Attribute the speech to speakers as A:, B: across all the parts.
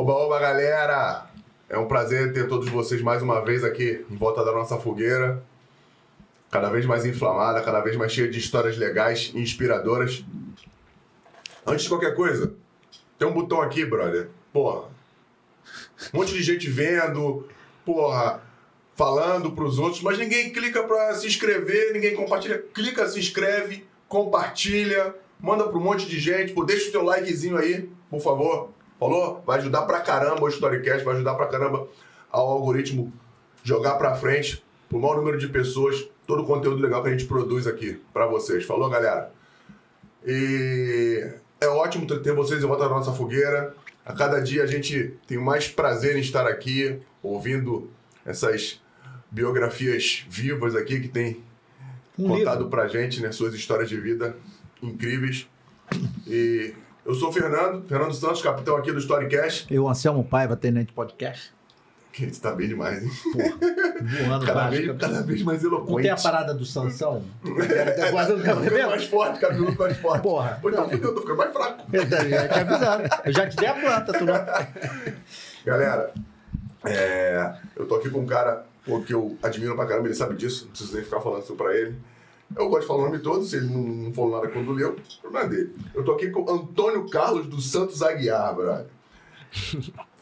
A: Oba, oba, galera! É um prazer ter todos vocês mais uma vez aqui em volta da nossa fogueira. Cada vez mais inflamada, cada vez mais cheia de histórias legais e inspiradoras. Antes de qualquer coisa, tem um botão aqui, brother. Porra. Um monte de gente vendo, porra, falando pros outros, mas ninguém clica pra se inscrever, ninguém compartilha. Clica, se inscreve, compartilha, manda pra um monte de gente. Pô, deixa o teu likezinho aí, por favor. Falou? Vai ajudar pra caramba o Storycast, vai ajudar pra caramba ao algoritmo jogar pra frente pro maior número de pessoas todo o conteúdo legal que a gente produz aqui pra vocês. Falou, galera? E é ótimo ter vocês em volta da nossa fogueira. A cada dia a gente tem mais prazer em estar aqui, ouvindo essas biografias vivas aqui que tem
B: Um
A: contado
B: livro.
A: pra gente, né? Suas histórias de vida incríveis. E eu sou o Fernando, Fernando Santos, capitão aqui do Storycast.
B: Eu, Anselmo Paiva, tenente podcast.
A: Que você tá bem demais, hein?
B: Voando
A: Cada
B: baixo.
A: vez, cada vez mais
B: Não
A: eloquente.
B: tem a parada do Sansão? Tá guardando
A: Tá ficando
B: cabelo?
A: mais forte, cabelo mais forte.
B: Porra.
A: Pô, então eu tô ficando mais fraco.
B: Eu já te avisando. Eu já te dei a planta, tu não.
A: Galera, é, eu tô aqui com um cara pô, que eu admiro pra caramba, ele sabe disso, não preciso nem ficar falando isso pra ele. Eu gosto de falar o nome todo, se ele não, não falou nada quando leu, o problema é dele. Eu tô aqui com Antônio Carlos dos Santos Aguiar, brother.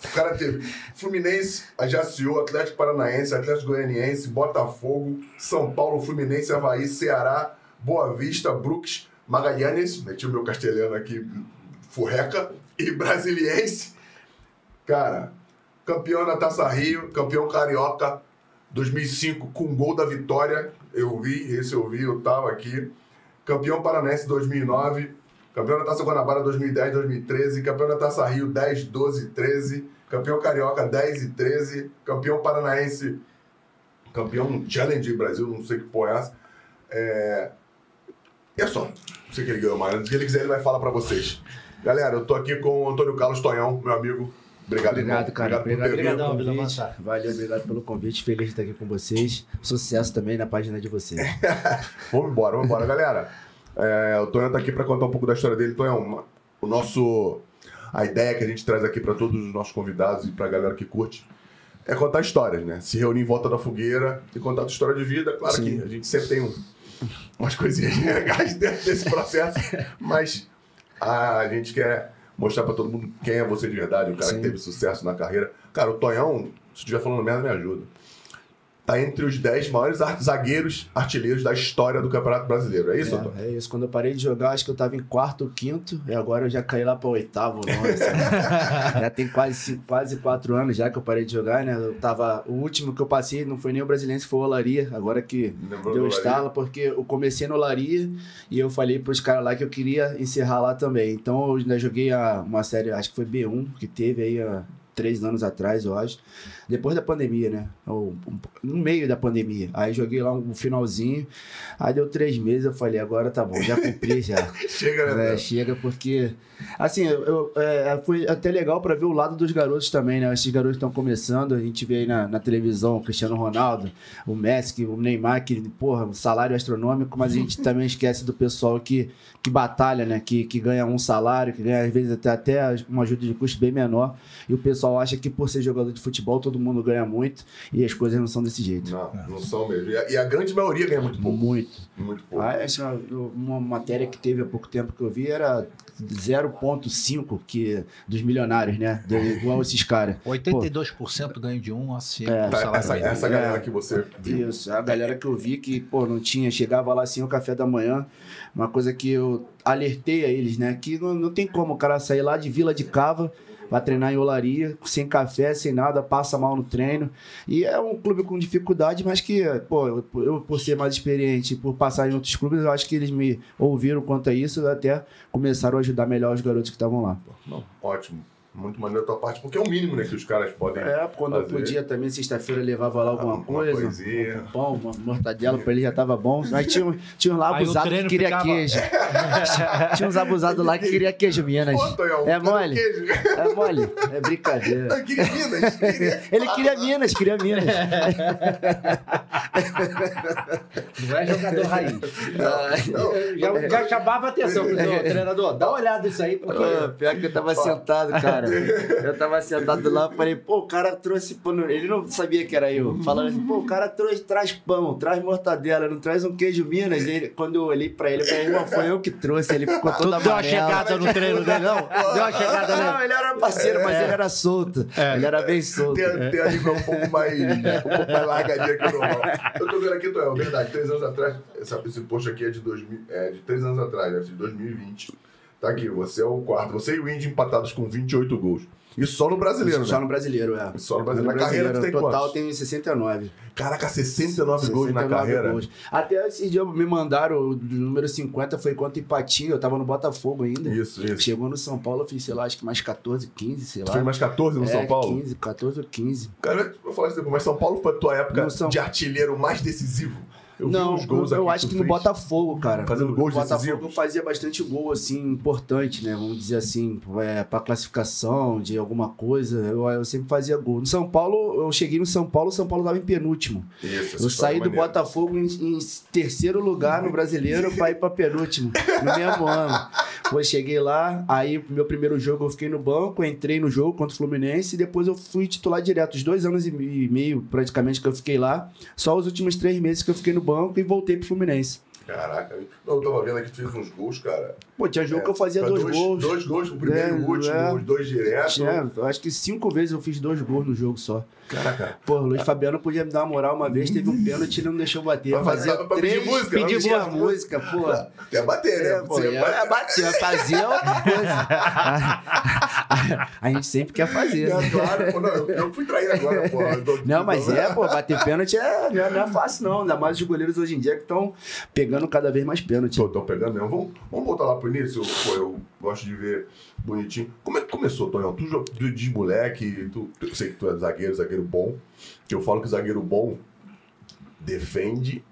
A: O cara teve Fluminense, Ajaccio, Atlético Paranaense, Atlético Goianiense, Botafogo, São Paulo, Fluminense, Havaí, Ceará, Boa Vista, Brooks, Magalhães, meti o meu castelhano aqui, Furreca, e Brasiliense. Cara, campeão da Taça Rio, campeão carioca 2005 com gol da vitória. Eu vi, esse eu vi, eu tava aqui. Campeão paranaense 2009, campeão da Taça Guanabara 2010, 2013, campeão da Taça Rio 10, 12, 13, campeão carioca 10 e 13, campeão paranaense, campeão Challenge Brasil, não sei que porra é essa. É... E é só. Não sei que ele ganhou, mas se ele quiser ele vai falar pra vocês. Galera, eu tô aqui com o Antônio Carlos Tonhão, meu amigo. Obrigado, irmão.
C: Obrigado, cara.
A: Obrigado,
C: Obrigado,
A: vindo.
C: pelo convite. Valeu, obrigado pelo convite. Feliz de estar aqui com vocês. Sucesso também na página de vocês.
A: Vamos embora, vamos embora. Galera, é, o Tonhão tá aqui para contar um pouco da história dele. Tonhão, o nosso... A ideia que a gente traz aqui para todos os nossos convidados e pra galera que curte é contar histórias, né? Se reunir em volta da fogueira e contar a tua história de vida. Claro
C: Sim.
A: que a gente sempre tem um, umas coisinhas legais dentro desse processo, mas a gente quer mostrar para todo mundo quem é você de verdade, o cara
C: Sim.
A: que teve sucesso na carreira. Cara, o Tonhão, se estiver falando merda, me ajuda tá entre os 10 maiores zagueiros artilheiros da história do Campeonato Brasileiro. É isso?
C: É, é isso. Quando eu parei de jogar, acho que eu tava em quarto ou quinto, e agora eu já caí lá para oitavo, nono, assim. Já tem quase, cinco- quase quatro anos já que eu parei de jogar, né? Eu tava. O último que eu passei não foi nem o brasileiro, foi o Olaria, agora que
A: Lembrou
C: deu estalo, porque eu comecei no Olaria e eu falei pros caras lá que eu queria encerrar lá também. Então eu ainda joguei a- uma série, acho que foi B1, que teve aí há três anos atrás, eu acho. Depois da pandemia, né? Ou, no meio da pandemia. Aí joguei lá um finalzinho. Aí deu três meses, eu falei, agora tá bom, já cumpri já.
A: Chega, né?
C: É, chega porque. Assim, eu, é, foi até legal pra ver o lado dos garotos também, né? Esses garotos estão começando, a gente vê aí na, na televisão o Cristiano Ronaldo, o Messi, o Neymar, que, porra, um salário astronômico, mas a gente também esquece do pessoal que, que batalha, né? Que, que ganha um salário, que ganha às vezes até, até uma ajuda de custo bem menor. E o pessoal acha que por ser jogador de futebol todo mundo ganha muito e as coisas não são desse jeito.
A: Não, não são mesmo. E a, e a grande maioria ganha muito pouco.
C: Muito.
A: Muito pouco.
C: Ah, essa, uma matéria que teve há pouco tempo que eu vi era 0,5 que dos milionários, né? Do- igual esses caras.
B: 82% ganho de um a cinco
C: É.
A: Tá, essa, essa galera que você viu.
C: Isso, a galera que eu vi que, pô, não tinha, chegava lá assim o café da manhã, uma coisa que eu alertei a eles, né? Que não, não tem como o cara sair lá de Vila de Cava, vai treinar em olaria, sem café, sem nada, passa mal no treino. E é um clube com dificuldade, mas que, pô, eu, por ser mais experiente, por passar em outros clubes, eu acho que eles me ouviram quanto a isso e até começaram a ajudar melhor os garotos que estavam lá.
A: Não, ótimo. Muito maneiro a tua parte, porque é o mínimo né, que os caras podem.
C: É, quando eu
A: fazer.
C: podia também, sexta-feira, levava lá alguma
A: Uma
C: coisa.
A: coisinha.
C: Um pão, uma mortadela, pra ele já tava bom. Mas tinha, um- tinha uns lá abusados que queria
B: ficava-
C: queijo. tinha uns abusados lá que queria queijo Minas.
A: Pô, Tonhão,
C: É mole?
A: queijo?
C: É mole, é brincadeira.
A: Eu queria Minas. Queria...
C: Ele queria Minas, queria Minas.
B: Não é jogador raiz.
A: Não,
B: Já, já chamava a atenção pro treinador. Dá uma olhada nisso aí, porque.
C: Pô, pior que eu tava sentado, cara. Cara. Eu tava sentado lá, falei, pô, o cara trouxe pão. Ele não sabia que era eu. Falando assim, pô, o cara trouxe, traz pão, traz mortadela, não traz um queijo Minas. Ele, quando eu olhei pra ele, eu falei, irmão, foi eu que trouxe. Ele ficou todo
B: Tu deu uma
C: amarelo.
B: chegada no treino dele, não? Deu uma chegada
C: Não, ele era parceiro, mas ele era solto. Ele era bem solto.
A: Tem, tem a língua um pouco mais, um pouco mais largadinha que o normal. Eu tô vendo aqui, Toel, verdade, três anos atrás, essa, esse post aqui é de, 2000, é de três anos atrás, ser de 2020. Tá aqui, você é o quarto. Você e o Indy empatados com 28 gols. Isso só no brasileiro,
C: Só
A: né?
C: no brasileiro, é.
A: Só no brasileiro. Na carreira tu tem
C: total
A: quantos?
C: tem 69.
A: Caraca, 69 gols na
C: 69
A: carreira.
C: gols. Até esse dia me mandaram, o número 50 foi contra empatia, eu tava no Botafogo ainda.
A: Isso, isso.
C: Chegou no São Paulo, eu fiz, sei lá, acho que mais 14, 15, sei
A: Tu
C: lá.
A: fez mais 14 no
C: é,
A: São Paulo?
C: 15, 14 ou 15.
A: Cara, eu falar isso depois, mas São Paulo foi a tua época
C: São-
A: de artilheiro mais decisivo? Eu
C: não,
A: vi uns gols
C: eu, eu acho que no. Botafogo, cara.
A: Fazendo
C: no
A: gols
C: Botafogo
A: decisivos?
C: eu fazia bastante gol, assim, importante, né? Vamos dizer assim, é, pra classificação de alguma coisa. Eu, eu sempre fazia gol. No São Paulo, eu cheguei no São Paulo, o São Paulo tava em penúltimo.
A: Isso,
C: Eu
A: história
C: saí
A: é
C: do
A: maneira.
C: Botafogo em, em terceiro lugar no brasileiro pra ir pra penúltimo, no mesmo ano. Pô, cheguei lá, aí meu primeiro jogo eu fiquei no banco, entrei no jogo contra o Fluminense e depois eu fui titular direto. Os dois anos e meio, praticamente, que eu fiquei lá. Só os últimos três meses que eu fiquei no banco e voltei pro Fluminense.
A: Caraca, eu tava vendo aqui que tu fez uns gols, cara.
C: Pô, tinha jogo que eu fazia
A: Foi
C: dois, gols.
A: Dois gols no primeiro e
C: É,
A: o último,
C: é.
A: os dois direto.
C: Tinha, eu acho que cinco vezes eu fiz dois gols no jogo só.
A: Caraca.
C: Pô, o Luiz Fabiano podia me dar uma moral uma vez, teve um pênalti e não deixou bater.
A: Pra
C: Fazia
A: pra pedir
C: três,
A: música,
C: pedir
A: pra pedir a
C: música, pô.
A: Até bater, né?
C: É, pô, é,
A: vai-
C: é bater, fazer é outra coisa. A gente sempre quer fazer.
A: É,
C: né?
A: claro, pô, não, eu, fui traído agora, pô. Tô-
C: Não, mas é, pô, bater pênalti é, não é, não é fácil, não. Ainda mais os goleiros hoje em dia que estão pegando cada vez mais pênalti.
A: Tô pegando mesmo. Vamos, vamos voltar lá pro início. Pô, eu gosto de ver bonitinho. Como é que começou, Tonhão? Tu, tu de moleque, tu, eu sei que tu é zagueiro, zagueiro bom. Eu falo que zagueiro bom defende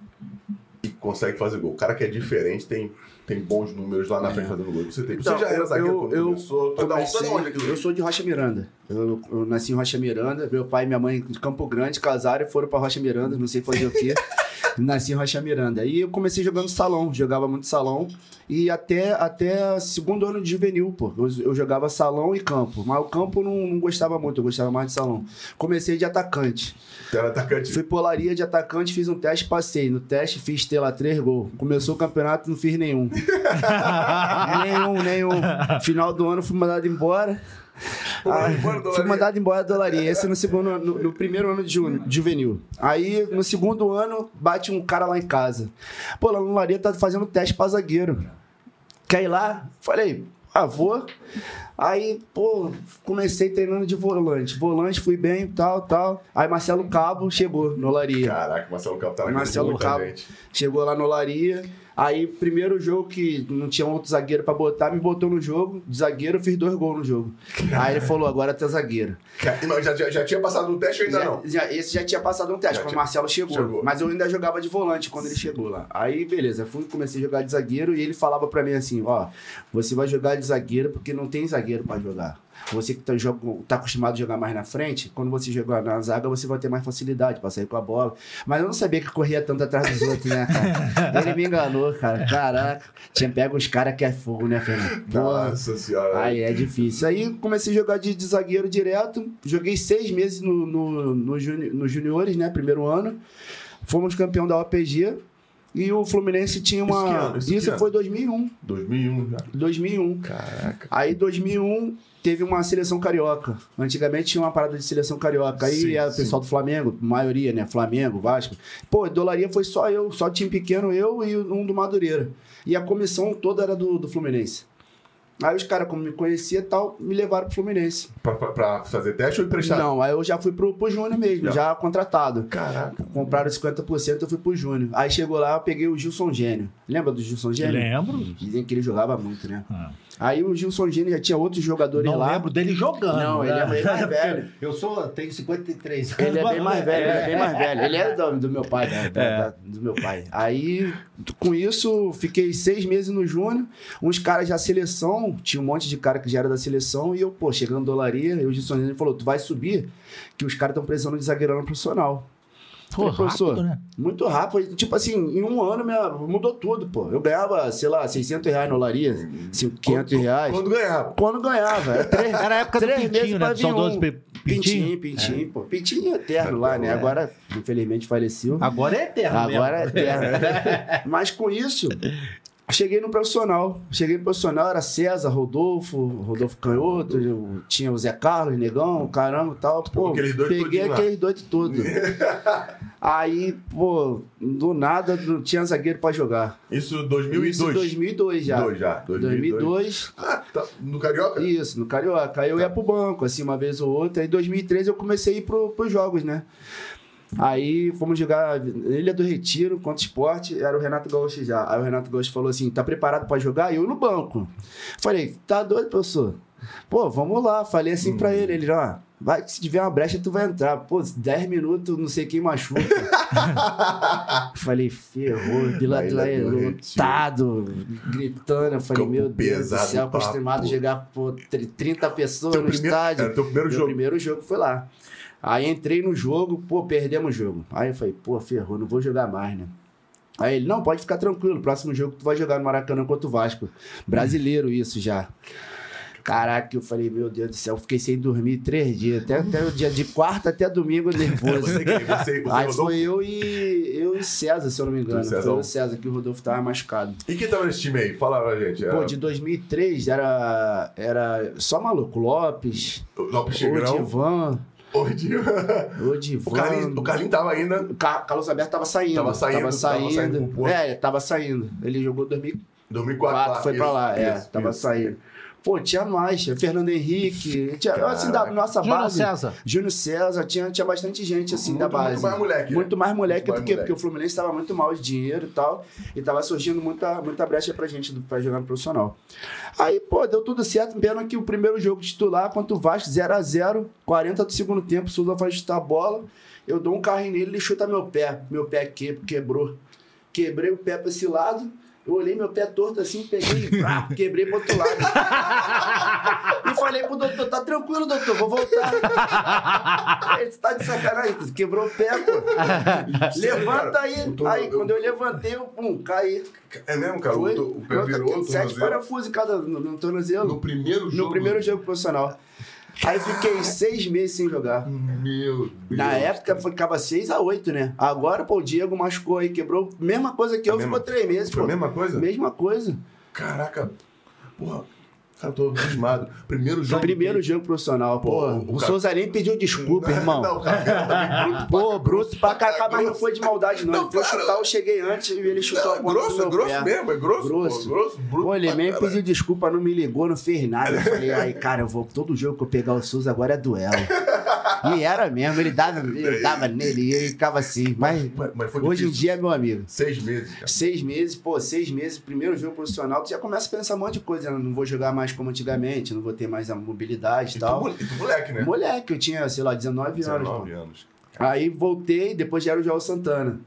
A: e consegue fazer gol. O cara que é diferente tem, tem bons números lá na frente fazendo gol. Você, tem,
C: Então,
A: você já era
C: eu-
A: zagueiro
C: eu- eu
A: começou? É é
C: Comecei-
A: onde
C: eu sou de Rocha Miranda. Eu, eu nasci em Rocha Miranda. Meu pai e minha mãe de Campo Grande casaram e foram pra Rocha Miranda, não sei fazer o quê. nasci em Rocha Miranda. E eu comecei jogando salão, jogava muito salão. E até, até segundo ano de juvenil, pô. Eu, eu jogava salão e campo. Mas o campo não, não gostava muito, eu gostava mais de salão. Comecei de atacante.
A: Era atacante.
C: Fui polaria de atacante, fiz um teste, passei. No teste fiz tela 3 gol. Começou o campeonato, não fiz nenhum. nenhum, nenhum. Final do ano fui mandado embora.
A: Do
C: fui mandado embora da Olaria. Esse no segundo, no, no primeiro ano de, ju- de juvenil. Aí, no segundo ano, bate um cara lá em casa. Pô, lá no Olaria tá fazendo teste pra zagueiro. Quer ir lá? Falei, ah, vou. Aí, pô, comecei treinando de volante. Volante, fui bem, tal, tal. Aí Marcelo Cabo chegou no Olaria.
A: Caraca, Marcelo Cabo tá na
C: Marcelo Cabo
A: gente.
C: chegou lá no Olaria. Aí, primeiro jogo que não tinha outro zagueiro pra botar, me botou no jogo. De zagueiro, fiz dois gols no jogo. Aí ele falou: agora tu é zagueiro.
A: Mas já, já, já tinha passado no teste ou ainda
C: Já-
A: não?
C: já- esse já tinha passado um teste, quando o Marcelo chegou,
A: chegou.
C: Mas eu ainda jogava de volante quando ele chegou lá. Aí, beleza, fui, comecei a jogar de zagueiro e ele falava pra mim assim: ó, você vai jogar de zagueiro porque não tem zagueiro pra jogar. Você que tá, joga- tá acostumado a jogar mais na frente, quando você jogar na zaga, você vai ter mais facilidade pra sair com a bola. Mas eu não sabia que corria tanto atrás dos outros, né, cara? Ele me enganou, cara. Caraca. Tinha pego os caras que é fogo, né, Fernando?
A: Nossa senhora.
C: Aí é difícil. Aí comecei a jogar de, de zagueiro direto. Joguei seis meses no, no, no, juni- nos juniores, né? Primeiro ano. Fomos campeão da OPG. E o Fluminense tinha
A: Isso que
C: uma.
A: ano? Isso que
C: Isso
A: ano?
C: foi 2001.
A: 2001 já.
C: 2001.
A: Caraca.
C: Aí 2001 teve uma seleção carioca. Antigamente tinha uma parada de seleção carioca. Aí
A: Sim,
C: era o pessoal do Flamengo, maioria, né? Flamengo, Vasco. Pô, dolaria foi só eu, só time pequeno, eu e um do Madureira. E a comissão toda era do, do Fluminense. Aí os caras, como me conhecia e tal, me levaram pro Fluminense.
A: Pra, pra, pra fazer teste ou emprestado?
C: Não, aí eu já fui pro, pro Júnior mesmo,
A: Já.
C: já. contratado.
A: Caraca.
C: Compraram 50%, eu fui pro Júnior. Aí chegou lá, eu peguei o Gilson Gênio. Lembra do Gilson Gênio?
B: Lembro.
C: Dizem que ele jogava muito, né?
B: Ah.
C: Aí o Gilson Gênio já tinha outros jogadores
B: Não
C: lá.
B: lembro dele jogando.
C: Não, ele é
B: né?
C: bem mais velho.
B: Eu sou, tenho 53 anos.
C: Ele é bem mais velho, ele é bem mais velho. Ele é do, do meu pai, né?
B: É.
C: do meu pai. Aí, com isso, fiquei seis meses no Júnior. Uns caras da seleção, tinha um monte de cara que já era da seleção, e eu, pô, chegando em dolaria, e o Gilson Gênio falou: tu vai subir, que os caras estão precisando de zagueirão profissional.
B: Pô,
C: Falei, professor,
B: rápido, né?
C: Muito rápido. Tipo assim, em um ano minha, mudou tudo, pô. Eu ganhava, sei lá, 600 reais na olaria, 500 reais.
A: Quando ganhava.
C: Quando ganhava. Era, três,
B: Era a época do
C: três
B: Pintinho,
C: meses
B: né?
C: vir
B: saudoso
C: um.
B: Pe-
C: Pintinho,
B: Pintinho.
C: pintinho, pô. Pintinho eterno lá, né?
A: É.
C: Agora, infelizmente, faleceu.
B: Agora é eterno
C: Agora é
B: mesmo.
C: eterno. Mas com isso, cheguei no profissional. Cheguei no profissional, era César, Rodolfo, Rodolfo Canhoto, tinha o Zé Carlos, Negão, caramba e tal. Pô,
A: Aqueles dois
C: peguei aqueles doidos todos. Aí, pô, do nada não tinha zagueiro pra jogar.
A: Isso 2002.
C: Isso em 2002 já.
A: Dois já.
C: 2002.
A: Ah, tá. No Carioca?
C: Isso, no Carioca. Aí eu ia pro banco, assim, uma vez ou outra. Aí em 2013 eu comecei a ir pro, pros jogos, né? Aí fomos jogar Ilha do Retiro contra o esporte, era o Renato Gaúcho já. Aí o Renato Gaúcho falou assim: tá preparado pra jogar? E eu no banco. Falei, tá doido, professor? Pô, vamos lá. Falei assim pra ele, ele, ó, vai, se tiver uma brecha, tu vai entrar. Pô, 10 minutos, não sei quem machuca. falei, ferrou, de lá,
A: Na
C: de lá
A: Ilha do Retiro.
C: lotado, gritando. Eu falei,
A: Campo
C: meu Deus do céu, acostumado a jogar pô, 30 pessoas
A: Teu
C: no
A: primeiro-
C: estádio.
A: era teu primeiro
C: Meu
A: jogo.
C: primeiro jogo foi lá. Aí entrei no jogo, pô, perdemos o jogo. Aí eu falei, pô, ferrou, não vou jogar mais, né? Aí ele, não, pode ficar tranquilo, próximo jogo tu vai jogar no Maracanã contra o Vasco. Brasileiro isso já. Caraca, eu falei, meu Deus do céu, eu fiquei sem dormir três dias. Até, até o dia de quarta até domingo nervoso.
A: Você, você, você
C: Aí foi eu e, eu e César, se eu não me engano.
A: César.
C: Foi o César que o Rodolfo tava machucado.
A: E quem tava nesse time aí? Fala pra gente.
C: Pô,
A: Era
C: de 2003 era, era só maluco. Lopes,
A: Lopes Tigrão.
C: Odivan,
A: Odivan.
C: Odivan.
A: O Carlinhos, o Carlinhos tava ainda.
C: O Ca- Carlos Alberto tava saindo.
A: Tava saindo,
C: Tava
A: tava
C: saindo.
A: saindo com o Porto.
C: é, tava saindo. Ele jogou 2004,
A: 2004.
C: foi pra
A: isso,
C: lá. é,
A: isso,
C: tava
A: isso.
C: saindo. Pô, tinha mais. Fernando Henrique. Tinha, assim, da nossa
B: Júnior
C: base.
B: César.
C: Júnior César. Tinha, tinha bastante gente, assim, da
A: Muito- muito
C: base.
A: mais moleque, né?
C: Muito mais moleque
A: Muito mais
C: do que...
A: moleque.
C: Porque o Fluminense estava muito mal de dinheiro e tal. E tava surgindo muita, muita brecha pra gente do- pra jogar no profissional. Aí, pô, deu tudo certo. Pena que o primeiro jogo titular contra o Vasco, 0x0, 40 do segundo tempo, o Souza vai chutar a bola. Eu dou um carrinho nele, ele chuta meu pé. Meu pé que, quebrou. Quebrei o pé pra esse lado. Eu olhei meu pé torto assim, peguei e quebrei pro outro lado. e falei pro doutor, tá tranquilo, doutor, vou voltar. Ele tá de sacanagem, quebrou o pé, pô. Levanta aí.
A: Tornozelo-
C: Aí, quando eu levantei, eu, pum, caí.
A: É mesmo, cara?
C: Foi.
A: O, o pé virou, o
C: Sete parafusos em cada no, no tornozelo.
A: No primeiro jogo.
C: No primeiro jogo profissional. Aí fiquei seis meses sem jogar.
A: Meu Deus.
C: Na época ficava 6 a 8, né? Agora, pô, o Diego machucou aí, quebrou. Mesma coisa que eu,
A: A
C: ficou
A: mesma-
C: três meses,
A: Foi
C: pô.
A: a mesma coisa?
C: Mesma coisa.
A: Caraca. Porra. Cara, eu tô abismado. Primeiro jogo.
C: Primeiro jogo profissional, pô. O,
A: o cara-
C: Souza nem pediu desculpa, irmão.
A: Não, cara bruto.
C: Pô, bruto pra cá, mas não foi de maldade, não.
A: Não,
C: Ele foi
A: claro.
C: chutar, eu cheguei antes e ele chutou
A: Não,
C: a
A: é grosso, é grosso
C: pé.
A: mesmo, é grosso.
C: Grosso.
A: Pô, grosso bruto.
C: Pô, ele nem
A: caralho.
C: pediu desculpa, não me ligou, não fez nada. Eu falei, ai, cara, eu vou. Todo jogo que eu pegar o Souza agora é duelo. E era mesmo, ele dava, ele dava nele e ele ficava assim. Mas,
A: Mas- mas
C: hoje em dia meu amigo.
A: Seis meses, cara.
C: Seis meses, pô, seis meses, primeiro jogo profissional, tu já começa a pensar um monte de coisa. né? Não vou jogar mais como antigamente, não vou ter mais a mobilidade e
A: tu,
C: tal.
A: e tu moleque, né?
C: Moleque, eu tinha, sei lá, 19 anos. pô.
A: 19 anos.
C: Aí voltei, depois já era o João Santana.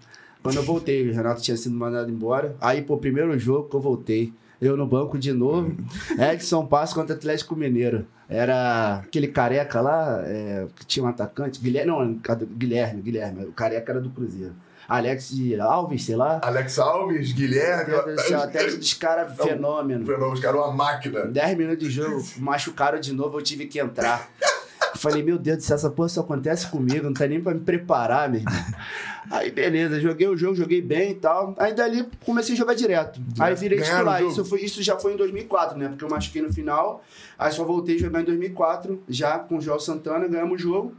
C: Quando eu voltei, o Renato tinha sido mandado embora. Aí, pô, primeiro jogo que eu voltei. Eu no banco de novo. Edson Passo contra Atlético Mineiro. Era aquele careca lá, é, que tinha um atacante. Guilherme, não, Guilherme, Guilherme. O careca era do Cruzeiro. Alex Alves, sei lá.
A: Alex Alves, Guilherme.
C: Meu Deus do céu, até dos caras fenômeno.
A: Fenômeno, os caras uma máquina.
C: 10 minutos de jogo, machucaram de novo, eu tive que entrar. Eu falei, meu Deus do céu, essa porra só acontece comigo, não tá nem pra me preparar, meu irmão. Aí, beleza, joguei o jogo, joguei bem e tal. Aí dali comecei a jogar direto. Aí virei
A: Ganharam
C: titular. Isso, foi, isso já foi em 2004, né? Porque eu machuquei no final. Aí só voltei a jogar em 2004, já com o João Santana, ganhamos o jogo.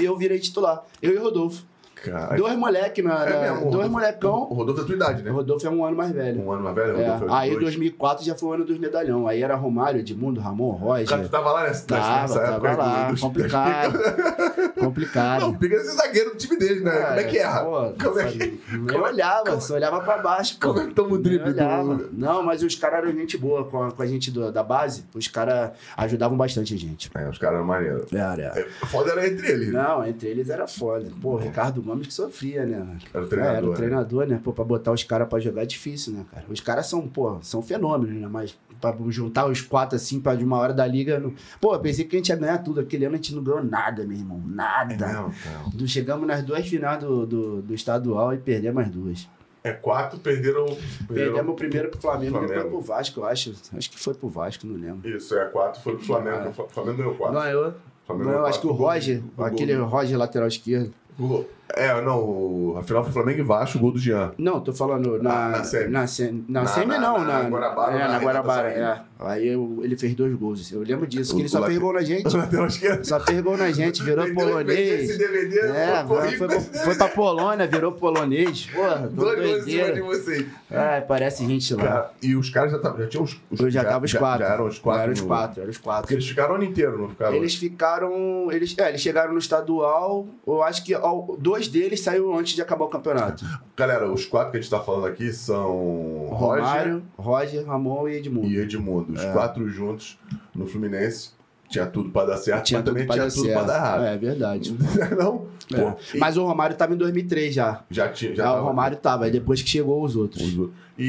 C: E eu virei titular. Eu e o Rodolfo.
A: Cara,
C: Dois moleque na.
A: é mesmo, o
C: dois
A: Rodolfo-
C: molecão.
A: O Rodolfo é da tua idade,
C: O
A: né?
C: Rodolfo é um ano mais velho.
A: Um ano mais velho, o
C: É,
A: Rodolfo é
C: aí
A: dois.
C: 2004 já foi o ano dos medalhão. Aí era Romário, Edmundo, Ramon, Roger.
A: Cara, tu tava lá nessa,
C: Tava,
A: nessa época
C: lá.
A: do- dos-
C: complicado. complicado.
A: Não, o Pica é esse zagueiro do time dele, né? Como é que erra?
C: Pô,
A: Como é que-
C: eu olhava, só olhava pra baixo. Pô.
A: Como é que toma o drible do-
C: Não, mas os caras eram gente boa com a, com a gente do- da base. Os caras ajudavam bastante a gente.
A: É, os caras eram maneiros.
C: Era.
A: É, Foda era entre eles.
C: Não, entre eles era foda. Pô, Ricardo Gomes Que sofria, né?
A: Era o
C: É,
A: treinador.
C: era o
A: né?
C: treinador, né? Pô, pra botar os caras pra jogar é difícil, né, cara? Os caras são, pô, são fenômenos, né? Mas pra juntar os quatro assim, pra de uma hora da liga. Não... Pô, eu pensei que a gente ia ganhar tudo. Aquele ano a gente não ganhou nada, meu irmão. Nada.
A: É cara.
C: Do- Chegamos nas duas finais do, do, do estadual e perdemos as duas.
A: É quatro, perderam.
C: Perdemos o primeiro pro Flamengo,
A: Flamengo.
C: depois pro Vasco, eu acho. Acho que foi pro Vasco, não lembro.
A: Isso, é quatro, foi pro Flamengo.
C: Ah.
A: O Flamengo ganhou quatro.
C: Ganhou.
A: Flamengo
C: Ganhou,
A: ganhou
C: acho que o Roger,
A: o
C: aquele
A: do-
C: Roger lateral esquerdo.
A: Gol- É, não, o- a final foi Flamengo e Vasco, o gol do Jean.
C: Não, tô falando na,
A: Ah, na semi.
C: Na, semi, na
A: Na-
C: semi
A: na-
C: não,
A: na-
C: na,
A: Guarabara,
C: é,
A: na
C: Guarabara, é. Aí eu- ele fez dois gols. Eu lembro disso, que
A: O-
C: ele só fez gol na gente.
A: Esquerdo.
C: Só fez gol na gente, virou polonês.
A: Esse DVD,
C: É,
A: foi,
C: foi, foi, foi pra Polônia, virou polonês. Porra,
A: Dois gols em cima de vocês.
C: Ai, parece gente lá.
A: Cara, e os caras já, tavam- já tinham os, os
C: Eu já tava os quatro.
A: Já, eram os quatro.
C: Já eram os quatro, eram os
A: Porque
C: quatro.
A: eles ficaram o ano inteiro, não ficaram?
C: Eles ficaram. Eles, é, eles chegaram no estadual. Eu acho que ó, dois deles saíram antes de acabar o campeonato.
A: Galera, os quatro que a gente tá falando aqui são Roger
C: Romário, Roger, Ramon e Edmundo.
A: e Edmundo. Os quatro juntos no Fluminense. Tinha tudo pra dar certo,
C: Tinha
A: mas também tinha
C: dar
A: tudo
C: certo.
A: pra dar errado.
C: É verdade.
A: não?
C: É.
A: E
C: Mas o Romário tava em 2003 já.
A: já tinha. Já
C: Já, o
A: tava-
C: Romário tava, aí depois que chegou os outros.
A: Os. E,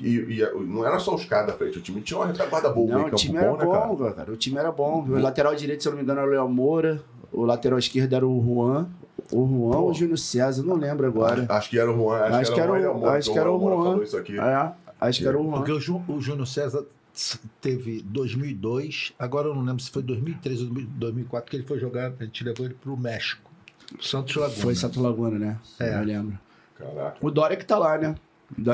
A: e, e- não era só os caras da frente, o time tinha uma retaguarda boa,
C: Não,
A: meio
C: o
A: campo
C: time
A: bom,
C: era
A: né, cara?
C: bom, cara? O time era bom. O lateral direito, se eu não me engano, era o Léo Moura. O lateral esquerdo era o Juan. O Juan ou o Júnior César, não lembro agora.
A: Acho, acho que era o Juan, acho,
C: Acho
A: que era o
C: que
A: Juan,
C: o- acho que era o Juan. É, acho que era o Juan.
D: Porque o, o Júnior César teve 2002, agora eu não lembro se foi 2003 ou 2004 que ele foi jogar, a gente levou ele pro México, pro Santos Laguna.
C: Foi Santo Laguna, né?
D: É.
C: Eu lembro.
A: Caraca,
C: O Dória que tá lá, né?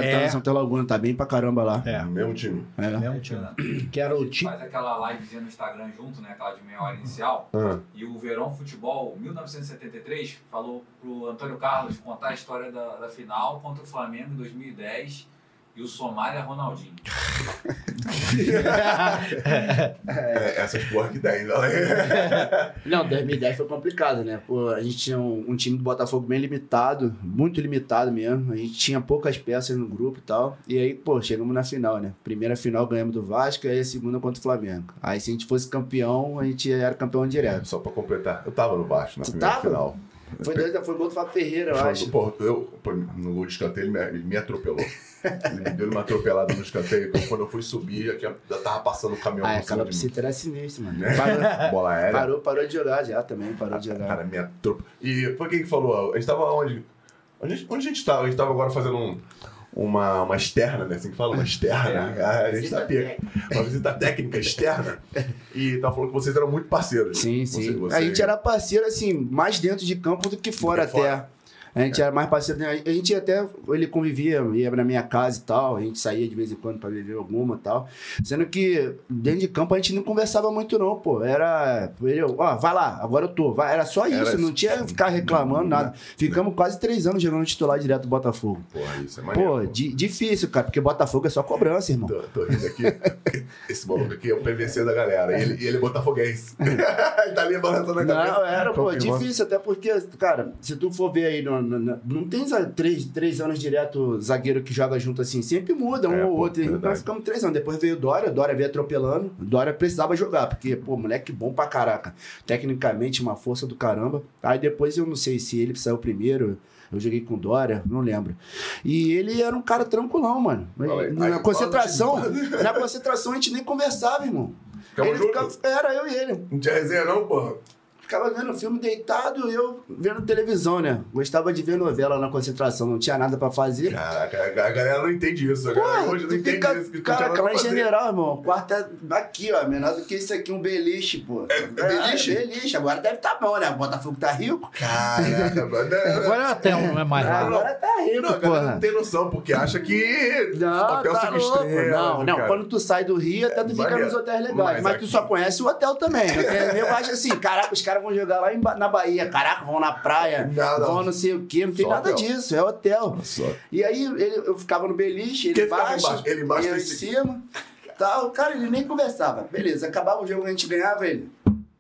D: É.
C: tá no Santo Laguna, tá bem pra caramba lá.
D: É,
A: mesmo time.
C: É.
D: mesmo time. Que era o time.
E: Faz aquela livezinha no Instagram junto, né? Aquela de meia hora inicial.
A: Ah,
E: E o Verão Futebol 1973 falou pro Antônio Carlos contar a história da, da final contra o Flamengo em 2010 e o Somália Ronaldinho.
A: é, essas porra que tem. Né?
C: Não, 2010 foi complicado, né? Pô, a gente tinha um, um time do Botafogo bem limitado, muito limitado mesmo. A gente tinha poucas peças no grupo e tal. E aí, pô, chegamos na final, né? Primeira final ganhamos do Vasco e aí a segunda contra o Flamengo. Aí se a gente fosse campeão, a gente era campeão direto.
A: Só pra completar, eu tava no Vasco na
C: Tu
A: primeira
C: tava?
A: final.
C: Foi, dois, foi gol do Fábio Ferreira, eu acho.
A: Pô, eu, pô, no escanteio, ele me, ele me atropelou. ele me deu uma atropelada no escanteio. Então, quando eu fui subir, já, tinha- já tava passando o caminhão
C: Ah, aquela
A: mim.
C: psita era sinistra, mano.
A: Né?
C: Parou,
A: Bola aérea.
C: parou, parou de jogar já também, parou de jogar.
A: Cara, me atropelou. E foi quem que falou? A gente tava onde? Onde, onde a gente tava? A gente tava agora fazendo um- uma, uma externa, né? Assim que fala, uma externa. Ah, a gente tá pega. Uma visita técnica externa. E tava falando que vocês eram muito parceiros.
C: Sim, sim.
A: você-
C: A gente era parceiro, assim, mais dentro de campo do que fora
A: Do que
C: até. A gente era mais parceiro. A gente até, ele convivia, ia na minha casa e tal, a gente saía de vez em quando pra beber alguma e tal. Sendo que dentro de campo a gente não conversava muito, não, pô. Era, ele, ó, vai lá, agora eu tô. Vai. Era só isso,
A: Era
C: não tinha que ficar reclamando nada. Ficamos quase três anos jogando titular direto do Botafogo.
A: Porra, isso é maneiro.
C: Pô, di- difícil, cara, porque Botafogo é só cobrança, irmão.
A: Tô, tô rindo aqui. Esse maluco aqui é o PVC da galera. E ele, ele é botafoguense. ele tá ali balançando a cabeça.
C: Não, era, pô, difícil, até porque, cara, se tu for ver aí, no, no- no- não tem três, três anos direto zagueiro que joga junto assim, sempre muda um
A: É,
C: ou
A: pô,
C: outro.
A: Verdade.
C: nós ficamos três anos. Depois veio o Dória, Dória veio atropelando. Dória precisava jogar, porque, pô, moleque bom pra caraca. Tecnicamente, uma força do caramba. Aí depois eu não sei se ele saiu primeiro. Eu joguei com o Dória, não lembro. E ele era um cara tranquilão, mano. Na concentração, na concentração a gente nem conversava, irmão.
A: Ficava
C: ele ficava, era eu e ele.
A: Não tinha resenha, não, porra?
C: Ficava vendo filme deitado e eu vendo televisão, né? Gostava de ver novela na concentração, não tinha nada pra fazer.
A: Caraca, a galera não entende isso. A galera hoje não entende
C: fica,
A: isso. que tinha
C: cara, lá em general, irmão. o Quarto é aqui, ó. Menor do que isso aqui, um beliche, pô. É,
A: beliche?
C: beliche. Agora deve tá bom, né? O Botafogo tá rico.
A: Caraca, mano. Não,
D: Agora até um não é mais nada.
C: Agora tá rico,
A: não,
C: porra.
A: não tem noção, porque acha que
C: Não,
A: hotel
C: tá louco.
A: estrelas,
C: Não, não.
A: cara.
C: Quando tu sai do Rio, até tu fica nos hotéis legais.
A: Mas
C: Mas, tu só conhece o hotel também. né? Eu acho assim, caraca, os caras vão jogar lá em na Bahia. Caraca, vão na praia,
A: Não, não.
C: vão não sei o quê. Não tem
A: Só
C: nada
A: hotel.
C: disso, é hotel.
A: Só.
C: E aí ele, eu ficava no beliche, ele
A: ficava
C: embaixo,
A: embaixo? Ele embaixo
C: eu em cima. Tal. Cara, ele nem conversava. Beleza, acabava o jogo, a gente ganhava ele.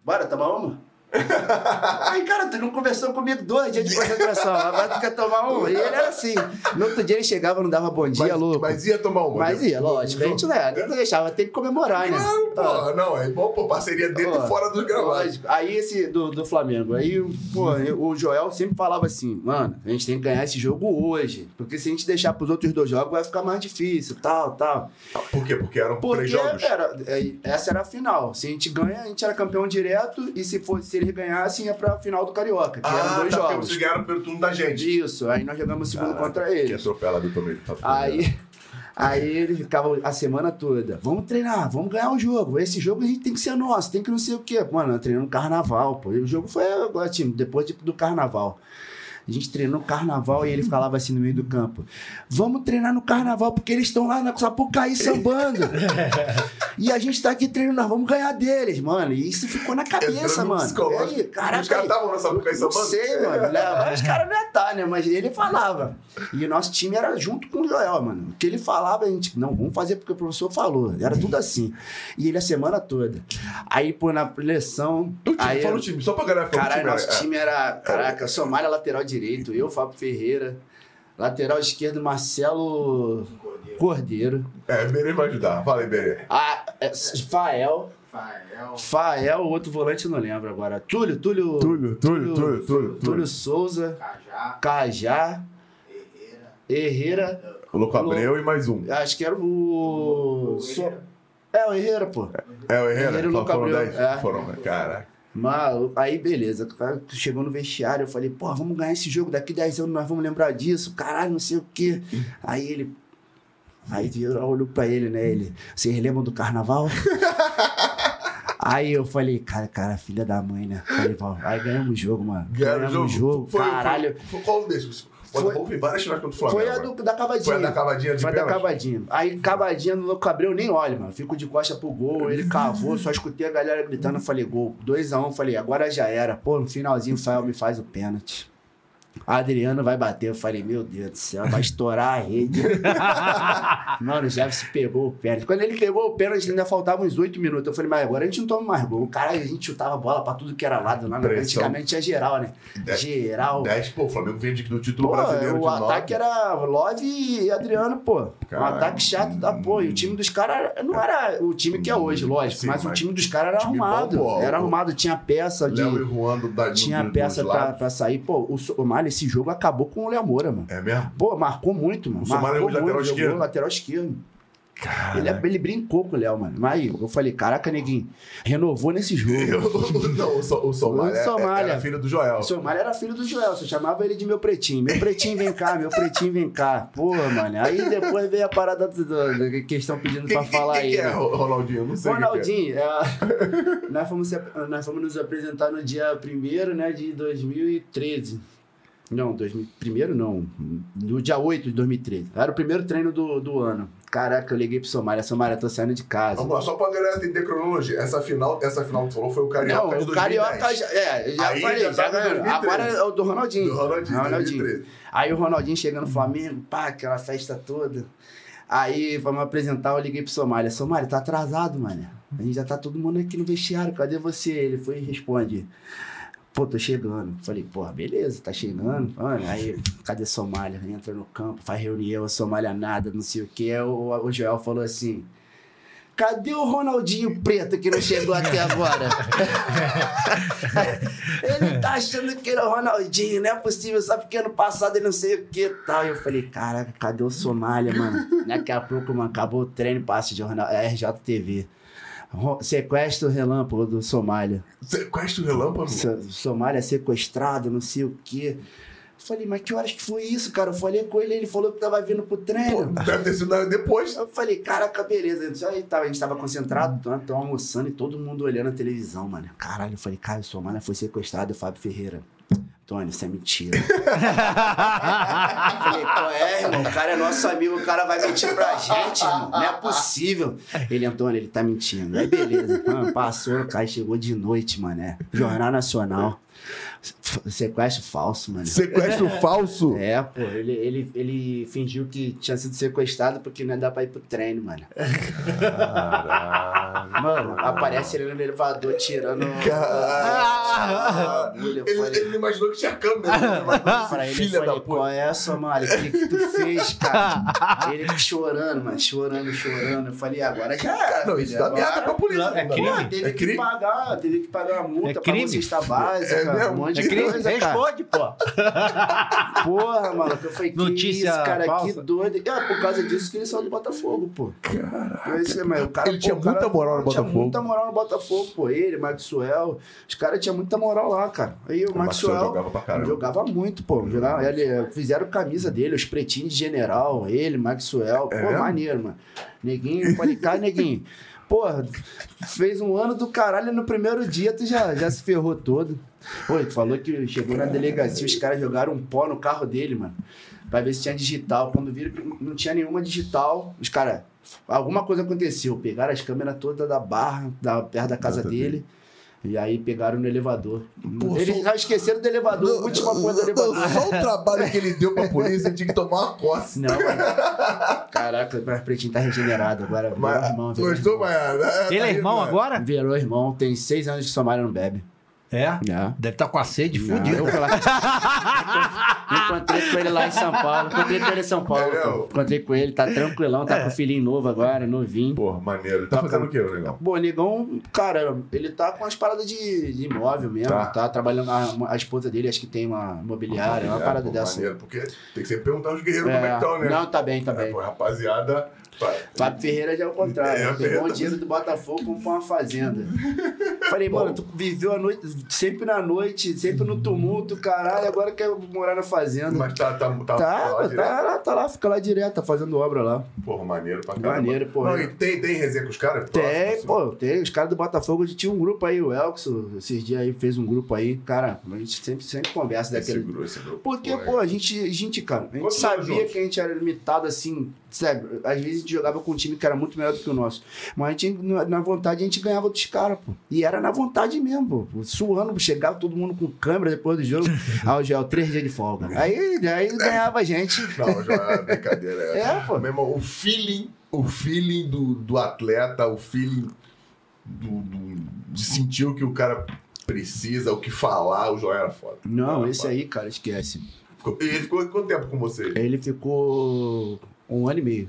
C: Bora tomar uma? Aí, cara, tu não conversou comigo dois dias de concentração, agora tu quer tomar um? E ele era assim. No outro dia ele chegava, não dava bom dia,
A: mas,
C: louco.
A: Mas ia tomar uma.
C: Mas ia, lógico. A gente né, não deixava, tem que comemorar, né?
A: Claro,
C: Ah.
A: pô. Não, é bom, pô, parceria dentro e fora dos gravados.
C: Aí esse do, do Flamengo, aí, pô, o Joel sempre falava assim, mano, a gente tem que ganhar esse jogo hoje. Porque se a gente deixar pros outros dois jogos, vai ficar mais difícil, tal, tal.
A: Por quê? Porque eram
C: Porque
A: três jogos.
C: era, é, essa era a final. Se a gente ganha, a gente era campeão direto, e se fosse se eles ganhassem, ia pra final do Carioca, que eram
A: Ah,
C: dois
A: tá,
C: jogos.
A: vocês ganharam pelo turno da gente.
C: Isso, aí nós jogamos o segundo
A: Caraca,
C: contra
A: Que
C: eles.
A: atropela do Tomei.
C: Aí, aí ele ficava a semana toda. Vamos treinar, vamos ganhar o jogo. Esse jogo a gente tem que ser nosso, tem que não sei o quê. Mano, treinando carnaval, pô. E o jogo foi agora, time, depois de- do carnaval. A gente treinou no carnaval e ele falava assim no meio do campo: Vamos treinar no carnaval, porque eles estão lá na Sapucaí sambando. e a gente tá aqui treinando, nós vamos ganhar deles, mano. E isso ficou na cabeça, mano.
A: psicológico.
C: Aí, caraca,
A: Os caras estavam nessa boca aí
C: não
A: sambando?
C: sei, mano. Né? Os caras não iam estar, né? Mas ele falava. E o nosso time era junto com o Joel, mano. O que ele falava, a gente, não, vamos fazer porque o professor falou. Era tudo assim. E ele a semana toda. Aí, pô, na preleção.
A: O time,
C: Aí,
A: fala o time, só pra galera falar
C: Caralho, nosso
A: é-
C: time era. Caraca, Somália lateral direito, eu, Fábio Ferreira. Lateral esquerdo, Marcelo Cordeiro.
A: É, Berê vai ajudar. Fala aí, Berê.
C: Ah, é, Fael.
F: Fael,
C: Fael, o outro volante eu não lembro agora. Túlio, Túlio.
A: Túlio, Túlio, Túlio, Túlio.
C: Túlio Souza.
F: Cajá,
C: Cajá.
F: Herrera,
C: Herrera.
A: O Louco Abreu e mais um.
C: Acho que era o. So- É, o Herrera, pô.
A: É, o
C: e o
A: Só
C: Louco
A: foram
C: Abreu,
A: 10.
C: é.
A: Foram, caraca.
C: Mas aí, beleza. Chegou no vestiário, eu falei, pô, vamos ganhar esse jogo daqui 10 anos, nós vamos lembrar disso, caralho, não sei o quê. Aí ele. Aí eu olhou pra ele, né? Ele. Vocês lembram do carnaval? Aí eu falei, cara, cara, filha da mãe, né? Falei, aí ganhamos o jogo, mano.
A: O
C: Ganhamos o jogo.
A: Foi,
C: caralho.
A: Foi, foi qual desses?
C: Foi-
A: Botafogo tem várias finais contra o Flamengo.
C: Foi a do, da cavadinha.
A: Foi a da cavadinha de
C: Foi a da cavadinha. Aí, cavadinha no Louco Abreu, nem olha, mano. Fico de costa pro gol, ele cavou, só escutei a galera gritando, falei, gol. 2x1, um, falei, agora já era. Pô, no finalzinho o Fael me faz o pênalti. Adriano vai bater. Eu falei, meu Deus do céu, vai estourar a rede. Mano, o Jefferson pegou o pênalti. Quando ele pegou o pênalti, ainda faltavam uns 8 minutos. Eu falei, mas agora a gente não toma mais gol. Cara, a gente chutava bola pra tudo que era lado. Lá, né? Antigamente tinha geral, né?
A: Dez-
C: Geral.
A: 10, pô, o Flamengo vem de- do título
C: Pô,
A: brasileiro
C: o
A: de nove.
C: ataque era Love e Adriano, pô.
A: Caralho.
C: Um ataque chato da pô. E o time dos caras não era o time que é hoje, lógico.
A: Sim,
C: mas, o
A: mas
C: time dos caras era
A: time bom,
C: arrumado.
A: pô.
C: era arrumado, tinha peça de.
A: Léo e Juan do, da,
C: Tinha
A: do-
C: peça pra, pra sair. Pô, o Esse jogo acabou com o Léo Moura, mano.
A: É mesmo?
C: Pô, marcou muito, mano.
A: O
C: marcou
A: hoje lateral
C: muito,
A: esquerdo?
C: Lateral esquerdo. Ele, ele brincou com o Léo, mano. Mas aí, eu falei, caraca, neguinho, renovou nesse jogo.
A: não, o, so, o Somália,
C: O Somália.
A: era filho do Joel.
C: O Somália era filho do Joel, eu chamava ele de meu pretinho. Meu pretinho, vem cá, meu pretinho, vem cá. Porra, mano. Aí depois veio a parada da que estão pedindo
A: Quem,
C: pra
A: quem-
C: falar
A: quem
C: aí.
A: que é,
C: né?
A: Ro- Ronaldinho? Eu não sei. é.
C: Ronaldinho, é, nós, fomos, nós fomos nos apresentar no dia 1 né, de 2013. Não, 2000, primeiro não. No dia 8 de 2013. Era o primeiro treino do, do ano. Caraca, eu liguei pro Somália. Somália, tô saindo de casa.
A: Vamos lá, só pra galera entender cronologia. Essa final, essa final que tu falou foi o Carioca
C: Não,
A: de
C: o
A: 2010.
C: Carioca já, é, já
A: Aí
C: falei,
A: já
C: já
A: tava em
C: ganhou.
A: 2013.
C: Agora é o do Ronaldinho.
A: Do Ronaldinho,
C: Ronaldinho.
A: 2013.
C: Aí o Ronaldinho chega no Flamengo, pá, aquela festa toda. Aí vamos apresentar, eu liguei pro Somália. Somália, tá atrasado, mano. A gente já tá todo mundo aqui no vestiário, cadê você? Ele foi e responde. Pô, tô chegando. Falei, porra, beleza, tá chegando. Mano, aí, cadê Somália? Entra no campo, faz reunião, Somália nada, não sei o que. O, o Joel falou assim: Cadê o Ronaldinho Preto que não chegou até agora? ele tá achando que era o Ronaldinho, não é possível, só porque ano passado ele não sei o que tal. E eu falei, caraca, cadê o Somália, mano? Daqui a pouco, mano, acabou o treino, passe de jornal, é RJTV. Ro- Sequestro relâmpago do Somália.
A: Sequestro relâmpago?
C: So- Somália sequestrado, não sei o quê. Eu falei, mas que horas que foi isso, cara? Eu falei com ele, ele falou que tava vindo pro
A: Pô,
C: treino.
A: deve ter sido depois.
C: Eu falei, caraca, beleza. Só aí tava, a gente tava concentrado, tão, tão almoçando e todo mundo olhando a televisão, mano. Caralho, eu falei, cara, o Somália foi sequestrado, o Fábio Ferreira. Antônio, isso é mentira. Falei, pô, é, irmão, o cara é nosso amigo, o cara vai mentir pra gente, irmão. Não é possível. Ele, Antônio, ele tá mentindo. Aí, beleza. Mano, passou, o cara chegou de noite, mané. Jornal Nacional. Sequestro falso, mano.
A: Sequestro falso?
C: É, pô, ele, ele, ele fingiu que tinha sido sequestrado porque não ia dar pra ir pro treino, mano. Mano, aparece ele no elevador tirando.
A: Caralho. Ele, ele não imaginou que tinha câmera.
C: Pra ele,
A: da
C: falei,
A: puta.
C: qual é essa, Mário? O que, que tu fez, cara? ele chorando, mano, chorando, chorando. Eu falei, agora já era.
A: Não, isso dá merda pra polícia.
B: É
A: não dá
B: crime.
C: teve
A: É
C: que
A: crime?
C: pagar, teve que pagar uma multa
B: É
C: pra
B: crime?
C: cesta básica,
A: É mesmo?
C: um monte
B: É
C: de coisa, cara.
B: Responde, pô.
C: Porra, mano, eu falei, que
B: Notícia
C: isso, cara,
B: falsa.
C: que doido. É, por causa disso que eles são do Botafogo, pô. Caralho. Isso, mas o cara,
A: Ele
C: pô,
A: tinha
C: o cara
A: muita moral no
C: Tinha
A: Botafogo.
C: muita moral no Botafogo, pô. Ele, Maxwell, os caras tinham muita moral lá, cara. Aí o
A: O Maxwell
C: Maxwell...
A: jogava pra caramba.
C: Jogava muito, pô. Jogava, ele, fizeram camisa dele, os pretinhos de general, ele, Maxwell. Pô,
A: É?
C: maneiro, mano. Neguinho, falei, cara, neguinho. Porra, fez um ano do caralho no primeiro dia, tu já, já se ferrou todo. Pô, ele falou que chegou na delegacia, os caras jogaram um pó no carro dele, mano. Pra ver se tinha digital. Quando viram que não tinha nenhuma digital, os caras. Alguma coisa aconteceu. Pegaram as câmeras todas da barra, da, perto da casa dele. E aí pegaram no elevador.
A: Pô,
C: Eles
A: só-
C: já esqueceram do elevador, a última coisa do elevador.
A: Só o trabalho que ele deu pra polícia, ele tinha que tomar uma coça.
C: Não, mano. Caraca, o Pretinho tá regenerado agora. Virou
A: Mas,
C: irmão, virou
A: gostou,
C: irmão.
A: Maiara?
B: Ele é irmão agora?
C: Virou irmão, tem seis anos de Somália não bebe.
B: É.
C: É.
B: Deve estar com a sede
C: Não,
B: fudida.
C: eu. Encontrei com ele lá em São Paulo. Encontrei com ele em São Paulo.
A: É.
C: Encontrei com ele, tá tranquilão, tá com o filhinho novo agora, novinho.
A: Porra, maneiro. Tá fazendo o quê, o negão?
C: Pô, negão, cara, ele tá com as paradas de, de imóvel mesmo.
A: Tá.
C: Tá, trabalhando. A, a esposa dele, acho que tem uma imobiliária, uma parada
A: pô,
C: dessa.
A: Maneiro, porque tem que sempre perguntar aos guerreiros
C: É,
A: como é que estão, né?
C: Não, tá bem, tá
A: É,
C: bem.
A: pô, rapaziada.
C: Fábio Ferreira já é o contrário.
A: É,
C: pegou
A: Ferreira
C: o
A: tá-
C: dinheiro do Botafogo comprou uma fazenda. Falei, mano, tu viveu a noite, sempre na noite, sempre no tumulto, caralho, agora quer morar na fazenda.
A: Mas tá, tá, tá,
C: Tá,
A: lá
C: tá, lá, tá lá, fica lá direto, tá fazendo obra lá.
A: Porra, maneiro pra caramba.
C: Maneiro, porra.
A: Não, e tem, tem resenha com os caras?
C: Tem,
A: Próximo,
C: pô, tem. Os caras do Botafogo, a gente tinha um grupo aí, o Elkson, esses dias aí fez um grupo aí. Cara, a gente sempre, sempre conversa
A: Esse
C: daquele.
A: grupo, esse grupo.
C: Porque,
A: Pô,
C: a gente, a gente, cara, a gente
A: Quantos anos
C: sabia que a gente era limitado assim, sabe? Às vezes a gente jogava com um time que era muito melhor do que o nosso. Mas a gente, na vontade, a gente ganhava dos caras, pô. E era na vontade mesmo, pô. Suando, chegava todo mundo com câmera depois do jogo. ah, o Gel, três dias de folga. Aí, aí ganhava a gente.
A: Não, já é brincadeira.
C: É, pô.
A: Meu irmão, o feeling, o feeling do, do atleta, o feeling do, do- de sentir o que o cara precisa, o que falar, o Joel era foda.
C: Não,
A: Era
C: esse
A: foda.
C: aí, cara, esquece.
A: Ficou- e ele ficou quanto tempo com você?
C: Ele ficou um ano e meio.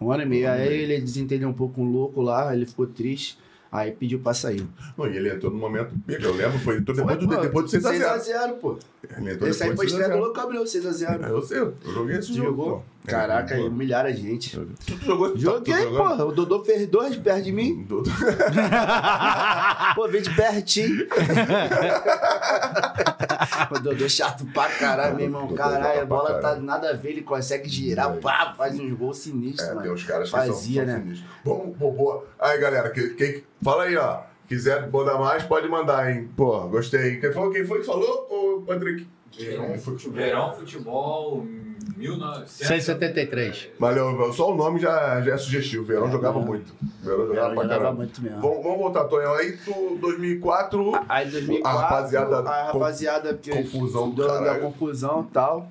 C: Um ano e meio.
A: Um
C: Aí
A: meio.
C: ele desentendeu um pouco o louco lá, ele ficou triste. Aí pediu pra sair.
A: Não, e ele entrou no momento pica, eu lembro, foi entrou depois,
C: Foi,
A: do,
C: pô,
A: depois do 6x0.
C: 6x0, pô. Saiu pra
A: depois do
C: estreia do
A: 6x0.
C: Louco Gabriel, 6x0.
A: Eu sei, eu joguei esse jogo.
C: Jogou?
A: pô.
C: Caraca,
A: É,
C: aí
A: pô.
C: humilharam a gente.
A: Tu, tu jogou?
C: Joguei,
A: tu jogou?
C: porra. O Dodô fez dois perto de mim.
A: Do- do-
C: Pô, veio de pertinho. o Dodô chato pra caralho, meu irmão.
A: Dodô
C: Caralho, a bola tá nada a ver, ele consegue girar, pá, faz uns gols sinistros,
A: É, tem
C: mano.
A: uns caras que
C: Fazia,
A: são, são
C: né?
A: sinistros. Vamos, pô, boa. Aí, galera, que, quem, fala aí, ó. Quiser mandar mais, pode mandar, hein? Pô, gostei. Quem foi, quem foi que falou? Ô, Patrick?
E: Verão Futebol, Verão Futebol 1973.
B: 173.
A: Valeu, só o nome já, já é sugestivo. Verão jogava muito. Verão jogava
C: Ela
A: pra
C: jogava muito mesmo.
A: Vamos, vamos voltar, Tonhão. Aí, tu, 2004,
C: Aí 2004,
A: A rapaziada-
C: a rapaziada que
A: confusão do caralho.
C: confusão e tal.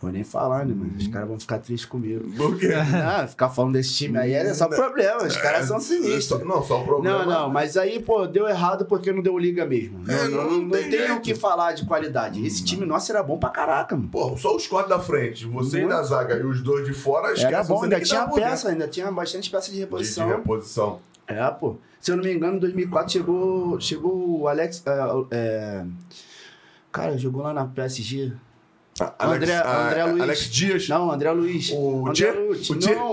C: Vou nem falar, né, mano? Os caras vão ficar tristes comigo.
A: por quê?
C: Não, ficar falando desse time aí é só problema. Os caras são sinistros.
A: Só- Não, só problema.
C: Não, não, mas aí, pô, deu errado porque não deu liga mesmo. Não,
A: É,
C: não,
A: não
C: não,
A: tem
C: tem o que falar de qualidade. Esse time nosso era bom pra caraca, mano.
A: Pô, só os quatro da frente, você
C: Muito.
A: da zaga e os dois de fora, esquece.
C: Era bom, ainda tinha peça, ainda tinha bastante peça de
A: dentro. De, de
C: reposição.
A: reposição.
C: É, pô. Se eu não me engano, em 2004 chegou, chegou o Alex. é, é, cara, jogou lá na PSG. André-
A: ah,
C: André Luiz.
A: Alex Dias.
C: Não, André Luiz.
A: O
C: André? Luiz.
A: O?
C: Não,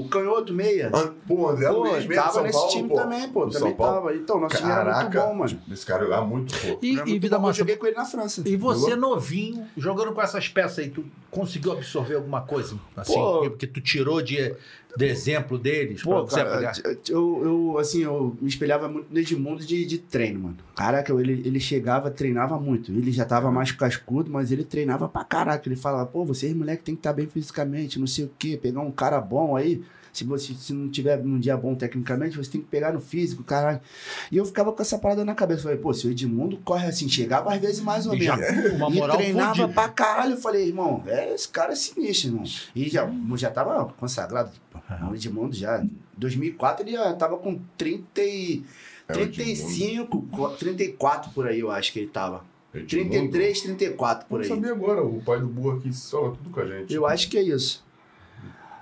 C: o canhoto meia.
A: An- Pô, André
C: Pô,
A: Luiz mesmo,
C: tava
A: São
C: nesse
A: Paulo,
C: time
A: pô.
C: também, pô. Também
A: São Paulo.
C: tava. Então, nosso time era muito bom, mano.
A: esse cara jogava muito, pô.
B: E,
C: Era
B: e
C: muito
B: vida
C: bom. Eu
B: massa.
C: joguei com ele na França.
B: E você novinho, jogando com essas peças aí, tu conseguiu absorver alguma coisa? Assim,
C: Pô.
B: porque tu tirou de.
D: De exemplo deles?
C: Pô,
D: você
C: cara, eu, eu, assim, eu me espelhava muito no Edmundo de, de treino, mano. Caraca, ele, ele chegava, treinava muito. Ele já tava mais cascudo, mas ele treinava pra caraca. Ele falava, pô, vocês moleque tem que estar bem fisicamente, não sei o quê, pegar um cara bom aí. Se você se não tiver num dia bom tecnicamente, você tem que pegar no físico, caralho. E eu ficava com essa parada na cabeça. Falei, pô, se o Edmundo corre assim, chegava às vezes mais ou
D: E já
C: menos.
D: uma
C: e
D: moral
C: treinava
D: fodida.
C: pra caralho. Eu falei, irmão, é, esse cara é sinistro, irmão. E já, já tava consagrado. O Edmundo já. Em 2004 ele já tava com 30 e,
A: É, o
C: 35, co- 34 por aí, eu acho que ele tava.
A: Edmundo.
C: 33, 34 por aí.
A: saber agora, o pai do burro aqui fala tudo com a gente.
C: Eu acho que é isso.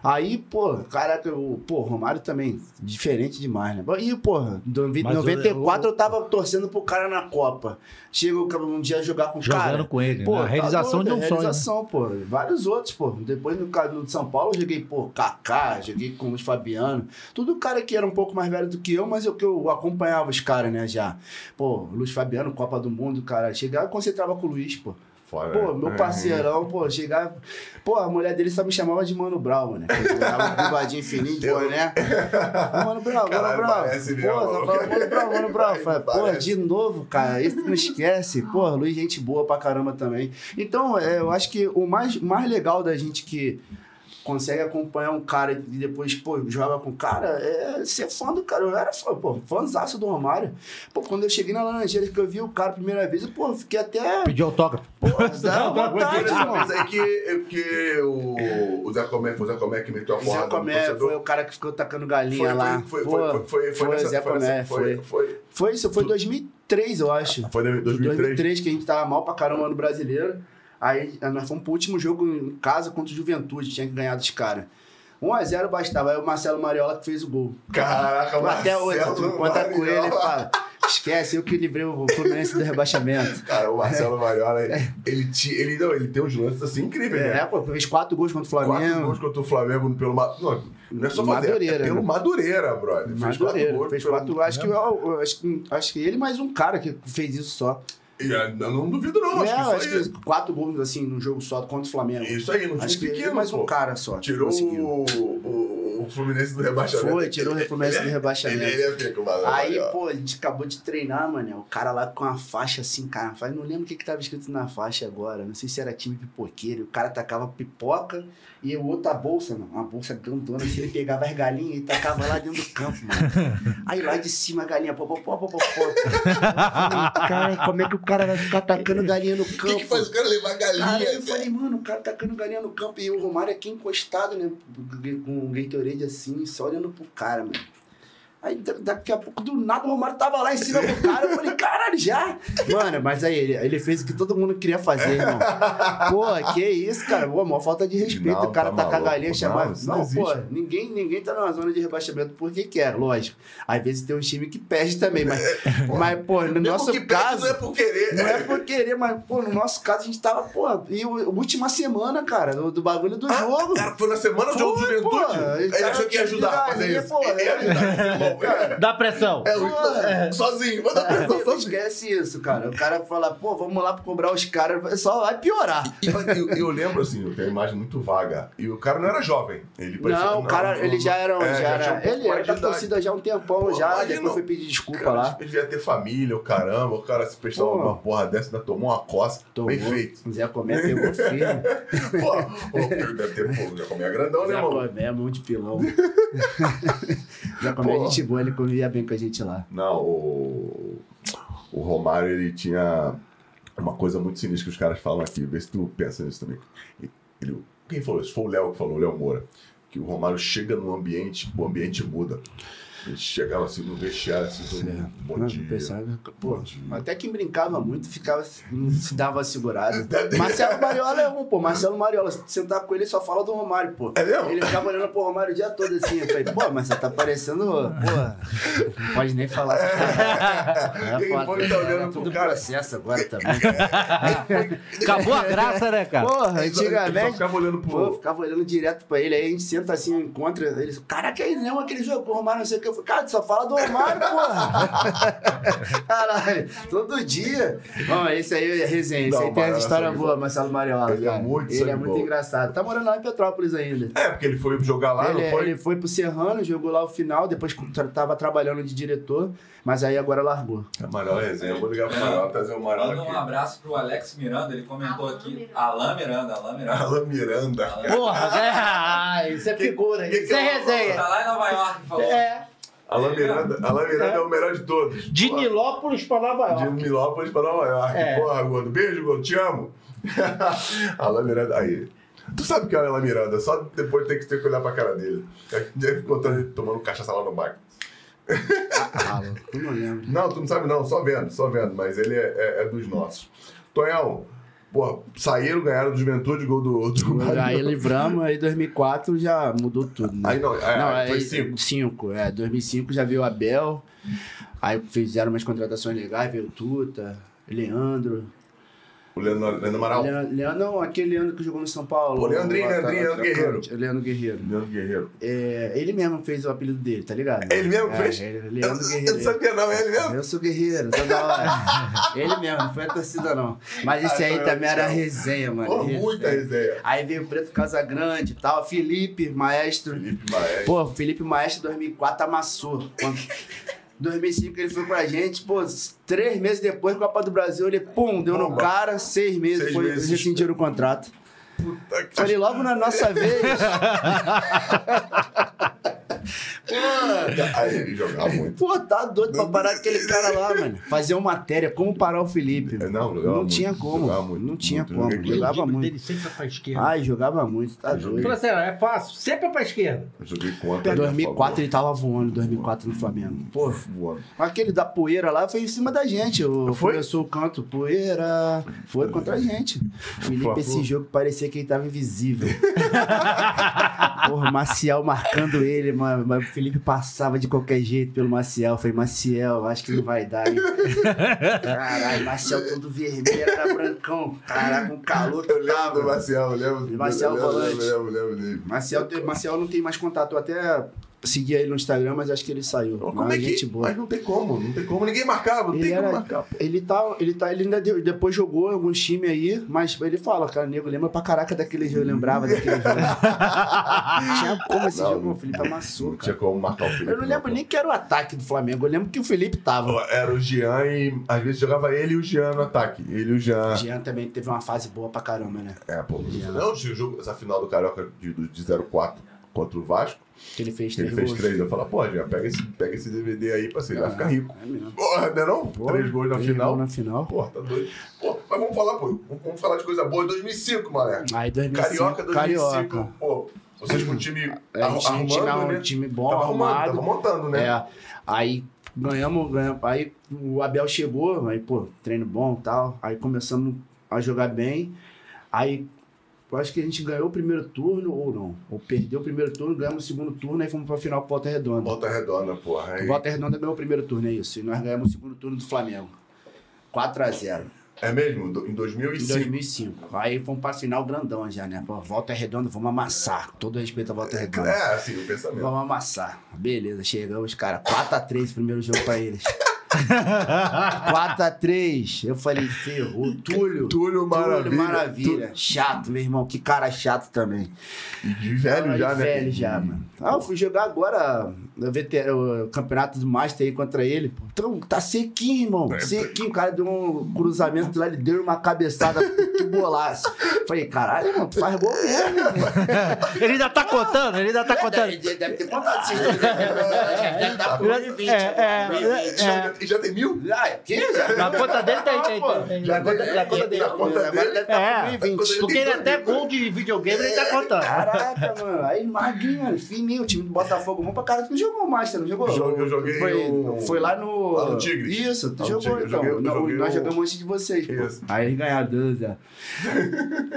C: Aí, pô, caraca, o pô, Romário também, diferente demais, né? E, porra, em
D: Mas
C: 94
D: eu-
C: eu, tava torcendo pro cara na Copa. Chega um dia jogar com o
B: Jogando
C: cara.
B: com ele,
C: Pô,
B: né? A realização
C: tá
B: de um
C: doido,
B: sonho. né?
C: realização, pô. Vários outros, pô. Depois no caso do São Paulo, eu joguei, pô, Kaká, joguei com o Luiz Fabiano. Tudo cara que era um pouco mais velho do que eu, mas eu que eu acompanhava os caras, né, já. Pô, Luiz Fabiano, Copa do Mundo, cara. Chegava e concentrava com o Luiz, pô.
A: Fora,
C: Pô, meu
A: é.
C: parceirão, pô, chegava. Pô, a mulher dele só me chamava de Mano Brown, né? Tava bigodinho fininho, de
A: Eu-
C: boné. Mano Brown, Mano
A: parece
C: Pô, só falava Mano Brown, Mano Brown. Falei, pô, de novo, cara, isso não esquece. Pô, Luiz, gente boa pra caramba também. Então, é, eu acho que o mais, mais legal da gente que consegue acompanhar um cara e depois, pô, joga com o cara, é ser fã do cara. Eu era fã, pô, fãzaço do Romário. Pô, quando eu cheguei na Laranjeira que eu vi o cara a primeira vez, eu, pô, fiquei até.
B: Pediu autógrafo.
C: Pô, dá vontade, irmão.
A: mas é que, é que o, o Zé Comé, foi o Zé Comé que meteu a
C: Zé
A: porrada no
C: Comé
A: torcedor.
C: foi o cara que ficou tacando galinha
A: Foi,
C: lá.
A: foi,
C: Pô,
A: foi, foi, foi, foi,
C: foi
A: nessa-
C: Zé Comé,
A: foi, foi,
C: Foi isso, foi 2003, eu acho.
A: foi em 2003.
C: 2003, que a gente tava mal pra caramba no brasileiro. Aí nós fomos pro último jogo em casa contra o Juventude, tinha que ganhar dos caras. 1x0 bastava. Aí o Marcelo Mariola que fez o gol.
A: Caraca,
C: Até hoje,
A: Marcelo
C: tu conta com ele e fala: esquece, eu que livrei o Fluminense do rebaixamento.
A: Cara, o Marcelo Mariola, ele, ti- ele, não, ele tem uns lances assim incríveis, né?
C: É, pô, fez quatro gols contra o
A: Quatro
C: Flamengo.
A: gols contra o Flamengo pelo não, não é só fazer,
C: Madureira,
A: é pelo
C: né?
A: Madureira, brother. Fez quatro
C: Madureira,
A: gols
C: fez
A: pelo-
C: quatro. Acho que, eu, acho, acho que ele mais um cara que fez isso só.
A: É, eu não duvido não, acho
C: É,
A: que
C: acho
A: aí.
C: que quatro gols assim num jogo só contra o Flamengo.
A: Isso aí, não
C: Acho que
A: time pequeno,
C: mais um cara só. que
A: Tirou o, o, o Fluminense do rebaixamento.
C: Foi, tirou o Fluminense do
A: Ele,
C: rebaixamento.
A: ele é pico, mano.
C: Aí, pô, a gente acabou de treinar, mano. O cara lá com a faixa assim, cara. Não lembro o que, que tava escrito na faixa agora. Não sei se era time pipoqueiro. O cara tacava pipoca e o outro a bolsa, mano. Uma bolsa grandona, assim, ele pegava as galinhas e tacava lá dentro do campo, mano. Aí lá de cima a galinha, pô, pô, pô, pô, pô, Cara, como é que o cara vai ficar tacando galinha no
A: O
C: campo?
A: que, que faz o cara levar galinha?
C: Cara, eu falei, mano, o cara tacando galinha no campo e o Romário aqui encostado, né? Com o Gatorade assim, só olhando pro cara, mano. Aí da- daqui a pouco, do nada, o Romário tava lá em cima do cara. Eu falei, caralho, já? Mano, mas aí ele, ele fez o que todo mundo queria fazer, irmão. Pô, que isso, cara? Pô, maior falta de respeito.
A: Não,
C: o cara
A: tá
C: tacar
A: maluco.
C: galinha,
A: Não,
C: chamar.
A: isso
C: Não,
A: não
C: pô, ninguém, ninguém tá numa zona de rebaixamento porque quer, lógico. Às vezes tem um time que perde também, mas, mas pô, no
A: Mesmo
C: nosso caso.
A: não é por querer.
C: Não é por querer, mas, pô, no nosso caso a gente tava, pô, e o- última semana, cara, do, do bagulho do jogo.
A: Cara, foi na semana do jogo de
C: Foi,
A: juventude.
C: pô.
A: Ele achou que ia ajudar a fazer
C: galinha,
A: isso.
C: pô,
A: Ele ia
C: é.
B: Dá pressão.
A: É, o- sozinho, manda pressão
C: Não
A: sozinho.
C: esquece isso, cara. O cara fala, pô, vamos lá cobrar os caras, só vai piorar.
A: E eu, eu- lembro assim, eu tenho uma imagem muito vaga. E o cara não era jovem. Ele parecia-
C: Não, o cara, ele já era.
A: é,
C: já era
A: um
C: ele era da torcida já há um tempão
A: Pô,
C: já,
A: imagina,
C: depois foi pedir desculpa
A: Cara,
C: lá.
A: Ele devia ter família, o caramba. O cara se prestar
C: Pô.
A: uma porra dessa, ainda tomou uma coça.
C: Tomou.
A: Bem feito.
C: Zé Comé pegou firme.
A: Pô, o Pedro deve ter, pô, já comia grandão, né,
C: Zé
A: irmão?
C: Comé é mão de pilão. Zé Comé é
A: Pô.
C: Gente boa, ele convivia bem com a gente lá.
A: Não, o, o Romário, ele tinha uma coisa muito sinistra que os caras falam aqui. Vê se tu pensa nisso também. Ele, quem falou isso? Foi o Léo que falou, o Léo Moura. Que o Romário chega num ambiente, o ambiente muda. Ele chegava assim no vestiário, assim, todo mundo, bom
C: Não,
A: dia.
C: pensava, pô,
A: bom dia.
C: até quem brincava muito ficava, não se dava segurada. Marcelo Mariola é um, pô. Marcelo Mariola, se tu sentar com ele, só fala do Romário, pô.
A: É mesmo?
C: Ele ficava olhando pro Romário o dia todo assim. Eu falei, pô, mas você tá parecendo. Pô, não pode nem falar. É,
A: Quem
C: foda.
A: foi que tá olhando pro
C: tudo
A: cara?
C: processo agora também.
B: Acabou a graça, né, cara?
C: Porra,
A: Ele só
C: antigamente.
A: ficava olhando
C: Pô,
A: pro.
C: ficava olhando direto pra ele, aí a gente senta assim, encontra ele. Caraca, aí lembra aquele jogo, pô, Romário, não sei o que. Eu falei, cara, tu só fala do Romário, porra. Caralho, todo dia. Bom, esse aí é resenha. Esse
A: Não,
C: aí tem histórias
A: sangue
C: boas,
A: bom.
C: Marcelo Mariola.
A: Ele é
C: cara.
A: muito
C: Ele é muito
A: bom.
C: engraçado. Tá morando lá em Petrópolis ainda.
A: É, porque ele foi jogar lá,
C: ele,
A: não foi?
C: ele foi pro Serrano, jogou lá o final, depois tava trabalhando de diretor, mas aí agora largou.
A: É Mariola resenha. Eu vou ligar pro Mariola, trazer o Mariola
E: Manda um abraço pro Alex Miranda, ele comentou
F: Alain
E: aqui.
F: Miranda.
E: Alain Miranda, Alain Miranda.
A: Alan Miranda.
B: Porra?
C: Ah, isso é figura,
A: que-
C: isso é resenha.
E: Tá lá em Nova York, falou.
C: É,
A: Alan Miranda, Alan Miranda é o melhor de todos.
B: De
A: Porra.
B: Nilópolis pra Nova
A: De
B: York.
A: Milópolis pra Nova York.
B: É.
A: Porra, gordo. Beijo, gordo. Te amo. Alan Miranda. Aí. Tu sabe que é o Alan Miranda, só depois tem que ter que olhar pra cara dele. Ele contando ele tomando cachaça lá no bar.
C: ah, não lembro.
A: Não, tu não sabe não, só vendo, só vendo, mas ele é, é- é dos nossos. Tonhão, porra, saíram, ganharam do Juventude, gol do, do
C: Aí livramos, aí 2004 já mudou tudo, né?
A: Aí não, é,
C: Não,
A: aí foi
C: aí,
A: cinco.
C: cinco, é. 2005 já veio o Abel, aí fizeram umas contratações legais, veio o Tuta, Leandro.
A: O Leandro, Leandro Amaral.
C: Leandro, Leandro- não, aquele Leandro que jogou no São Paulo.
A: Pô, Leandrinho,
C: o
A: Leandrinho, Leandro
C: atacante, Leandro Guerreiro.
A: Leandro Guerreiro.
C: É, ele mesmo fez o apelido dele, tá ligado?
A: É ele mesmo
C: é,
A: fez?
C: Ele,
A: Eu,
C: Leandro
A: eu
C: Guerreiro.
A: não sabia não, é ele mesmo?
C: Eu sou guerreiro, toda hora. ele mesmo, não foi a torcida não. Mas esse
A: Ah,
C: aí
A: então eu
C: também era resenha, mano.
A: Pô, muita resenha.
C: Aí veio o Preto Casagrande e tal, Felipe, maestro.
A: Felipe Maestro.
C: Pô, Felipe Maestro 2004 amassou. Quando... 2005 ele foi pra gente, pô, três meses depois, Copa do Brasil, ele, pum, deu no cara, seis meses,
A: Seis
C: foi,
A: meses.
C: rescindiram o contrato.
A: Puta que
C: Falei, logo na nossa vez.
A: Aí ele jogava muito.
C: Pô, tá doido pra parar aquele cara lá, mano. Fazer uma matéria, como parar o Felipe.
A: Não, jogava
C: Não
A: muito,
C: tinha como.
A: jogava muito,
C: não tinha
A: muito,
C: como. Jogava muito.
D: dele sempre pra esquerda.
C: Ai, jogava muito, tá doido.
B: Assim, é fácil, sempre pra esquerda.
A: Eu joguei contra.
C: Em 2004 ele tava voando, 2004 no Flamengo. Pô,
A: voando.
C: aquele da poeira lá foi em cima da gente. O,
A: Foi?
C: Começou o canto, poeira. Foi contra a gente. Felipe, esse jogo parecia que ele tava invisível. Porra, Maciel marcando ele, mano. Mas o Felipe passava de qualquer jeito pelo Maciel. Falei, Maciel, acho que não vai dar, hein? Caralho, Maciel todo vermelho, era brancão. Caraca, com calor que
A: Eu lembro do. Marcial, eu lembro.
C: Marcial
A: eu lembro,
C: volante.
A: lembro, lembro, lembro dele.
C: Marcial, tem- Marcial não tem mais contato. Eu até segui ele no Instagram, mas acho que ele saiu.
A: Como
C: Mas
A: é que...
C: gente boa.
A: Mas não tem como, não tem como. Ninguém marcava, não
C: Ele,
A: tem
C: era,
A: como marcar.
C: ele tá, ele tá, ele ainda deu- depois jogou em alguns times aí, mas ele fala, cara, nego lembra pra caraca daquele jogo, eu lembrava daquele jogo. Não tinha como esse
A: Não,
C: jogo, o Felipe amassou,
A: Não tinha como marcar o Felipe.
C: Eu não lembro nem que era o ataque do Flamengo, eu lembro que o Felipe tava.
A: Era o Jean e às vezes jogava ele e o Jean no ataque. Ele e o Jean.
C: O Jean também teve uma fase boa pra caramba, né?
A: É, pô.
C: Jean.
A: Não, o jogo, essa final do Carioca de, de 04 contra o Vasco,
C: Que ele fez
A: que ele
C: três
A: fez
C: gols.
A: três. Eu falo, pô, Jean, pega esse, pega esse DVD aí, parceiro, vai ficar rico.
C: É.
A: Porra, não é não?
C: Pô,
A: três gols na
C: três
A: final.
C: gols na final.
A: Porra, tá doido. Pô, mas vamos falar, pô, vamos falar de coisa boa. 2005, mané.
C: Aí 2005,
A: Carioca 2005,
C: Carioca.
A: pô, vocês com o time
C: a gente
A: arru-
C: tinha
A: arrumando,
C: um
A: né?
C: time bom,
A: tava arrumando,
C: arrumado.
A: tava montando, né?
C: É. Aí ganhamos, ganhamos. Aí o Abel chegou, aí, pô, treino bom e tal. Aí começamos a jogar bem. Aí eu acho que a gente ganhou o primeiro turno ou não. Ou perdeu o primeiro turno, ganhamos o segundo turno, aí fomos pra final com Volta Redonda.
A: Volta redonda, porra. Aí-
C: Volta Redonda ganhou o primeiro turno, é isso. E nós ganhamos o segundo turno do Flamengo. 4x0.
A: É mesmo? Em
C: Em
A: 2005.
C: 2005. Aí fomos pra final grandão já, né? Pô, Volta Redonda, vamos amassar. Com todo respeito à Volta Redonda.
A: É, assim, o pensamento.
C: Vamos amassar. Beleza, chegamos, cara. 4x3 primeiro jogo pra eles. 4x3. Eu falei, ferrou. Túlio.
A: Túlio Maravilha.
C: maravilha. Chato, meu irmão. Que cara chato também.
A: De velho já, né?
C: Velho já, mano. Ah, eu fui jogar agora o, campeonato do Master aí contra ele. pô. Então, tá sequinho, irmão.
A: É,
C: Sequinho. O cara deu um cruzamento lá, ele deu uma cabeçada que bolaço. Falei, caralho, irmão, tu faz gol mesmo.
B: Ele ainda tá contando, ele ainda tá contando.
C: Deve, deve ter contado esses dois. Deve estar por 20,
B: É, é,
C: 20.
B: é.
A: Já, já tem mil?
C: Ah, é que? Já,
B: Na conta dele tem, tem, tem. tem.
C: Já conta, já conta dele.
A: Na conta dele.
C: deve estar
B: É,
C: por 20.
B: Porque ele até gol de videogame ele tá contando.
C: Caraca, mano. Aí, magrinho, fininho. O time do Botafogo bom pra cara. Tu não jogou o Master, não jogou?
A: Jogo- eu joguei
C: Foi, lá no...
A: lá no Tigres.
C: Isso, tu jogou então. nós jogamos antes de vocês, pô.
A: Isso.
C: Aí eles ganharam 12, ó.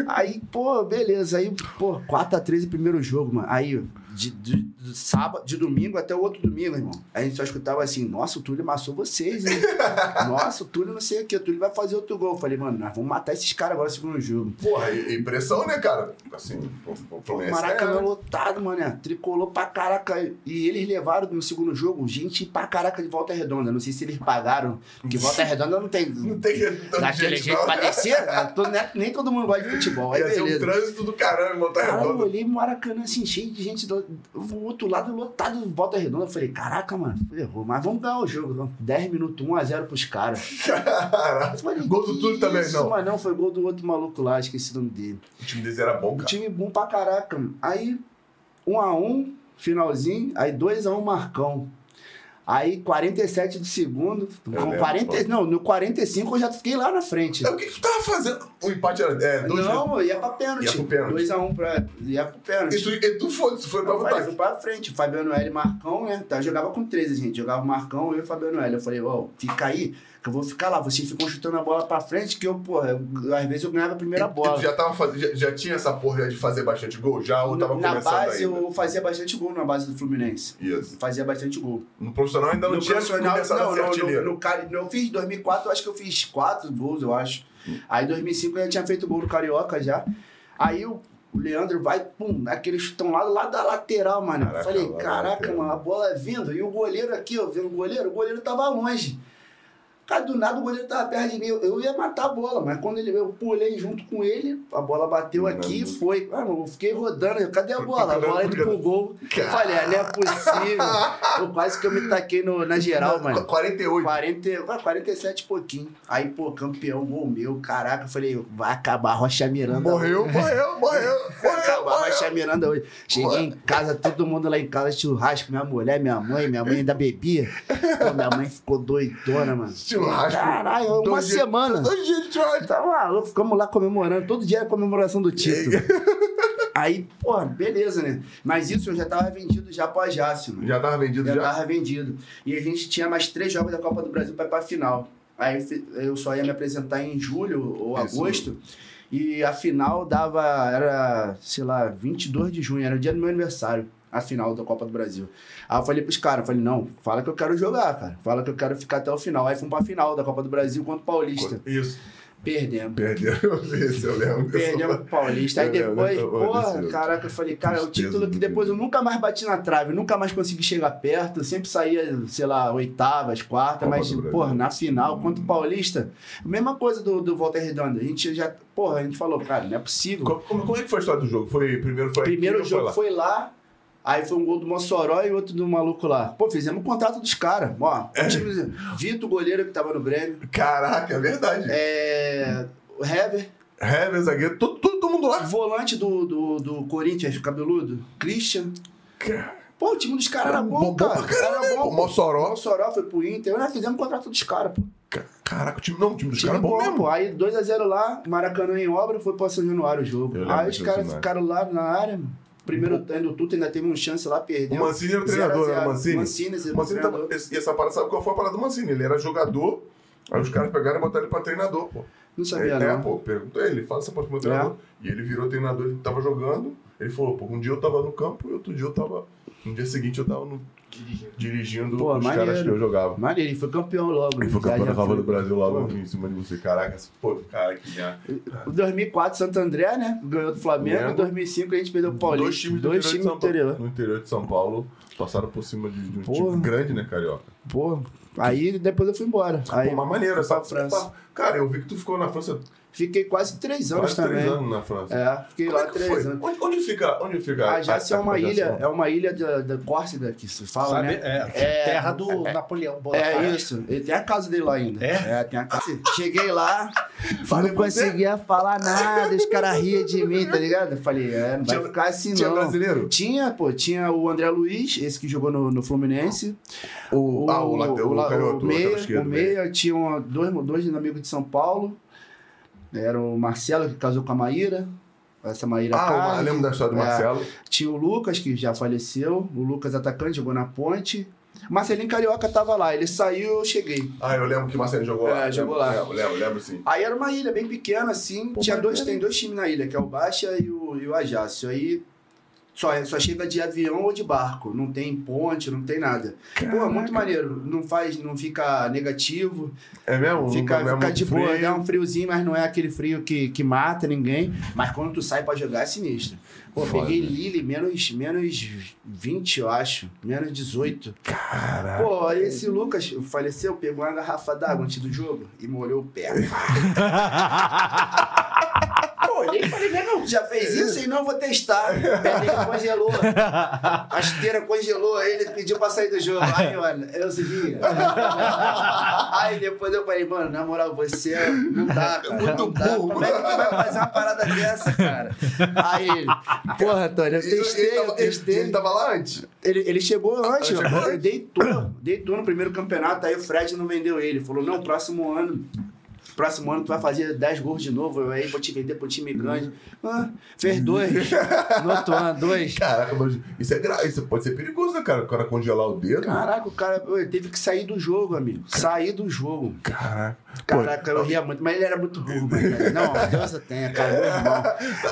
C: Aí, pô, beleza. Aí, pô, 4x3 o primeiro jogo, mano. Aí, de, de, de sábado, de domingo até o outro domingo, irmão. A gente só escutava assim, nossa, o Túlio amassou vocês, hein? nossa, o Túlio não sei o que, o Túlio vai fazer outro gol. Eu falei, mano, nós vamos matar esses caras agora no segundo jogo.
A: Porra, e, e pressão, né, cara? Assim, o, Fluminense
C: Maracanã
A: é, né?
C: lotado, mano. Tricolou pra caraca. E eles levaram no segundo jogo gente pra caraca de volta redonda. Não sei se eles pagaram, porque volta redonda não tem.
A: Não tem
C: Daquele jeito
A: não.
C: pra descer, né? Né? nem todo mundo gosta de futebol. Aí
A: Ia ser um
C: beleza.
A: trânsito do caramba em Volta
C: Cara, eu
A: Redonda.
C: olhei Maracanã assim, cheio de gente do, do outro lado, lotado de volta redonda. Eu falei, caraca, mano, errou. Mas vamos ganhar o jogo. vamos. 10 minutos, 1x0 pros caras.
A: Caraca.
C: Falei,
A: Gol do Túlio também, não.
C: Mas não, foi gol do outro maluco lá, esqueci o nome dele.
A: O time deles era bom,
C: Um
A: cara.
C: time bom pra caraca. mano. Aí, 1x1, finalzinho. Aí 2x1 Marcão. Aí 47 do segundo. Com
A: lembro,
C: 40,
A: pô.
C: não, no 45 eu já fiquei lá na frente.
A: É, O que que tu tava fazendo? O empate era é, dois
C: não, ia pra pênalti.
A: Ia pro pênalti.
C: 2x1 pra. Ia pro pênalti.
A: E tu, e tu foi, tu foi pra votar.
C: fui pra frente. Fabiano L e Marcão, né? Tá, jogava com 13, gente. Jogava o Marcão, eu e o Fabiano L. Eu falei, ó, fica aí, eu vou ficar lá. Vocês ficam chutando a bola pra frente, que eu, porra, eu- às vezes eu ganhava a primeira
A: E-
C: bola.
A: já, tava faz... já, já tinha essa porra de fazer bastante gol? Já ou tava
C: na
A: começando
C: base,
A: ainda?
C: eu fazia bastante gol na base do Fluminense.
A: Isso.
C: Fazia bastante gol.
A: No profissional ainda não
C: no
A: tinha
C: profissional, não,
A: ser
C: no, no, no, eu fiz 2004, eu acho que eu fiz quatro gols, eu acho. Aí em 2005 eu já tinha feito gol no Carioca já. Aí o o Leandro vai, pum, aquele chutão lá, lá da lateral, mano.
A: Caraca,
C: eu falei, caraca, mano, a bola vindo. E o goleiro aqui, ó, vendo o goleiro, o goleiro tava longe. Cara, do nada o goleiro tava perto de mim. Eu, ia matar a bola, mas quando ele, eu pulei junto com ele, a bola bateu aqui e foi. Mano, eu fiquei rodando. Cadê a bola? A bola indo pro gol. Eu
A: Cara.
C: falei, ah, não é possível. Eu quase que eu me taquei no, na geral, mano.
A: 48.
C: 40, ah, 47 e pouquinho. Aí, pô, campeão, gol meu, caraca. Eu falei, vai acabar a Rocha Miranda.
A: Morreu, morreu, morreu.
C: Vai
A: Morreu,
C: acabar a. Rocha Miranda hoje. Cheguei em casa, todo mundo lá em casa, churrasco, minha mulher, minha mãe, minha mãe ainda bebia. Pô, minha mãe ficou doidona, mano.
A: Churrasco.
C: Caralho, uma
A: dias-
C: semana.
A: Dois dias de churrasco.
C: Tá maluco, ficamos lá comemorando. Todo dia era comemoração do título. Aí, pô, beleza, né? Mas isso eu já tava vendido já pro Ajácio, mano.
A: Já tava vendido
C: Já
A: já?
C: tava vendido. E a gente tinha mais três jogos da Copa do Brasil pra ir pra final. Aí eu só ia me apresentar em julho ou
A: Isso.
C: agosto. E a final dava, era, sei lá, 22 de junho, era o dia do meu aniversário, a final da Copa do Brasil. Aí eu falei pros caras, eu falei, não, fala que eu quero jogar, cara. Fala que eu quero ficar até o final. Aí fomos pra final da Copa do Brasil contra o Paulista.
A: Isso.
C: Perdemos.
A: Perderam esse, eu lembro.
C: Perdemos pro Paulista. Aí
A: lembro,
C: depois, porra, caraca, eu falei, cara, é o título que depois eu nunca mais bati na trave, nunca mais consegui chegar perto, sempre saía, sei lá, oitavas, quartas, mas, porra, na final, contra o Paulista, mesma coisa do, do Volta Redonda. A gente já, porra, a gente falou, cara, não é possível.
A: Como, como- é que foi a história do jogo? Foi, primeiro foi aqui
C: Primeiro
A: ou
C: jogo
A: lá?
C: foi lá, aí foi um gol do Mossoró e outro do maluco lá. Pô, fizemos o contrato dos caras. Ó,
A: É.
C: o time- Vitor, goleiro que tava no Grêmio,
A: Caraca, é verdade.
C: é, o Hever,
A: Hever, zagueiro, todo, todo mundo lá.
C: volante do, do, do Corinthians, cabeludo, Christian.
A: Cara,
C: Pô, o time dos caras era bom,
A: Bom, bom
C: cara.
A: caramba,
C: era
A: pô. Mossoró.
C: O Mossoró foi pro Inter. Nós fizemos contrato dos caras, pô.
A: ca- Caraca, o time, não, o time dos caras é bom
C: bom,
A: mesmo.
C: pô. Aí 2x0 lá, Maracanã em obra, foi pra São Januário o jogo.
A: Eu
C: Aí os caras
A: né?
C: ficaram lá na área, mano. Primeiro tempo, o Tuta ainda teve uma chance lá,
A: O
C: perdeu.
A: Mancini era o
C: 0 a
A: treinador,
C: 0.
A: né? O Mancini.
C: Mancini, esse
A: O Mancini esse- e essa parada, sabe qual foi a parada do Mancini? Ele era jogador, aí os caras pegaram e botaram ele pra treinador, pô.
C: Não sabia,
A: é,
C: não.
A: pô, perguntou ele, fala essa parte pro meu treinador. E ele virou treinador, ele tava jogando, ele falou, pô, um dia eu tava no campo e outro dia eu tava. No dia seguinte eu tava no- dirigindo
C: Pô,
A: os
C: maneiro.
A: caras que eu jogava.
C: Maneiro, ele foi campeão logo.
A: Ele foi
C: Já-
A: campeão
C: já
A: da Copa do Brasil logo
C: Pô.
A: em cima de você. Caraca, pô, cara, que.
C: Em 2004, Santo André, né? Ganhou do Flamengo. Em
A: Flamengo.
C: 2005, a gente perdeu o Paulista.
A: Dois times do
C: Dois
A: interior, São
C: interior.
A: No interior de São Paulo passaram por cima de, de um time grande, né, Carioca?
C: Pô, aí depois eu fui embora. Aí,
A: Pô, uma maneira, sabe?
C: França.
A: Cara, eu vi que tu ficou na França
C: Fiquei quase três anos
A: quase
C: também.
A: três anos na França.
C: É, fiquei
A: Como
C: lá
A: é que
C: três
A: foi?
C: anos.
A: Onde, onde fica? Onde fica?
C: A Jácia é uma ilha, é uma ilha da, da Córcega que se fala,
D: Sabe?
C: né?
D: É,
C: É,
D: terra do Napoleão Bonaparte.
C: É isso. Ele tem a casa dele lá ainda.
D: É?
C: tem a casa. Cheguei lá,
A: Falei
C: não conseguia falar nada, os caras riam de mim, tá ligado? Eu falei, é, não vai
A: Tinha-
C: ficar assim
A: Tinha
C: não.
A: brasileiro?
C: Tinha, pô, tinha o André Luiz, esse que jogou no, no Fluminense.
A: O, ah, o, o,
C: o
A: o lateral
C: meia, o meia tinha dois, dois amigos de São Paulo. Era o Marcelo, que casou com a Maíra. Essa Maíra
A: Ah,
C: Carlos.
A: eu lembro da história do
C: É.
A: Marcelo.
C: Tinha o Lucas, que já faleceu. O Lucas atacante, jogou na ponte. Marcelinho Carioca tava lá. Ele saiu eu cheguei.
A: Ah, eu lembro que o Marcelo jogou
C: É,
A: lá.
C: jogou
A: lembro,
C: lá.
A: Lembro, lembro, lembro sim.
C: Aí era uma ilha bem pequena, assim.
A: Pô,
C: Tinha dois, tem dois times na ilha, que é o Baixa e o, e o Ajácio. Aí Só, só chega de avião ou de barco. Não tem ponte, não tem nada. Pô, muito maneiro. Não faz, não fica negativo.
A: É mesmo?
C: Fica,
A: Não é
C: fica
A: muito
C: de boa,
A: frio.
C: dá um friozinho, mas não é aquele frio que, que mata ninguém. Mas quando tu sai pra jogar é sinistro. Pô,
A: Foda.
C: peguei Lille menos, menos 20, eu acho. Menos 18.
A: Caraca.
C: Pô, esse Lucas faleceu, pegou uma garrafa d'água antes do jogo e molhou o pé. Pô, olhei e falei, não, já fez isso? E não, vou testar. Dele congelou. A esteira congelou, ele pediu pra sair do jogo. Aí, olha, eu segui. Aí depois eu falei, mano, na moral, você não dá, cara.
A: Muito
C: não dá.
A: burro.
C: Como é que tu vai fazer uma parada dessa, cara? Aí ele, porra, Antônio, eu
A: Ele-
C: testei,
A: ele,
C: eu
A: ele,
C: testei.
A: ele tava lá antes?
C: Ele, ele chegou antes,
A: Ah, chegou antes?
C: deitou, deitou no primeiro campeonato, aí o Fred não vendeu ele. Falou, não, próximo ano. Próximo ano tu vai fazer 10 gols de novo, eu aí vou te vender pro time grande. Ah, fez dois. No outro ano, dois.
A: Caraca, mas isso é grave. Isso pode ser perigoso, né, cara? O cara congelar o dedo.
C: Caraca, o cara teve que sair do jogo, amigo. Sair do jogo.
A: Caraca.
C: Caraca, eu ria muito, mas ele era muito burro, mano, cara. Não, Deus eu tenha, cara, meu irmão.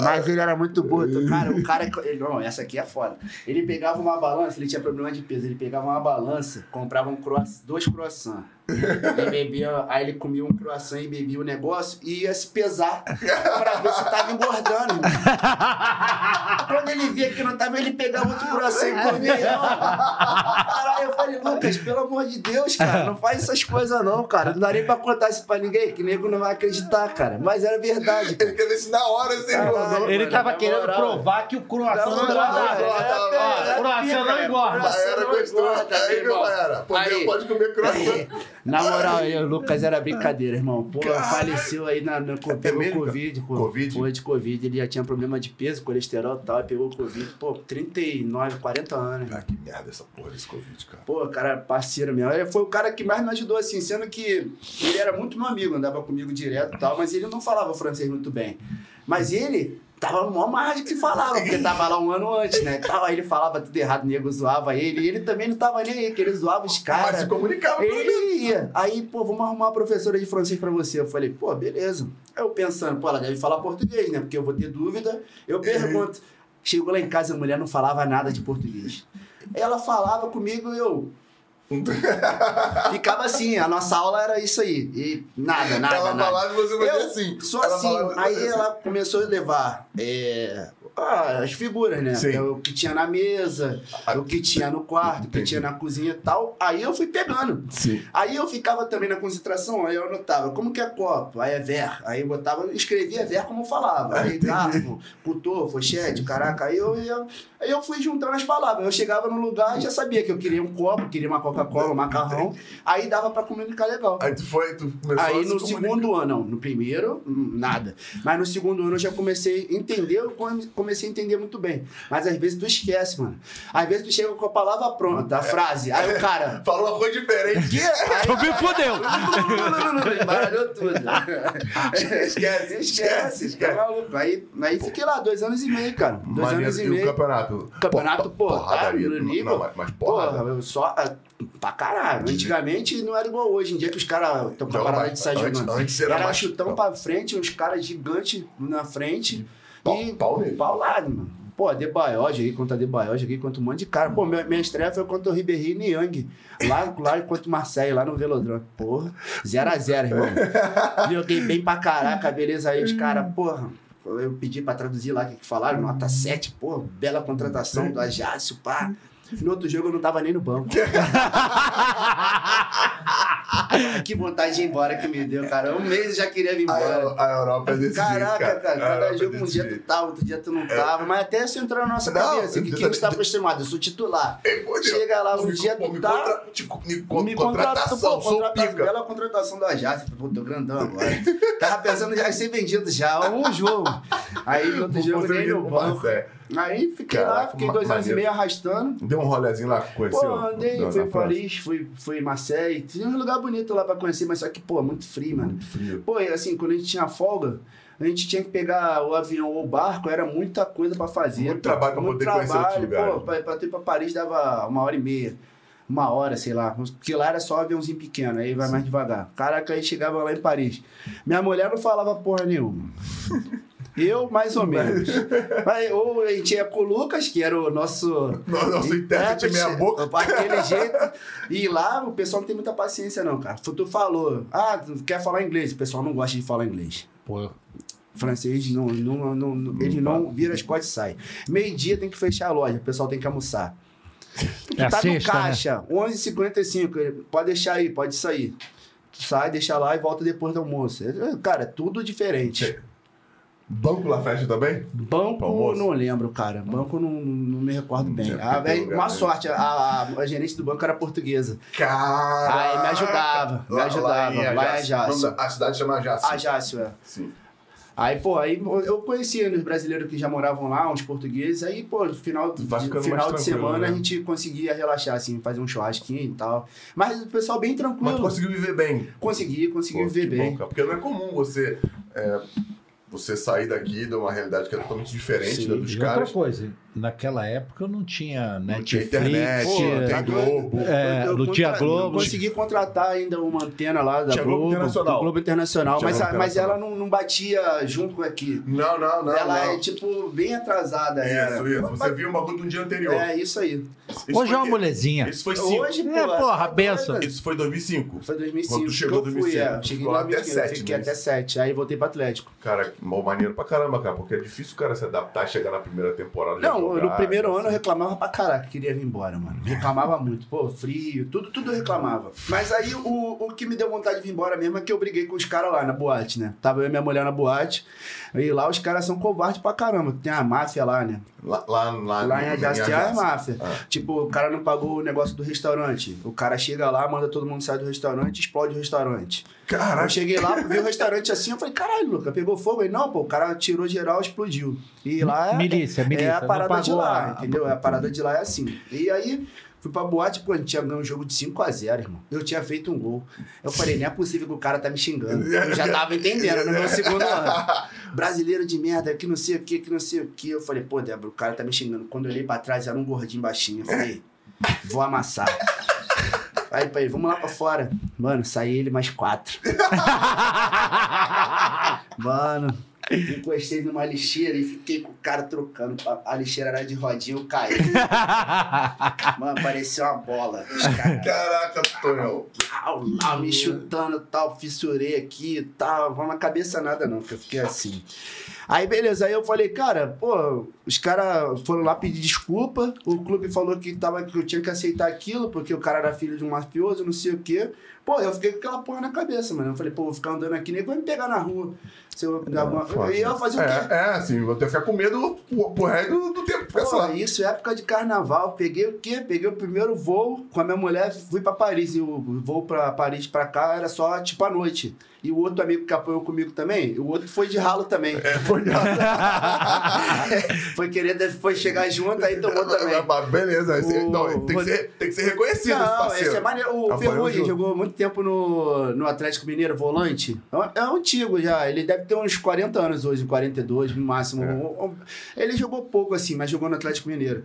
C: Mas ele era muito burro. Então, Cara, o cara. ele- Não, essa aqui é foda. Ele pegava uma balança, ele tinha problema de peso, ele pegava uma balança, comprava um croissant, dois croissants. E bebia, aí ele comia um croissant e bebia o negócio e ia se pesar pra ver se tava engordando. Quando ele via que não tava, ele pegava outro croissant e comia. Caralho, eu falei, Lucas, pelo amor de Deus, cara, não faz essas coisas não, cara. Não dá nem pra contar isso pra ninguém, que nego não vai acreditar, cara. Mas era verdade, cara.
A: Ele quer ver se na hora você
C: Caralho.
A: engordou.
B: Ele
C: mano,
B: tava querendo
C: moral.
B: provar que o croissant não
C: Não,
B: engordava. Croissant não engorda.
C: Croissant
A: Era
C: não
A: gostoso.
C: engorda,
A: Aí,
C: meu
A: meu
C: irmão.
A: era. Pô,
C: Aí.
A: pode comer croissant.
C: Na moral, aí, o Lucas era brincadeira, irmão. Pô,
A: Caralho.
C: faleceu aí na, na, pegou
A: mesmo, cara?
C: Covid, pô.
A: Covid?
C: Foi de Covid. Ele já tinha problema de peso, colesterol e tal, e pegou Covid. Pô, 39, 40 anos.
A: Ah, que merda essa porra desse Covid, cara.
C: Pô, cara, parceiro mesmo. Ele foi o cara que mais me ajudou, assim, sendo que ele era muito meu amigo, andava comigo direto e tal, mas ele não falava francês muito bem. Mas ele tava maior margem que falava, porque tava lá um ano antes, né? Tava, aí ele falava tudo errado, o nego zoava ele, e ele também não tava nem aí, que ele zoava os
A: Mas
C: caras.
A: se comunicava.
C: Ele ia. Aí, pô, vamos arrumar uma professora de francês pra você. Eu falei, pô, beleza. Aí eu pensando, pô, ela deve falar português, né? Porque eu vou ter dúvida. Eu pergunto. Chegou lá em casa, a mulher não falava nada de português. Ela falava comigo e eu. Ficava assim, a nossa aula era isso aí. E nada, nada,
A: ela
C: nada.
A: falava e você fazia assim. Ela
C: assim.
A: falava
C: Aí ela começou a levar é, ah, as figuras, né?
A: Sim.
C: O que tinha na mesa,
A: Ah,
C: o que tinha no quarto, o que tinha na cozinha e tal. Aí eu fui pegando.
A: Sim.
C: Aí eu ficava também na concentração, aí eu anotava como que é copo, aí é ver, aí eu botava, escrevia ver como falava,
A: Ah,
C: aí garfo, cutô, fochete, caraca, aí eu, ia- aí eu fui juntando as palavras, eu chegava no lugar e já sabia que eu queria um copo, queria uma Coca-Cola, um macarrão, aí dava pra comunicar legal.
A: Aí tu foi, tu começou a
C: Aí
A: se
C: no segundo ano, não, no primeiro, hum, nada. Mas no segundo ano eu já comecei a entender, eu come- comecei a entender muito bem. Mas às vezes tu esquece, mano. Às vezes tu chega com a palavra pronta, a frase, aí o cara.
A: Falou uma coisa diferente.
C: "Que?" Aí,
B: Tu me fudeu.
C: Embaralhou tudo.
A: Esquece, esquece, esquece.
C: Tá maluco. Aí, aí fiquei lá, dois anos e meio, cara. Dois
A: Maneiro.
C: anos e
A: E o
C: meio.
A: campeonato?
C: Campeonato, pô, tá
A: porradaria.
C: no nível.
A: Não, mas,
C: Porra, eu só. ah, Pra caralho. Antigamente não era igual hoje. Em dia que os caras estão com a parada de sair jogando.
A: antes era mais-
C: chutão pra frente, uns caras gigantes na frente.
A: Pau-
C: e
A: pau nele.
C: paulado, mano. Pô, Adebayo, joguei contra Adebayo, joguei contra um monte de cara. Pô, minha, minha estreia foi contra o Ribéry e Niang. Lá, lá contra o Marseille, lá no Velodrome. Porra, 0x0, irmão. Joguei bem pra caraca, beleza aí, os caras, porra. Eu pedi pra traduzir lá o que, que falaram, nota 7, pô, bela contratação do Ajácio, pá. No outro jogo eu não tava nem no banco. que vontade de ir embora que me deu, cara. Um mês eu já queria vir
A: A,
C: embora.
A: Eu- a Europa é desse
C: Caraca, cara,
A: A
C: cada
A: é
C: jogo um dia tu tava, outro dia tu não tava. Mas até isso entrou na nossa
A: Não,
C: cabeça. Que quem está acostumado? Eu sou titular.
A: Deus.
C: Chega lá, um
A: Me-
C: dia tu
A: me
C: tá.
A: contra- te- me con-
C: Me contratou,
A: contratação,
C: pô,
A: sou
C: contratação,
A: pica.
C: bela contratação do Ajax. Pô, tô grandão agora. Tava pensando já em ser vendido já, um jogo. Aí outro jogo nem no banco. Aí fiquei lá,
A: Caraca,
C: fiquei
A: ma-
C: dois anos e meio arrastando.
A: Deu um rolezinho lá, conheceu?
C: Pô, andei, fui em? Paris, fui, fui em Marseille. Tinha um lugar bonito lá pra conhecer, mas só que, pô, muito frio, mano.
A: Muito frio.
C: Pô, e assim, quando a gente tinha folga, a gente tinha que pegar o avião ou o barco, era muita coisa pra fazer.
A: Muito
C: pô.
A: trabalho pra
C: Muito
A: poder conhecer outros
C: trabalho,
A: lugares.
C: Pô, pra, pra ter pra Paris dava uma hora e meia. Uma hora, sei lá. Porque lá era só aviãozinho pequeno, aí vai mais devagar. Caraca, aí chegava lá em Paris. Minha mulher não falava porra nenhuma. Eu, mais ou menos. Mas, ou a gente ia com o Lucas, que era o nosso.
A: Nosso intérprete meia boca.
C: Aquele jeito. E lá o pessoal não tem muita paciência, não, cara. Tu falou, ah, tu quer falar inglês? O pessoal não gosta de falar inglês.
D: Pô,
C: Francês não, não, não, não ele não vira as costas e sai. Meio-dia tem que fechar a loja, o pessoal tem que almoçar.
B: É
C: tá
B: sexta,
C: no
B: né?
C: caixa, 11h55, ele, pode deixar aí, pode sair. Tu sai, deixa lá e volta depois do almoço. É, Cara, é tudo diferente.
A: Banco La Festa também?
C: Banco, não lembro, cara. Banco, não, não me recordo bem.
A: tinha
C: Ah,
A: lugar,
C: uma
A: né?
C: sorte, a, a, a gerente do banco era portuguesa.
A: Cara!
C: Aí me ajudava, me ajudava, lá em Ajaccio.
A: A cidade chama Ajaccio.
C: A Jácio, é.
A: Sim.
C: Aí, pô, aí eu conhecia os brasileiros que já moravam lá, uns portugueses, aí, pô, no final, de, final de semana
A: né?
C: a gente conseguia relaxar, assim, fazer um churrasquinho e tal. Mas o pessoal bem
A: Mas
C: tranquilo.
A: tu conseguiu viver bem.
C: Consegui, consegui
A: Pô,
C: viver
A: que
C: bem.
A: bom, cara. Porque não é comum você, é, você sair daqui de uma realidade que é totalmente diferente
C: Sim.
A: da dos
D: e outra
A: caras.
D: coisa, naquela época não tinha
A: Não
D: Netflix.
A: tinha internet,
C: Pô,
A: não
C: tá
A: Globo.
D: É, não tinha Globo.
C: Consegui contratar ainda uma antena lá da
A: Tinha Globo
C: Globo,
A: Internacional.
C: Globo Internacional,
A: Tinha
C: mas,
A: Globo
C: mas ela não, não batia junto com aqui.
A: Não, não, não.
C: ela
A: não.
C: é, tipo, bem atrasada. era.
A: Isso, isso. Você viu um bagulho do dia anterior.
C: É, isso aí.
A: Isso
D: Hoje é uma molezinha.
A: Isso foi cinco.
C: Hoje,
D: É,
C: pô,
D: porra, benção.
A: Isso foi 2005.
C: Foi 2005
A: Quando tu chegou
C: que
A: em
C: eu fui,
A: 2005,
C: é.
A: tu
C: Cheguei
A: lá
C: em
A: até
C: 2005,
A: sete,
C: Fiquei
A: né?
C: até 7, aí voltei pro Atlético.
A: Cara, mal maneiro pra caramba, cara, porque é difícil o cara se adaptar e chegar na primeira temporada. já
C: Não, no primeiro
A: assim.
C: ano eu reclamava pra caraca, queria vir embora, mano. Reclamava muito, pô, frio, tudo, tudo eu reclamava. Mas aí o, o que me deu vontade de vir embora mesmo é que eu briguei com os caras lá na boate, né? Tava eu e minha mulher na boate, e lá os caras são covardes pra caramba, tem a máfia lá, né?
A: Lá, lá, lá,
C: Lá em Ajaccio tem a
A: Ajaccio.
C: máfia.
A: Ah.
C: Tipo, o cara não pagou o negócio do restaurante. O cara chega lá, manda todo mundo sair do restaurante, explode o restaurante. Eu
A: Caraca,
C: cheguei lá, vi o restaurante assim, eu falei, caralho, Luca, pegou fogo? Ele, não, pô, o cara tirou geral, explodiu. E lá é,
D: Milícia, milícia.
C: é a
D: não
C: parada de lá,
D: a-
C: entendeu? A parada de lá é assim. E aí, fui pra boate, pô, a gente tinha ganho um jogo de 5x0, irmão. Eu tinha feito um gol. Eu falei, não é possível que o cara tá me xingando. Eu já tava entendendo no meu segundo ano. Brasileiro de merda, que não sei o que, que não sei o que. Eu falei, pô, Débora, o cara tá me xingando. Quando eu olhei pra trás, era um gordinho baixinho. Eu falei, vou amassar. Aí, ele, vamos lá pra fora. Mano, saí ele mais quatro. Mano, encostei numa lixeira e fiquei com o cara trocando. A- lixeira era de rodinha, eu caí. Mano, parecia uma bola. Caras
A: caraca,
C: au, me chutando tal, fissurei aqui e tal. Vamos na cabeça nada não, que eu fiquei assim. Aí beleza, aí eu falei, cara, pô, os caras foram lá pedir desculpa, o clube falou que, tava, que eu tinha que aceitar aquilo, porque o cara era filho de um mafioso, não sei o quê. Pô, eu fiquei com aquela porra na cabeça, mano. Eu falei, pô, vou ficar andando aqui, nem vai me pegar na rua. Se eu, eu ia fazer o quê?
A: É, é, assim, vou ter que ficar com medo pro, resto do, do tempo.
C: Pô,
A: lá.
C: isso é época de carnaval. Peguei o quê? Peguei o primeiro voo com a minha mulher, fui pra Paris. E o voo pra Paris pra cá era só tipo à noite. E o outro amigo que apoiou comigo também, o outro foi de ralo também.
A: É, foi
C: foi querer depois chegar junto, aí tomou também.
A: Mas Beleza, esse-
C: O-
A: não, tem, que ser, tem que ser reconhecido esse
C: Não,
A: parceiro.
C: esse é maneiro. O Ferrugem jogou muito tempo no, no Atlético Mineiro, volante. É, é antigo já. Ele deve ter uns 40 anos hoje, 42 no máximo.
A: É.
C: Ele jogou pouco assim, mas jogou no Atlético Mineiro.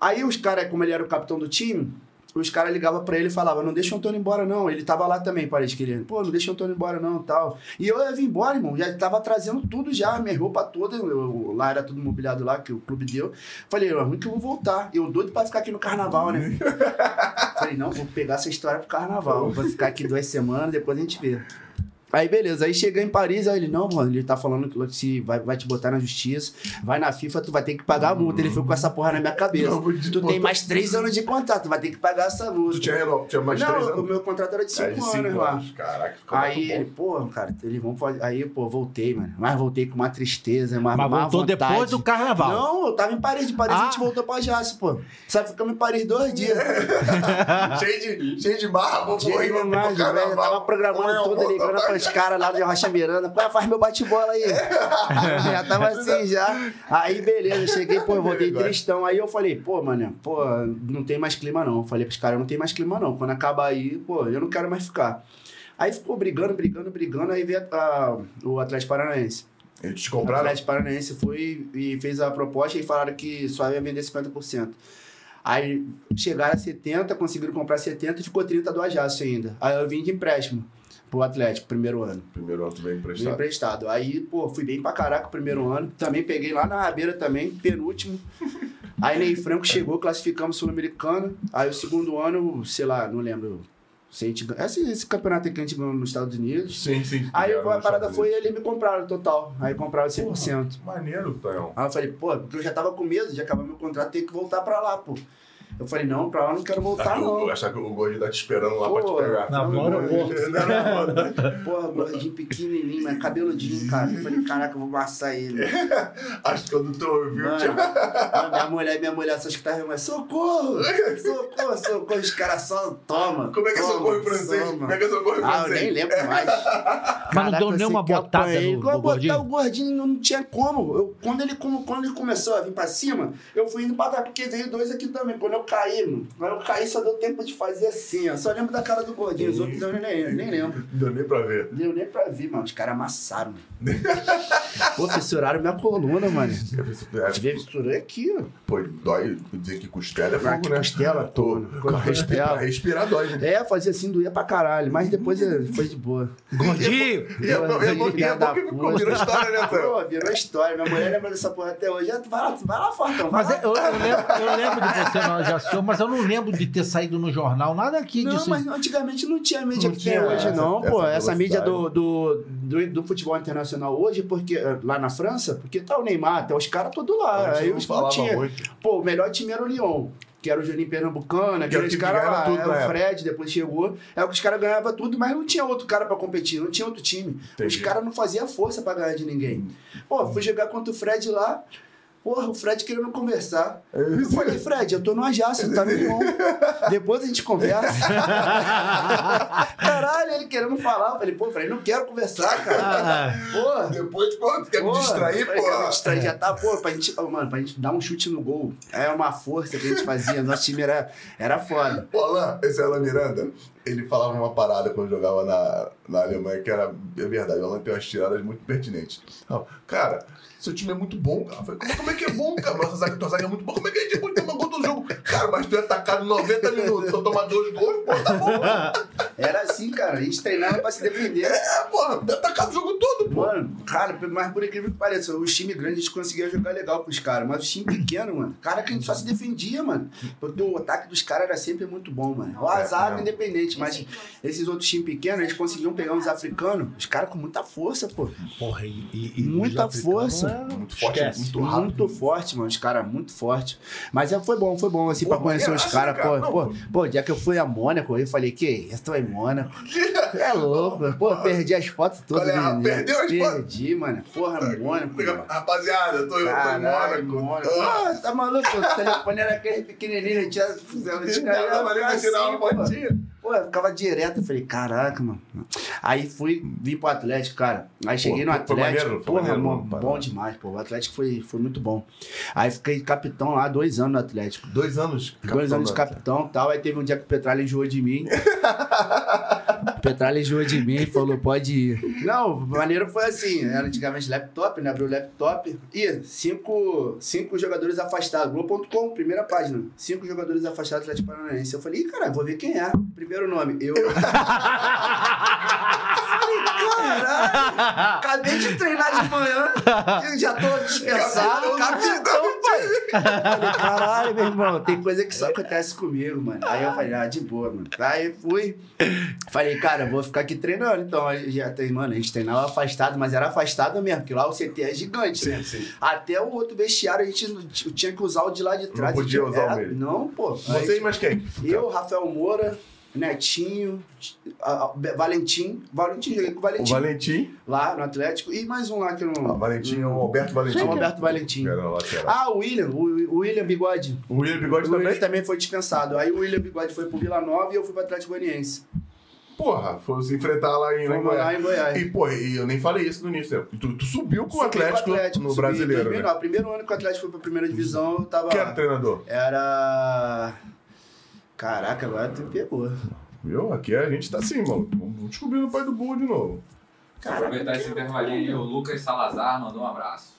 C: Aí os caras, como ele era o capitão do time, os caras ligavam pra ele e falavam, não deixa o Antônio embora não. Ele tava lá também, parece que ele, pô, não deixa o Antônio embora não, tal. E eu ia vir embora, irmão, já tava trazendo tudo já, minha roupa toda, eu- lá era tudo mobiliado lá, que o clube deu. Falei, é ruim que eu vou voltar. Eu doido pra ficar aqui no carnaval, né? Falei, não, vou pegar essa história pro carnaval. Vou ficar aqui duas semanas, depois a gente vê. Aí, beleza. Aí cheguei em Paris, aí ele, não, mano, ele tá falando que se vai, vai te botar na justiça, vai na FIFA, tu vai ter que pagar a multa. Ele foi com essa porra na minha cabeça.
A: Não, te
C: tu tem
A: botar-
C: mais três anos de contrato, tu vai ter que pagar essa multa.
A: Tu tinha, tinha mais três
C: não, o
A: anos?
C: meu contrato era de cinco,
A: É, de
C: anos
A: cinco
C: lá.
A: anos. Caraca, ficou
C: Aí ele, pô, cara, eles vão fazer. Aí, pô, voltei, mano. Mas voltei com uma tristeza, uma
B: Mas voltou
C: vontade.
B: depois do carnaval.
C: Não, eu tava em Paris. De Paris a
B: Ah.
C: gente voltou pra Jace, pô. Sabe, ficamos em Paris dois dias.
A: cheio, de, cheio de barra, vou
C: velho, eu
A: carnaval.
C: tava programando tudo, ligando pros caras lá de Rocha Miranda. Pô, faz meu bate-bola aí. já tava assim já. Aí, beleza, cheguei, pô, eu voltei tristão. Aí eu falei, pô, mano, pô, não tem mais clima não. Eu falei pros caras, não tem mais clima não. Quando acabar aí, pô, eu não quero mais ficar. Aí ficou brigando, brigando, brigando. Aí veio a- o Atlético Paranaense.
A: Eles te
C: O
A: compraram?
C: Atlético Paranaense foi e fez a proposta e falaram que só ia vender 50%. Aí chegaram a 70, conseguiram comprar 70 e ficou 30 do Ajax ainda. Aí eu vim de empréstimo. Pro Atlético, primeiro ano.
A: Primeiro ano tu veio emprestado.
C: emprestado. Aí, pô, fui bem pra caraca o primeiro ano. Também peguei lá na Rabeira também, penúltimo. Aí Ney Franco chegou, classificamos Sul-Americano. Aí o segundo ano, sei lá, não lembro se gente. Esse, esse campeonato que a gente ganhou nos Estados Unidos.
A: Sim, sim.
C: Aí a parada foi eles me compraram total. Aí compraram 100%.
A: Maneiro, Tonhão.
C: Aí eu falei, pô, porque eu já tava com medo de acabar meu contrato ter que voltar pra lá, pô. Eu falei, não, pra lá eu não quero voltar, não.
A: Achar que o gordinho tá te esperando lá
C: Pô,
A: pra te pegar.
B: Na
C: Não,
B: hora
C: não,
B: eu vou.
A: Não, não, não.
C: Porra, gordinho pequenininho, mas cabeludinho, cara. Eu falei, caraca, eu vou amassar ele.
A: Acho que quando tu ouviu,
C: Mano,
A: tinha...
C: mano, minha mulher, minha mulher só escutava, mas socorro! Socorro, socorro, os caras só toma.
A: Como é que é socorro em francês?
C: toma.
A: Como é que é socorro em
C: Ah, eu
A: francês?
C: nem lembro mais.
B: Mas não deu
C: eu
B: nenhuma
C: eu
B: botada no-
C: Eu
B: gordinho?
C: o gordinho não tinha como. Eu, quando, ele, como- quando ele começou a vir pra cima, eu fui indo pra trás, porque veio dois aqui também. Quando eu caí, mano, quando eu caí só deu tempo de fazer assim, ó. Só lembro da cara do gordinho, os outros eu nem, nem lembro.
A: Não deu nem pra ver.
C: Deu nem pra ver, mano. Os caras amassaram, mano. Pô, fissuraram minha coluna, mano.
A: É,
C: Fissurei aqui, ó.
A: Pô, dói dizer que costela é
C: Ah,
A: fogo, né?
C: costela,
A: Tô. respirar, pra respirar dói, né?
C: É, fazia assim, doía pra caralho. Mas depois é, foi de boa.
B: Gordinho!
A: E é bom, é é que ficou, virou história, né?
C: Pô, virou história. Minha mulher lembra dessa porra até hoje. Vai lá, vai lá, Fortão.
B: Mas é- eu, lembro, eu lembro de você na Mas eu não lembro de ter saído no jornal, nada aqui
C: Não,
B: disso.
C: mas antigamente não tinha mídia
A: Não
C: que tem
A: tinha
C: hoje,
A: essa-
C: não,
A: essa
C: pô. Essa mídia do, do, do, do futebol internacional hoje, porque eh, lá na França, porque tá o Neymar, tá os caras todos lá. Aí
A: não
C: os não tinha.
A: muito.
C: Pô, o melhor time era o Lyon. Que era o Juninho Pernambucano, aqueles caras lá.
A: tudo
C: Era
A: na
C: o. Fred, depois chegou. É o que os caras ganhavam tudo, mas não tinha outro cara pra competir, não tinha outro time. Os
A: Entendi.
C: caras não faziam força pra ganhar de ninguém. Pô, fui jogar contra o Fred lá. Porra, o Fred querendo conversar. Eu falei, Fred, eu tô no Ajax, tá no Lyon. Depois a gente conversa. Caralho, ele querendo falar. Eu falei, pô, Fred, não quero conversar, cara.
B: Ah,
C: Porra.
A: Depois, pô, tu quer me
C: Pô,
A: distrair,
C: falei, quero me
A: pô?
C: distrair, já tá, pô, pra gente, ó, mano, pra gente dar um chute no gol. É uma força que a gente fazia. Nosso time era, era foda.
A: O Alan, esse é Alan Miranda, ele falava uma parada quando jogava na, na Alemanha que era é verdade. O Alan tem umas tiradas muito pertinentes. Cara, seu time é muito bom, cara. Eu falei, como, como é que é bom, cara? Nossa zaga, tua zaga é muito bom. Como é que a gente pode tomar gol todo jogo? Cara, mas tu é atacado 90 minutos, só tomar dois gols, pô, tá bom.
C: Era assim, cara. A gente treinava pra se defender.
A: É, porra, tu é atacado o jogo todo, pô.
C: Mano, cara, mas por incrível que pareça, os times grandes a gente conseguia jogar legal com os caras, mas os times pequenos, mano, cara que a gente só se defendia, mano. Porque o ataque dos caras era sempre muito bom, mano. O
A: É,
C: azar
A: mesmo.
C: independente, mas esses outros times pequenos, eles conseguiam pegar uns africanos, os caras com muita força, pô.
D: Porra, e, e-
C: Muita força.
A: Muito forte,
D: Esquece.
A: muito rápido.
C: Muito forte, mano. Os caras muito forte. Mas é, foi bom, foi bom, assim,
A: Pô,
C: pra conhecer os caras.
A: cara?
C: Pô, pô, pô, dia que eu fui a Mônaco, eu falei, que isso, tô em Mônaco. É louco. Pô, perdi as fotos todas.
A: Qual a-
C: né?
A: perdeu as fotos?
C: Perdi, mano. Porra, Mônaco. mano.
A: Rapaziada, tô, tô em Mônaco.
C: Mônaco.
A: Ah,
C: Ah, tá maluco? O telefone era aquele pequenininho, tinha.
A: nem pra tirar uma
C: pô. Pô, eu ficava direto, eu falei, caraca, mano. Aí fui, vim pro Atlético, cara. Aí cheguei no
A: foi- foi
C: Atlético.
A: maneiro, foi
C: porra,
A: maneiro,
C: bom,
A: mano,
C: bom demais, pô. O Atlético foi, foi muito bom. Aí fiquei capitão lá, dois anos no Atlético.
A: Dois anos.
C: dois anos de capitão e tal. Aí teve um dia que o Petralha enjoou de mim. o Petralha enjoou de mim e falou, pode ir. Não, o maneiro foi assim, era antigamente laptop, né? Abriu o laptop. E cinco, cinco jogadores afastados. Globo.com, primeira página. Cinco jogadores afastados do Atlético Paranaense. Eu falei, cara, vou ver quem é. Primeiro nome, eu. caralho, acabei de treinar de manhã, já tô dispensado, capitão, pai. Caralho, meu irmão, tem coisa que só acontece comigo, mano. Aí eu falei, ah, de boa, mano. Aí fui, falei, cara, vou ficar aqui treinando. Então, já tem, mano, a gente treinava afastado, mas era afastado mesmo, porque lá o CT é gigante, né?
A: Sim, sim.
C: Até o outro vestiário a gente não- tinha que usar o de lá de trás.
A: podia
C: Era-
A: usar o mesmo.
C: Não, pô.
A: Vocês, mas quem?
C: eu, Rafael Moura, Netinho, a- a- Valentim. Valentim, joguei com o
A: O
C: Valentim
A: Valentim.
C: lá no Atlético. E mais um lá que
A: Ah,
C: não.
A: Valentim é o Alberto Valentim.
C: É o Alberto Valentim. Ah, o William, o, o William Bigode.
A: O William Bigode
C: o William
A: também?
C: também foi dispensado. Aí o William Bigode foi pro Vila Nova e eu fui pro Atlético Goianiense.
A: Porra, foi se enfrentar lá em, em
C: Fomos lá
A: Goiás.
C: em Goiás.
A: E, porra, e eu nem falei isso no início. né? Tu, tu subiu com o
C: Subi
A: Atlético, no
C: subi.
A: brasileiro,
C: 2009,
A: né?
C: Primeiro ano que o Atlético foi pra primeira divisão, eu tava.
A: Quem era o treinador?
C: Era. Caraca, agora tu pegou.
A: Viu? Aqui a gente tá assim, mano. Vamos descobrir o pai do burro de novo.
E: Aproveitar esse intervalinho aí, o Lucas Salazar mandou um abraço.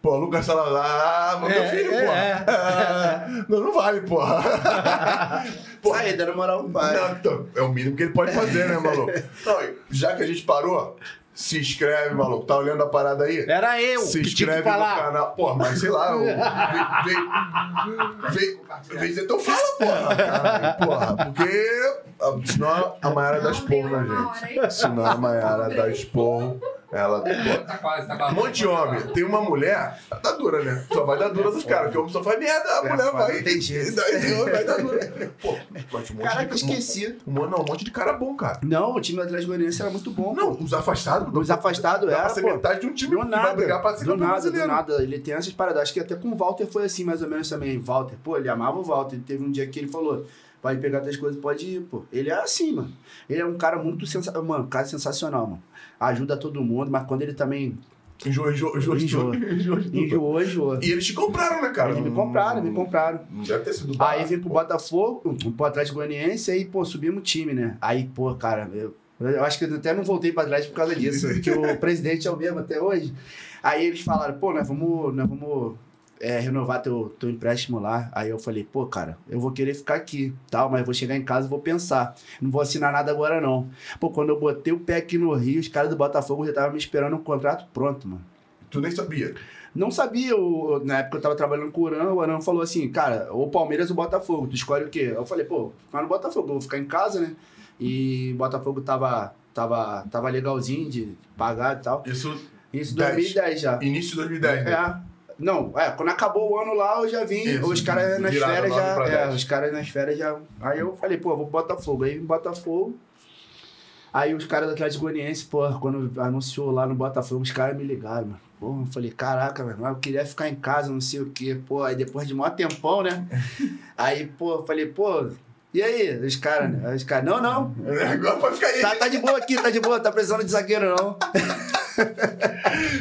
A: Pô, Lucas Salazar, meu
D: É,
A: filho,
D: é,
A: porra.
D: é.
A: Não, não vale, porra. Porra.
C: Aí, dando moral pro pai.
A: Não, então, é o mínimo que ele pode fazer, né, maluco? Não, já que a gente parou, se inscreve, maluco. Tá olhando a parada aí?
B: Era eu
A: Se
B: que tinha
A: inscreve no canal. Porra, mas sei lá, eu- vem, vem, vem, então fala, porra. Caralho, porra, porque ah, senão a Mayara dá esporro na gente. Senão a Mayara dá esporro, ela. porra,
E: Tá quase, tá
A: um
E: quase.
A: monte de homem. Tem uma mulher, dá dura, né? Só vai dar dura dos caras, porque o homem só faz merda, a
C: É
A: mulher
C: foda,
A: vai.
C: tem jeito.
A: daí vai dar dura. Pô, mas um monte
C: Caraca, eu
A: de,
C: esqueci.
A: Um, um, não, um monte de cara bom, cara.
C: Não, o time do Atlético Goianiense era muito bom.
A: Não, os afastados.
C: Os afastados era,
A: pra ser
C: pô.
A: metade de um time
C: Do
A: que
C: nada,
A: vai brigar pra ser
C: do nada, do
A: brasileiro.
C: nada. Ele tem essas paradas. Acho que até com o Walter foi assim, mais ou menos também. Walter, pô, ele amava o Walter. Ele teve um dia que ele falou: vai pegar tuas coisas, pode ir, pô. Ele é assim, mano. Ele é um cara muito sensacional. Mano, um cara sensacional, mano. Ajuda todo mundo, mas quando ele também
A: de tudo.
C: enjoou, enjoou.
A: E eles te compraram, né, cara?
C: Eles me compraram, me compraram.
A: Não deve ter sido
C: Aí
A: barato,
C: vim pro
A: pô.
C: Botafogo, pro Atlético Goianiense, aí, pô, subimos o time, né? Aí, pô, cara, eu, eu acho que eu até não voltei pra trás por causa disso, porque o presidente é o mesmo até hoje. Aí eles falaram, pô, nós vamos, nós vamos é, renovar teu, teu empréstimo lá. Aí eu falei, pô, cara, eu vou querer ficar aqui, tal, mas vou chegar em casa e vou pensar. Não vou assinar nada agora, não. Pô, quando eu botei o pé aqui no Rio, os caras do Botafogo já estavam me esperando um contrato pronto, mano.
A: Tu nem sabia.
C: Não sabia, o- na época eu tava trabalhando com o Uran, o Uran falou assim, cara, ou Palmeiras ou Botafogo, tu escolhe o quê? Eu falei, pô, ficar no Botafogo, eu vou ficar em casa, né? E Botafogo tava, tava, tava legalzinho de pagar e tal.
A: Isso,
C: Isso em
A: 10.
C: 2010 já.
A: início de 2010, né?
C: É. Não, é, quando acabou o ano lá, eu já vim,
A: Isso,
C: os caras nas férias já. É, os caras nas férias já. Aí eu falei, pô, eu vou pro Botafogo. Aí em Botafogo. Aí os caras do Atlético Goianiense, pô, quando anunciou lá no Botafogo, os caras me ligaram, mano. Pô, eu falei, caraca, mano, eu queria ficar em casa, não sei o quê. Pô, aí depois de maior tempão, né? Aí, pô, eu falei, pô, e aí? Os caras, né? Os caras, não, não.
A: Agora pode ficar aí.
C: Tá, tá de boa aqui, tá de boa, tá precisando de zagueiro, não.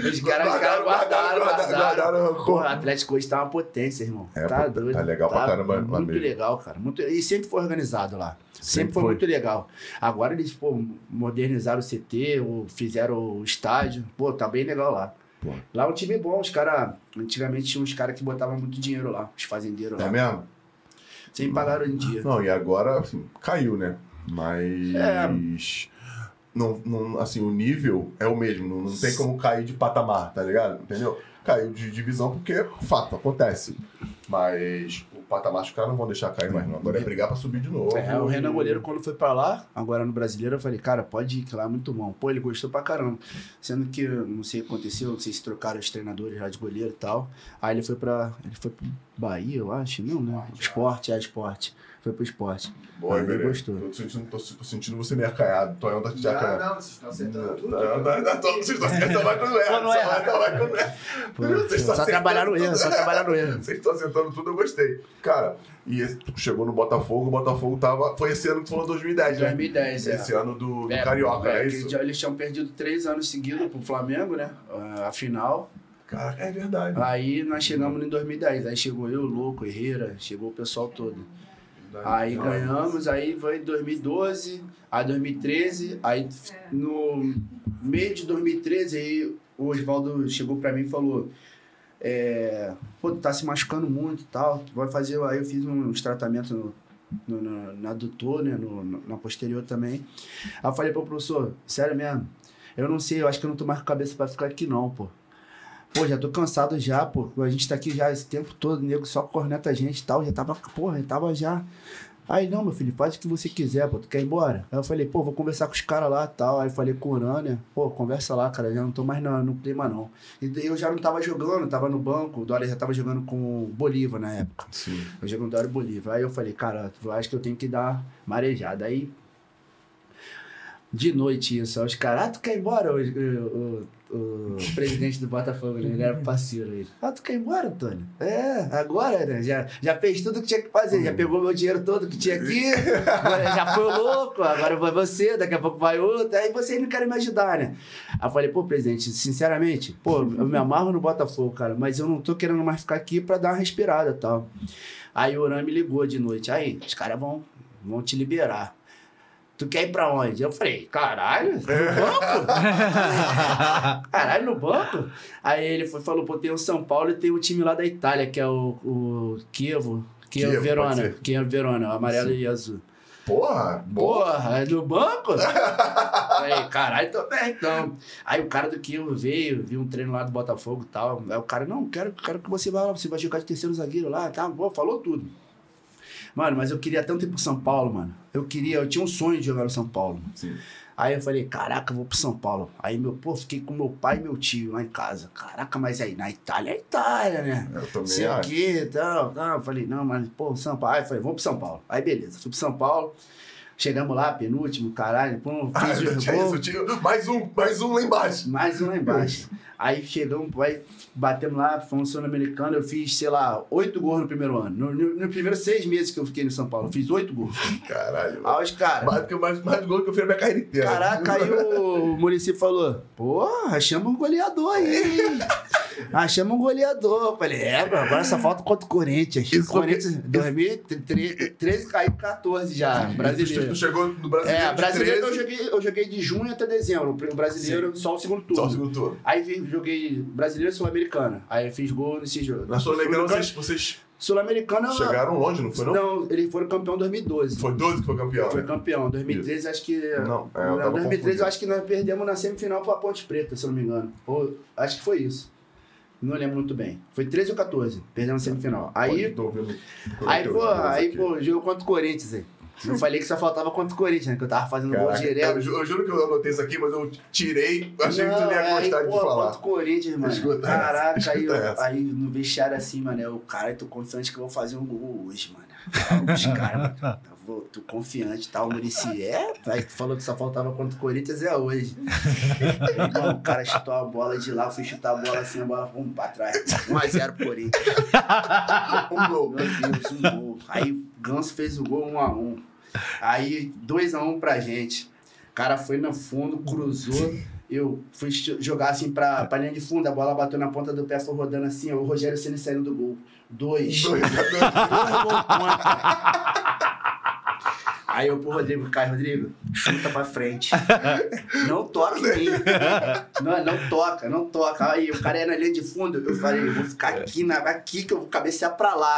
C: Os caras, guardaram, guardaram.
A: guardaram.
C: Porra, o Atlético hoje tá uma potência, irmão.
A: É,
C: tá
A: pô,
C: doido.
A: tá legal pra caramba
C: Muito
A: mesmo.
C: legal, cara. Muito, e sempre foi organizado lá. Sempre,
A: Sempre
C: foi,
A: foi.
C: muito legal. Agora eles, pô, modernizaram o CT, ou fizeram o estádio. Pô, tá bem legal lá.
A: Pô.
C: Lá é um time bom, os caras. Antigamente tinha uns caras que botavam muito dinheiro lá, os fazendeiros
A: É
C: lá.
A: mesmo?
C: Sempre pagaram em dia.
A: Não, e agora, assim, caiu, né? Mas.
C: É.
A: Não, não, assim, o nível é o mesmo. Não, não tem como cair de patamar, tá ligado? Entendeu? Caiu de divisão porque, fato, acontece. Mas o patamar os caras não vão deixar cair mais, não. Agora é brigar pra subir de novo.
C: É, o Renan Goleiro, quando foi pra lá, agora no Brasileiro, eu falei, cara, pode ir, que lá é muito bom. Pô, ele gostou pra caramba. Sendo que, não sei o que aconteceu, não sei se trocaram os treinadores lá de goleiro e tal. Aí ele foi pra. Ele foi pro Bahia, eu acho. Não, né? Esporte, é esporte. Foi pro esporte.
A: Boa,
C: Aí gostou.
A: Tô sentindo, tô, tô sentindo você meio acaiado. Tonhão tá te
F: Não,
A: acaiado.
F: não, vocês estão acertando tudo.
A: Não, não, não, tô- Vocês estão acertando mais quando erra. Só
C: erra.
A: vai- só vai quando erra.
C: Pô,
A: Vocês estão
C: só
A: acertando
C: trabalhar no erro,
A: tudo.
C: só trabalhar no erro.
A: Vocês estão acertando tudo, eu gostei. Cara, e esse- tu chegou no Botafogo, o Botafogo tava. Foi esse ano que tu falou 2010, né?
C: 2010, é.
A: Esse ano do, do
C: É,
A: Carioca, é,
C: que
A: isso?
C: já- Eles tinham perdido três anos seguidos pro Flamengo, né? A final.
A: Cara, é verdade.
C: Aí nós chegamos em 2010. Aí chegou eu, Louco, Herrera, chegou o pessoal todo. Aí ganhamos, aí foi em 2012, aí 2013, aí no meio de 2013, aí o Oswaldo chegou pra mim e falou: é, Pô, tu tá se machucando muito e tal, tu vai fazer. Aí eu fiz uns tratamentos no, no, no, na adutor, né? No, no- na posterior também. Aí eu falei pro professor, sério mesmo, eu não sei, eu acho que eu não tô mais com cabeça pra ficar aqui não, pô. Pô, já tô cansado já, pô. A gente tá aqui já esse tempo todo, nego só corneta a gente e tal. Já tava, porra, já tava já. Aí, não, meu filho, faz o que você quiser, pô. Tu quer ir embora? Aí eu falei, pô, vou conversar com os caras lá e tal. Aí eu falei com o Urânia, pô, conversa lá, cara. Já não tô mais no, no clima, não. E daí eu já não tava jogando, tava no banco. O Dória já tava jogando com o Bolívar na época.
A: Sim.
C: Eu jogo no Dória e Bolívar. Aí eu falei, cara, eu acho que eu tenho que dar marejada. Aí, de noite isso, os caras, ah, tu quer ir embora? O, o, o, o presidente do Botafogo, né? ele era parceiro aí. Ah, tu quer ir embora, Antônio? É, agora, né? Já, já fez tudo que tinha que fazer, já pegou meu dinheiro todo que tinha aqui, agora já foi louco, agora vai você, daqui a pouco vai outro, aí vocês não querem me ajudar, né? Aí eu falei, pô, presidente, sinceramente, pô, eu me amarro no Botafogo, cara, mas eu não tô querendo mais ficar aqui pra dar uma respirada e tal. Aí o Oran me ligou de noite, aí, os caras vão, vão te liberar. Tu quer ir pra onde? Eu falei, caralho, no banco? caralho, no banco? Aí ele foi, falou, pô, tem o São Paulo e tem o time lá da Itália, que é o, o Kievo. Kievo,
A: Kievo,
C: Verona. Kievo Verona, amarelo e azul.
A: Porra.
C: Porra, é no banco? Aí, caralho, tô bem, então. Aí o cara do Kievo veio, viu um treino lá do Botafogo e tal. Aí o cara, não, quero, quero que você vá você vai jogar de terceiro zagueiro lá, tá? Pô, falou tudo. Mano, mas eu queria tanto ir pro São Paulo, mano. Eu queria, eu tinha um sonho de jogar no São Paulo.
A: Sim.
C: Aí eu falei, caraca, eu vou pro São Paulo. Aí, meu, pô, fiquei com meu pai e meu tio lá em casa. Caraca, mas aí na Itália é Itália, né?
A: Eu também
C: sei que, tal, tal. Falei, não, mas, pô, São Paulo. Aí eu falei, vamos pro São Paulo. Aí, beleza, fui pro São Paulo. Chegamos lá, penúltimo, caralho, pô,
A: Ah,
C: fiz
A: eu
C: o gol.
A: isso, mais um, mais um lá embaixo.
C: Mais um lá embaixo. Aí chegamos, aí batemos lá, fomos sul-americano. Eu fiz, sei lá, oito gols no primeiro ano. No, no, no primeiro seis meses que eu fiquei no São Paulo, eu fiz oito gols.
A: Caralho.
C: Aí os caras.
A: Mais, mais, mais gol que eu fiz na minha carreira inteira.
C: Caraca, aí o Murici falou: Pô, achamos um goleador aí. Achamos um goleador. Falei, é, agora só falta contra o Corinthians.
A: Isso
C: O Corinthians, 2013 caiu 14 já, brasileiro.
A: tu chegou no brasileiro.
C: É, brasileiro eu
A: 13,
C: joguei, eu joguei de junho até dezembro. O brasileiro, só o segundo turno.
A: Só o segundo turno.
C: Aí joguei brasileiro e sul-americana. Aí eu fiz gol nesse jogo.
A: Na Sul-Americana vocês, vocês
C: Sul-americana.
A: chegaram longe, não foi não?
C: Não, eles foram campeão em 2012.
A: Foi 12 que foi campeão.
C: Foi
A: né?
C: campeão. 2013 acho que.
A: Não, é, eu
C: Não,
A: tava
C: 2013
A: confundindo.
C: eu acho que nós perdemos na semifinal pra Ponte Preta, se eu não me engano. Ou, acho que foi isso. Não lembro muito bem. Foi 13 ou 14. Perdemos na semifinal. Aí,
A: Tô ouvindo-
C: aí, pô, aí, pô, jogo contra o Corinthians aí. Eu falei que só faltava contra o Corinthians, né? Que eu tava fazendo gol
A: Caraca,
C: direto.
A: eu, ju- eu juro que eu anotei isso aqui, mas eu tirei. Achei que tu
C: Não,
A: não ia
C: aí,
A: gostar de
C: pô,
A: falar.
C: Contra o Corinthians, mano.
A: Escuta essa,
C: Caraca, aí,
A: escuta
C: eu-
A: essa.
C: aí no vestiário assim, mano, eu, cara, eu tô confiante que eu vou fazer um gol hoje, mano. Aí Os caras, tô confiante e tal. O Murici é, aí tu falou que só faltava contra o Corinthians, é hoje. Mano, o cara chutou a bola de lá, fui chutar a bola assim, a bola vamos pra trás. 1x0 pro Corinthians.
A: Um gol.
C: Meu Deus, um gol. Aí o Ganso fez o gol 1x1. Aí 2x1 pra gente. O cara foi no fundo, cruzou. Eu fui jogar assim pra, pra linha de fundo, a bola bateu na ponta do pé, foi rodando assim, o Rogério Ceni saindo do gol. Dois.
A: Dois a dois.
C: Dois gols contra. Aí eu pro Rodrigo, Caio, Rodrigo, chuta pra frente. Não toca em mim. Não, não toca, não toca. Aí o cara ia na linha de fundo, eu falei, vou ficar aqui, na, aqui que eu vou cabecear pra lá.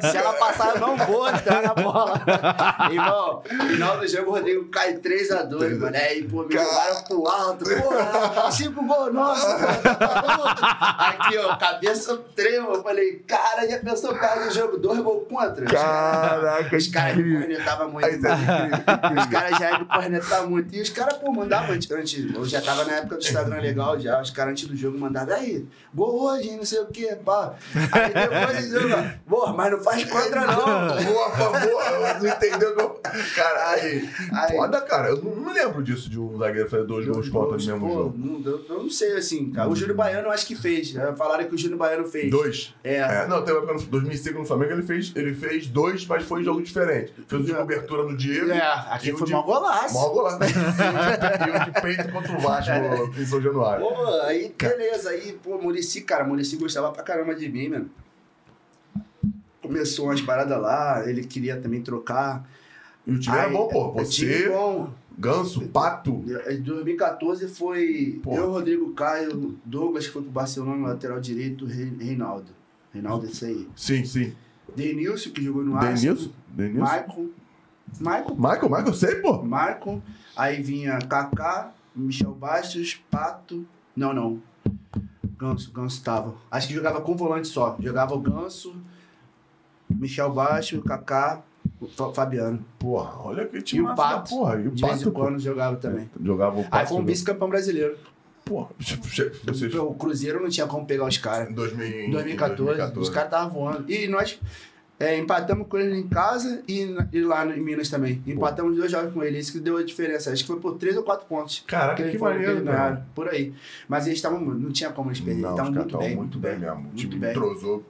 C: Se ela passar, eu não vou entrar na bola. Irmão, final do jogo, o Rodrigo cai 3x2, mano. Aí, pô, me jogaram pro alto. Porra, cinco gols, nossa, pô, tá? Aqui, ó, cabeça trema. Eu falei, cara, já pensou o cara do jogo? Dois gols contra?
A: Caraca,
C: Os caras
A: incrível.
C: cornetavam muito.
A: Aí, incrível.
C: Os caras já me cornetavam muito. E os caras, pô, mandavam antes, antes. Eu já tava na época do Instagram legal já. Os caras antes do jogo mandavam, aí, gol hoje, não sei o que, pá. Aí depois do jogo, pô, mas não faz contra não.
A: Boa, a favor, não entendeu eu... Cara, aí,
C: Aí-
A: foda, cara. Eu não, lembro disso de um zagueiro fazer dois gols contra no mesmo
C: pô,
A: jogo.
C: Não, eu, eu não sei, assim, cara. O Júlio Baiano eu acho que fez. né? Falaram que o Júlio Baiano fez.
A: Dois.
C: É.
A: É, não, teve uma época no 2005 no Flamengo, ele fez, ele fez dois, mas foi em jogo diferente. Fez o de cobertura no Diego.
C: É, aqui
A: o
C: foi
A: de-
C: mó golaço.
A: Mó golaço. e o de peito contra o Vasco no- em São Januário.
C: Pô, aí beleza, aí, pô, Murici, cara, Murici gostava pra caramba de mim, mano. Começou umas paradas lá, ele queria também trocar.
A: E o time era
C: Aí,
A: bom, pô.
C: o time
A: Você,
C: bom.
A: Ganso, Pato.
C: Em 2014 foi
A: Pô.
C: eu, Rodrigo Caio, Douglas, que foi pro Barcelona, lateral direito, Re- Reinaldo. Reinaldo, esse aí.
A: Sim, sim.
C: Denilson, que jogou no Arsenal.
A: Denilson? Denilson?
C: Maicon.
A: Michael, Michael, eu sei, pô.
C: Maicon. Aí vinha Kaká, Michel Bastos, Pato. Não, não. Ganso, Ganso tava. Acho que jogava com volante só. Jogava o Ganso, Michel Bastos, Kaká, o Fa- Fabiano.
A: Porra, olha que time
C: o
A: massa da
C: Pato.
A: porra. E o
C: De vez
A: Pato,
C: em
A: pô.
C: quando jogava também.
A: Jogava o Pato.
C: Aí foi um vice-campeão brasileiro.
A: Porra, vocês...
C: O Cruzeiro não tinha como pegar os caras.
A: Em 2000,
C: Em 2014,
A: 2014.
C: os caras estavam voando. E nós é, empatamos com ele em casa e, e lá em Minas também. Empatamos dois jogos com ele, isso que deu a diferença. Acho que foi por três ou quatro pontos.
A: Caraca, que
C: foram-
A: maneiro,
C: ganharam, Por aí. Mas eles estavam. Não tinha como eles perderem.
A: Não,
C: Eles estavam muito
A: estavam
C: bem.
A: muito bem mesmo. O time
C: bem.
A: entrosou.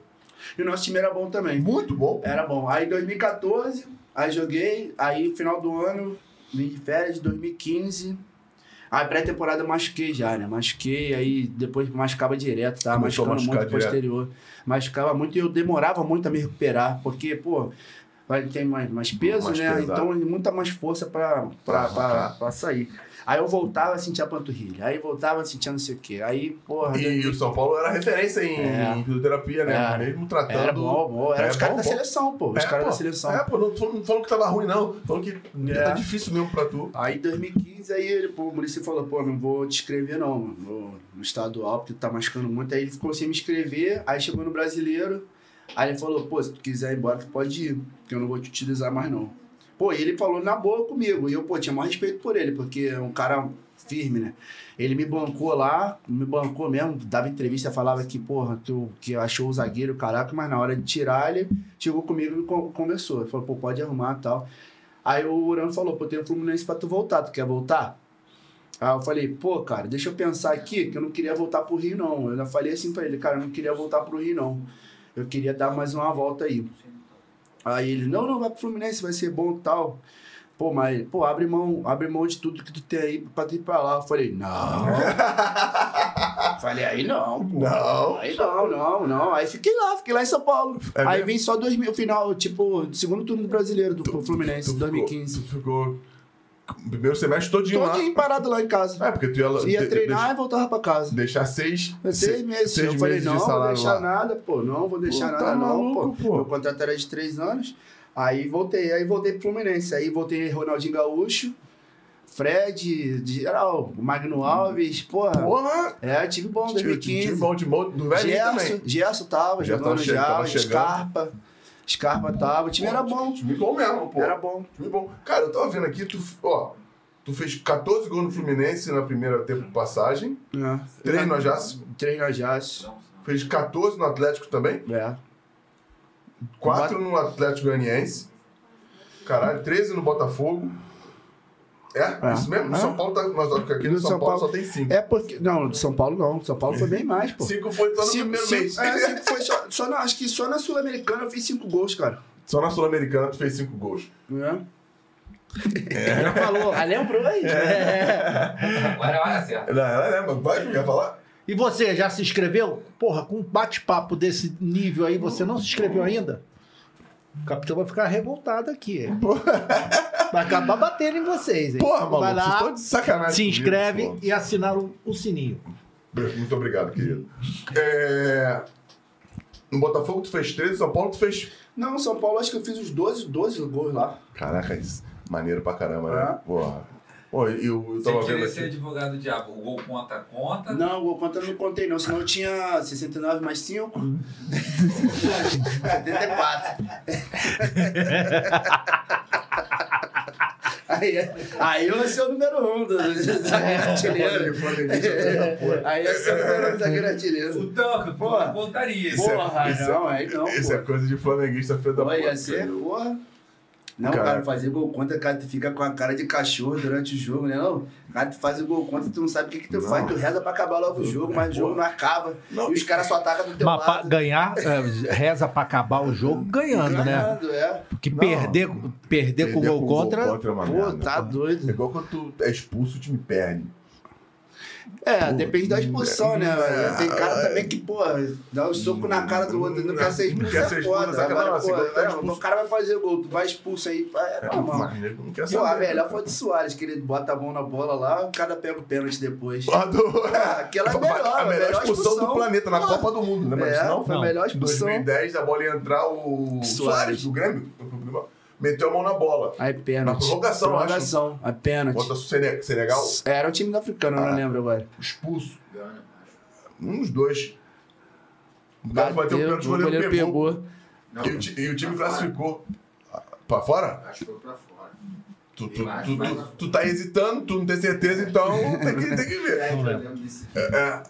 C: E o nosso time era bom também.
A: Muito bom.
C: Era bom. Aí em 2014, aí joguei. Aí final do ano, vim de férias, 2015. Aí pré-temporada eu machuquei já, né? Machuquei, aí depois machucava direto, tá?
A: A
C: Machucando muito
A: direto.
C: posterior. Machucava muito e eu demorava muito a me recuperar, porque, pô, vai ter mais, mais peso,
A: Mais
C: né?
A: pesado.
C: Então, muita mais força pra sair. Aí eu voltava, sentia a panturrilha. Aí voltava, sentia não sei o quê. Aí, porra.
A: E o São Paulo era referência em,
C: É.
A: em fisioterapia, né?
C: É.
A: Mesmo tratando.
C: Era bom, bom. Era
A: É,
C: os caras da seleção, pô. Os
A: É,
C: caras da seleção.
A: É, pô, não falando que tava ruim, não. Falando que
C: É.
A: tá difícil mesmo pra tu.
C: Aí em 2015, aí ele, pô, o Muricy falou, pô, não vou te escrever não, mano. No, estadual, porque tu tá machucando muito. Aí ele ficou sem me escrever, aí chegou no brasileiro, aí ele falou, pô, se tu quiser ir embora, tu pode ir, que eu não vou te utilizar mais não. Pô, e ele falou na boa comigo, e eu, pô, tinha maior respeito por ele, porque é um cara firme, né? Ele me bancou lá, me bancou mesmo, dava entrevista, falava que, porra, tu, que achou o zagueiro, caraca, mas na hora de tirar, ele chegou comigo e con- conversou. Ele falou, pô, pode arrumar e tal. Aí o Urano falou, pô, tem um Fluminense pra tu voltar, tu quer voltar? Aí eu falei, pô, cara, deixa eu pensar aqui, que eu não queria voltar pro Rio, não. Eu já falei assim pra ele, cara, eu não queria voltar pro Rio, não. Eu queria dar mais uma volta aí. Aí ele, não, não, vai pro Fluminense, vai ser bom e tal. Pô, mas, pô, abre mão, abre mão de tudo que tu tem aí pra tu ir pra lá. Eu falei, não. falei, aí não, pô.
A: Não.
C: Aí não, não, não. Aí fiquei lá, fiquei lá em São Paulo.
A: É
C: aí
A: mesmo?
C: vim só 2000, final, tipo, segundo turno brasileiro do Fluminense,
A: Tu
C: 2015.
A: Ficou, tu ficou o primeiro semestre todinho lá.
C: Todinho parado lá em casa.
A: É, porque tu ia,
C: Ia
A: de-
C: treinar e voltava pra casa.
A: de- deixar seis,
C: Seis meses.
A: seis
C: eu falei,
A: meses
C: não, vou
A: salário
C: deixar
A: lá.
C: nada, pô. Não vou deixar
A: Pô,
C: nada,
A: tá
C: não,
A: maluco,
C: pô.
A: pô.
C: Meu contrato era de três anos. Aí voltei, aí voltei pro Fluminense. Aí voltei Ronaldinho Gaúcho, Fred, geral, Magno Alves, porra.
A: Porra!
C: É, tive bom,
A: Time,
C: 2015.
A: time bom de bom, do velhinho
C: Gerson,
A: também.
C: Gerson tava
A: Gerson
C: jogando já,
A: tava chegando.
C: Scarpa. Scarpa tava. O time era bom.
A: Time bom mesmo, pô.
C: Era bom.
A: Time bom. Cara, eu tava vendo aqui, tu, ó, tu fez 14 gols no Fluminense na primeira tempo de passagem,
C: É.
A: 3 no Ajax,
C: Três no Ajax.
A: fez 14 no Atlético também,
C: É.
A: 4 no Atlético Goianiense, caralho, 13 no Botafogo. É,
C: É.
A: isso mesmo? No
C: É.
A: São Paulo tá. Nós aqui no
C: No
A: São,
C: São
A: Paulo,
C: Paulo-
A: só tem 5.
C: É porque. Não, de São Paulo não. São Paulo foi bem mais, pô.
A: 5 foi só no
C: Cinco-
A: primeiro
C: cinco-
A: mês.
C: É, cinco foi só, só na, acho que só na Sul-Americana eu fiz cinco gols, cara.
A: Só na Sul-Americana tu fez 5 gols.
C: É.
B: Já falou.
C: Ah, lembrou aí?
E: Agora vai acertar.
A: Não, ela é, mas vai, quer falar?
B: E você, já se inscreveu? Porra, com um bate-papo desse nível aí, você não se inscreveu ainda? O capitão vai ficar revoltado aqui. Vai acabar batendo em vocês, hein?
A: Porra, maluco,
B: vai
A: vocês
B: lá,
A: estão de sacanagem.
B: se
A: comigo,
B: inscreve
A: pô.
B: e assina o, o sininho.
A: Muito obrigado, querido. É... No Botafogo tu fez 13, São Paulo tu fez.
C: Não, São Paulo acho que eu fiz uns 12, 12 gols lá.
A: Caraca, isso. Maneiro pra caramba, né?
C: É.
A: Porra. Pô, eu, eu
E: Você
A: tava vendo
E: queria ser advogado do diabo. O gol conta, conta.
C: Não, o gol contra eu não contei não, senão eu tinha 69 mais 5. 74. Aí, aí eu ia ser o número 1 um do do zagueiro artilheiro. Aí eu ia ser o número 1 um do zagueiro artilheiro.
E: O tanque, pô,
C: Porra.
E: contaria.
A: É-
C: Porra,
A: isso é-
C: não, aí não,
A: Isso é coisa de flamenguista filho da puta.
C: ia ser, porra. Não,
A: Cara.
C: cara, fazer gol contra, cara, tu fica com a cara de cachorro durante o jogo, né? Não, cara, tu faz o gol contra, tu não sabe o que, que tu
A: Não.
C: faz, tu reza pra acabar logo o jogo, mas o jogo não acaba.
A: Não.
C: E os caras só atacam do teu
B: Mas pra
C: lado.
B: ganhar, é, reza pra acabar o jogo ganhando, né?
C: Ganhando, é.
B: Porque
A: Não.
B: perder, perder com o gol contra.
A: é uma
C: Pô,
A: merda.
C: tá
A: É
C: doido.
A: igual quando tu é expulso, o time perde.
C: É, depende da expulsão, né?
A: é,
C: Tem cara
A: é.
C: também que, pô, dá um soco na cara do outro, não quer ser expulso,
A: quer
C: é
A: ser expulso,
C: foda.
A: sacanagem,
C: Agora, pô, é,
A: expulso.
C: o cara vai fazer gol, tu vai expulso aí, é,
A: É,
C: normal.
A: mas nego não quer
C: Pô, a
A: saber.
C: melhor foi de Soares, que ele bota a mão na bola lá, o cara pega o pênalti depois.
A: A do-
C: Ah, aquela é a melhor,
A: a melhor
C: melhor
A: expulsão, do
C: expulsão.
A: planeta na
C: Ah.
A: Copa do Mundo, lembra disso
C: É,
A: não?
C: foi a melhor
A: Em
C: expulsão.
A: 2010, a bola ia entrar o. Soares do Grêmio, meteu a mão na bola.
C: Aí pênalti.
A: Na prorrogação, eu acho.
C: Prorrogação, a pênalti.
A: Contra o Sene- Senegal,
C: Era um time do africano, eu
A: Ah.
C: não lembro agora.
A: expulso. Um dos dois. O cara bateu o
C: Bateu,
A: pênalti, o goleiro pegou.
F: Não,
A: E o, e o time classificou. Pra fora?
F: Acho que foi pra fora.
A: Tu, tu, tu, tu, tu tá hesitando, tu não tem certeza, então tem que, tem que ver.
F: É, eu lembro desse.
A: É,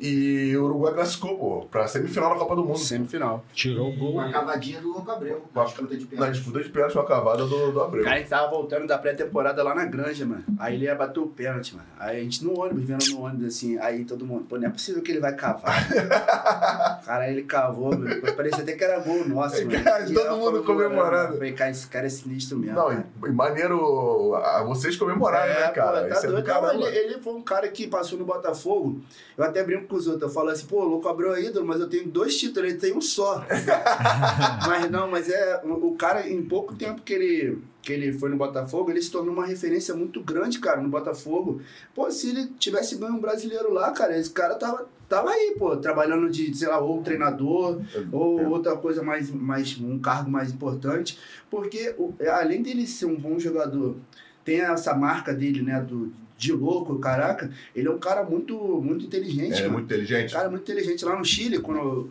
A: e o Uruguai classificou, pô, pra semifinal da Copa do Mundo.
C: Semifinal.
B: Tirou o gol.
F: Uma cavadinha do Louco Abreu. Na disputa de
A: Na
F: pênalti.
A: disputa de pênalti com a cavada do, do Abreu.
C: Aí a gente tava voltando da pré-temporada lá na granja, mano. Aí ele ia bater o pênalti, mano. Aí a gente no ônibus, vendo no ônibus assim. Aí todo mundo, pô, não é possível que ele vai cavar. cara, ele cavou, mano. Parecia até que era gol nosso, mano.
A: Cara,
C: E
A: todo mundo
C: comemorando. Falei, cara, esse cara é sinistro mesmo.
A: Não,
C: cara.
A: e, maneiro a vocês comemorarem, né, cara?
C: pô, tá
A: Isso é
C: doido.
A: Caramba.
C: ele, ele foi um cara que passou no Botafogo. Eu até brinco com os outros. Eu falo assim, pô, o Louco Abreu é ídolo, mas eu tenho dois títulos, ele tem um só. mas não, mas é. O, o cara, em pouco tempo que ele, que ele foi no Botafogo, ele se tornou uma referência muito grande, cara, no Botafogo. Pô, se ele tivesse ganho um brasileiro lá, cara, esse cara tava, tava aí, pô, trabalhando de, sei lá, ou treinador, ou outra coisa mais, mais um cargo mais importante, porque o- além dele ser um bom jogador, tem essa marca dele, né, do de louco, caraca, ele é um cara muito muito inteligente,
A: É muito inteligente.
C: Um cara muito inteligente lá no Chile, quando eu,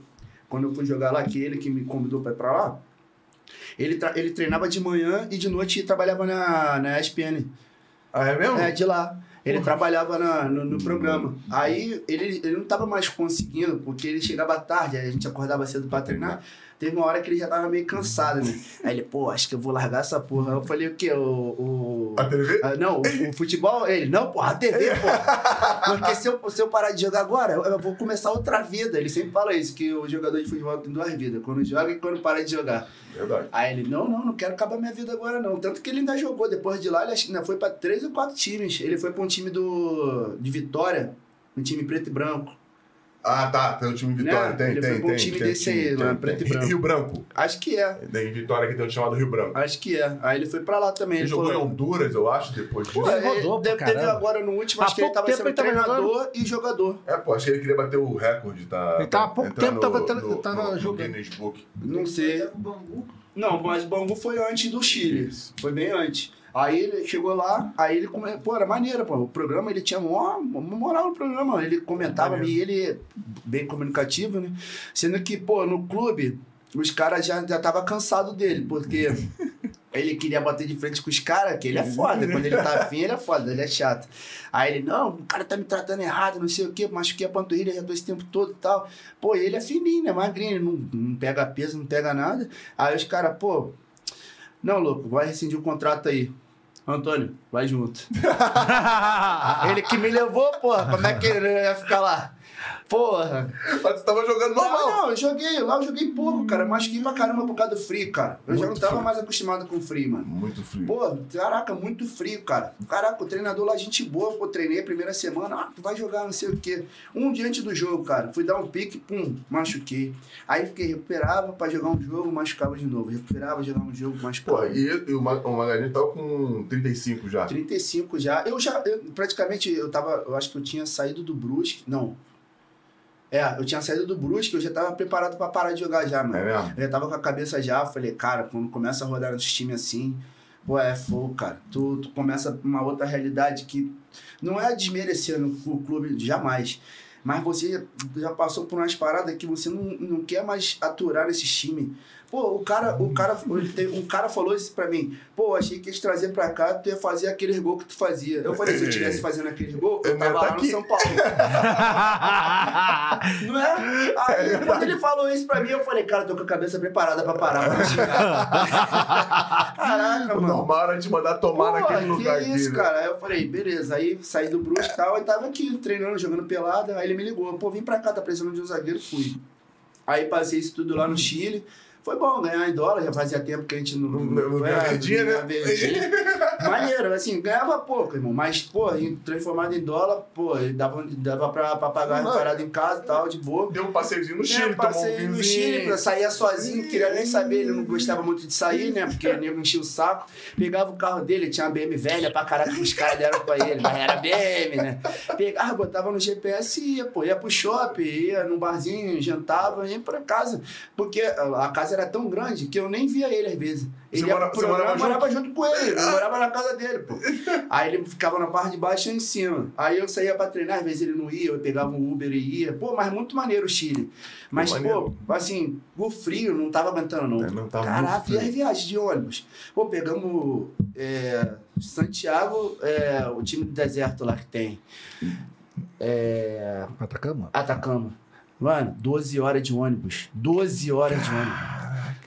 C: quando eu fui jogar lá, que ele que me convidou pra ir pra lá, ele, ele treinava de manhã e de noite trabalhava na, na ESPN.
A: Ah, é mesmo?
C: É, de lá. Ele trabalhava na- no, no programa. Aí ele, ele não tava mais conseguindo, porque ele chegava tarde, a gente acordava cedo pra treinar. Teve uma hora que ele já tava meio cansado, né? Aí ele, pô, acho que eu vou largar essa porra. Eu falei, o quê? O. o...
A: A TV?
C: Ah, não, o, o futebol, ele, não, porra, a TV, porra. Porque se eu, se eu parar de jogar agora, eu, vou começar outra vida. Ele sempre fala isso, que o jogador de futebol tem duas vidas, quando joga e quando para de jogar.
A: Verdade.
C: Aí ele, não, não, não quero acabar minha vida agora, não. Tanto que ele ainda jogou. Depois de lá, ele acho que ainda foi pra três ou quatro times. Ele foi pra um time do, de Vitória, um time preto e branco.
A: Ah, tá. Tem o time Vitória.
C: Né?
A: Tem,
C: Ele
A: tem,
C: foi pra um
A: tem.
C: time
A: tem,
C: desse
A: tem,
C: aí,
A: tem,
C: lá,
A: tem.
C: preto e branco.
A: Rio Branco.
C: Acho que é.
A: Tem Vitória que tem um chamado Rio Branco.
C: Acho que é. Aí ele foi pra lá também.
A: Ele
C: Ele
A: jogou em
C: falou,
A: Honduras, eu acho, depois disso.
C: Pô,
B: Ele
C: ele
B: rodou pra
C: deve- teve
B: caramba.
C: agora no último,
B: Há
C: acho que ele
B: pouco
C: tava
B: tempo
C: sendo
B: ele tava
C: treinador e jogador.
A: É, pô, acho que ele queria bater o recorde, tá?
B: Ele tava há pouco tempo, tava
A: no, no,
B: tava
A: no, no
B: jogando.
A: Guinness Book.
C: Não sei.
F: O Bangu.
C: Não, mas o Bangu foi antes do Chile. Foi bem antes. Aí ele chegou lá, aí ele come... pô, era maneiro, pô. O programa ele tinha uma, moral no programa. Ele comentava e ele bem comunicativo, né? Sendo que, pô, no clube, os caras já já tava cansado dele, porque ele queria bater de frente com os caras, que ele é foda. Quando ele tá afim, ele é foda, ele é chato. Aí ele, não, o cara tá me tratando errado, não sei o quê, machuquei a panturrilha já tô esse tempo todo e tal. Pô, ele é fininho, né? Magrinho, ele não, não pega peso, não pega nada. Aí os caras, pô, não, louco, vai rescindir o contrato aí. Antônio, vai junto. ele que me levou, porra, como é que ele ia ficar lá? Porra.
A: Mas tu tava jogando normal.
C: Não, não, eu joguei, lá eu joguei pouco, cara. Machuquei pra caramba por causa do frio, cara. Eu já
A: Muito
C: não tava
A: frio.
C: mais acostumado com frio, mano.
A: Muito frio.
C: Pô, caraca, muito frio, cara. Caraca, o treinador lá, gente boa, pô, treinei a primeira semana, ah, tu vai jogar não sei o quê. Um dia antes do jogo, cara, fui dar um pique, pum, machuquei. Aí fiquei, recuperava pra jogar um jogo, machucava de novo. Recuperava, jogava um jogo, machucava.
A: Pô, e, e o, Ma- o Magalhães tava com 35 já.
C: 35 já. Eu já, eu, praticamente, eu tava, eu acho que eu tinha saído do Brusque, não. É, eu tinha saído do Brusque, eu já tava preparado pra parar de jogar já, mano.
A: É mesmo?
C: Eu já tava com a cabeça já, falei, cara, quando começa a rodar nos times assim, pô, é fogo, cara. Tu, tu começa uma outra realidade que não é desmerecendo o clube, jamais. Mas você já passou por umas paradas que você não, não quer mais aturar nesses times. Pô, o cara, o cara, tem- um cara falou isso pra mim. Pô, achei que ia te trazer pra cá, tu ia fazer aqueles gols que tu fazia. Eu falei, se eu estivesse fazendo aqueles gols, eu
A: Eu
C: tava
A: tá
C: lá no
A: aqui.
C: São Paulo. Não é? Aí, quando ele falou isso pra mim, eu falei, cara, tô com a cabeça preparada pra parar pra. Caraca, mano.
A: normal era te mandar tomar
C: Pô,
A: naquele
C: que
A: lugar
C: isso,
A: aqui. né?
C: cara. Aí eu falei, beleza. Aí saí do Brusque e tal, e tava aqui treinando, jogando pelada. Aí ele me ligou, pô, vem pra cá, tá precisando de um zagueiro, fui. Aí passei isso tudo lá no Chile. Foi bom ganhar em dólar, já fazia tempo que a gente não.
A: Não- não ganhava verdinha, né?
C: verdinha. Maneiro, assim, ganhava pouco, irmão. Mas, pô, transformado em dólar, pô, dava, dava pra, pra pagar
A: Não,
C: a parada em casa e tal, de boa.
A: Deu um passeiozinho no
C: É,
A: Chile,
C: eu
A: tomou um
C: no Chile, saía sozinho, queria nem saber, ele não gostava muito de sair, né? Porque o nego enchia o saco. Pegava o carro dele, tinha uma BM velha pra caraca que os caras deram pra ele, mas era BM, né? Pegava, botava no GPS e ia, pô, ia pro shopping, ia num barzinho, jantava, ia pra casa. Porque a a casa era tão grande que eu nem via ele às vezes. Ele
A: Você
C: ia
A: mora-
C: pro
A: você
C: programa,
A: morava
C: eu morava junto com ele, eu morava na casa dele, pô. Aí ele ficava na parte de baixo e eu em cima. Aí eu saía pra treinar, às vezes ele não ia, eu pegava um Uber e ia. Pô, mas muito maneiro o Chile. Mas,
A: Pô, maneiro.
C: assim, o frio não tava aguentando, não.
A: É, não tava
C: Caraca, e as viagens de ônibus? Pô, pegamos é, Santiago, é, o time do deserto lá que tem. É,
D: Atacama?
C: Atacama. Mano, 12 horas de ônibus. 12 horas de ônibus.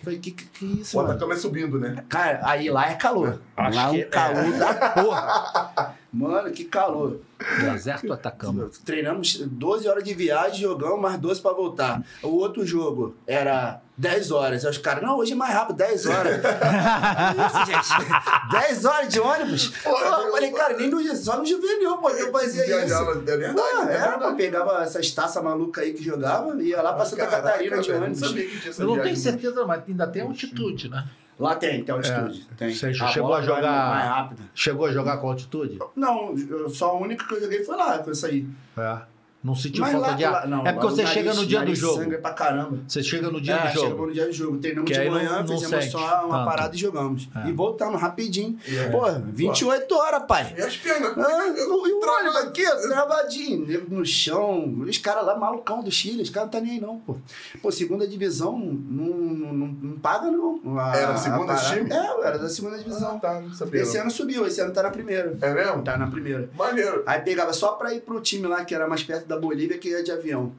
C: Falei, que, que, que isso,
A: O
C: mano?
A: Atacama é subindo, né?
C: Cara, aí lá é calor.
B: Acho
C: lá é um calor da porra. Mano, que calor.
B: Deserto Atacama.
C: Treinamos 12 horas de viagem, jogamos mais 12 pra voltar. O outro jogo era 10 horas. Aí os caras, não, hoje é mais rápido, 10 horas. Isso, gente. 10 horas de ônibus? Pô, eu falei, cara, nem no, só no juvenil, pô, eu fazia isso.
A: Viajava, é verdade.
C: Não,
A: é
C: era,
A: verdade.
C: pô, pegava essas taças malucas aí que jogava, ia lá pra Santa
A: Caraca,
C: Catarina de ônibus.
B: Eu não tenho
A: viagem.
B: certeza, mas ainda tem altitude, né?
C: Lá tem, tem altitude. tem.
B: Você
C: A
B: chegou a jogar-
C: Mais.
B: Chegou a jogar com altitude?
C: Não, eu- só a única que eu joguei foi lá, com essa aí.
B: É. Não sentiu
C: Mas
B: falta
C: lá-
B: de ar?
C: lá- não,
B: é porque você chega no dia do jogo.
C: sangra pra caramba.
B: Você chega no dia
C: é,
B: do jogo.
C: chegamos no dia do jogo. Treinamos
B: Que
C: de manhã,
B: não
C: fizemos só uma
B: tanto.
C: parada e jogamos.
B: É.
C: E voltamos rapidinho.
A: É.
C: Pô, 28 horas, pai.
A: E as pernas?
C: Ah, e o
A: Travado.
C: aqui, travadinho, nego no chão. Os caras lá, malucão do Chile, os caras não tá nem aí, não, pô. Pô, segunda divisão não, não, não, não paga, não. A-
A: Era a segunda
C: parada-
A: time?
C: É, era da segunda divisão.
A: tá, não sabia.
C: Esse ano subiu, esse ano tá na primeira.
A: É mesmo?
C: Tá na primeira.
A: Maneiro.
C: Aí pegava só pra ir pro time lá que era mais perto da Bolívia, que ia de avião.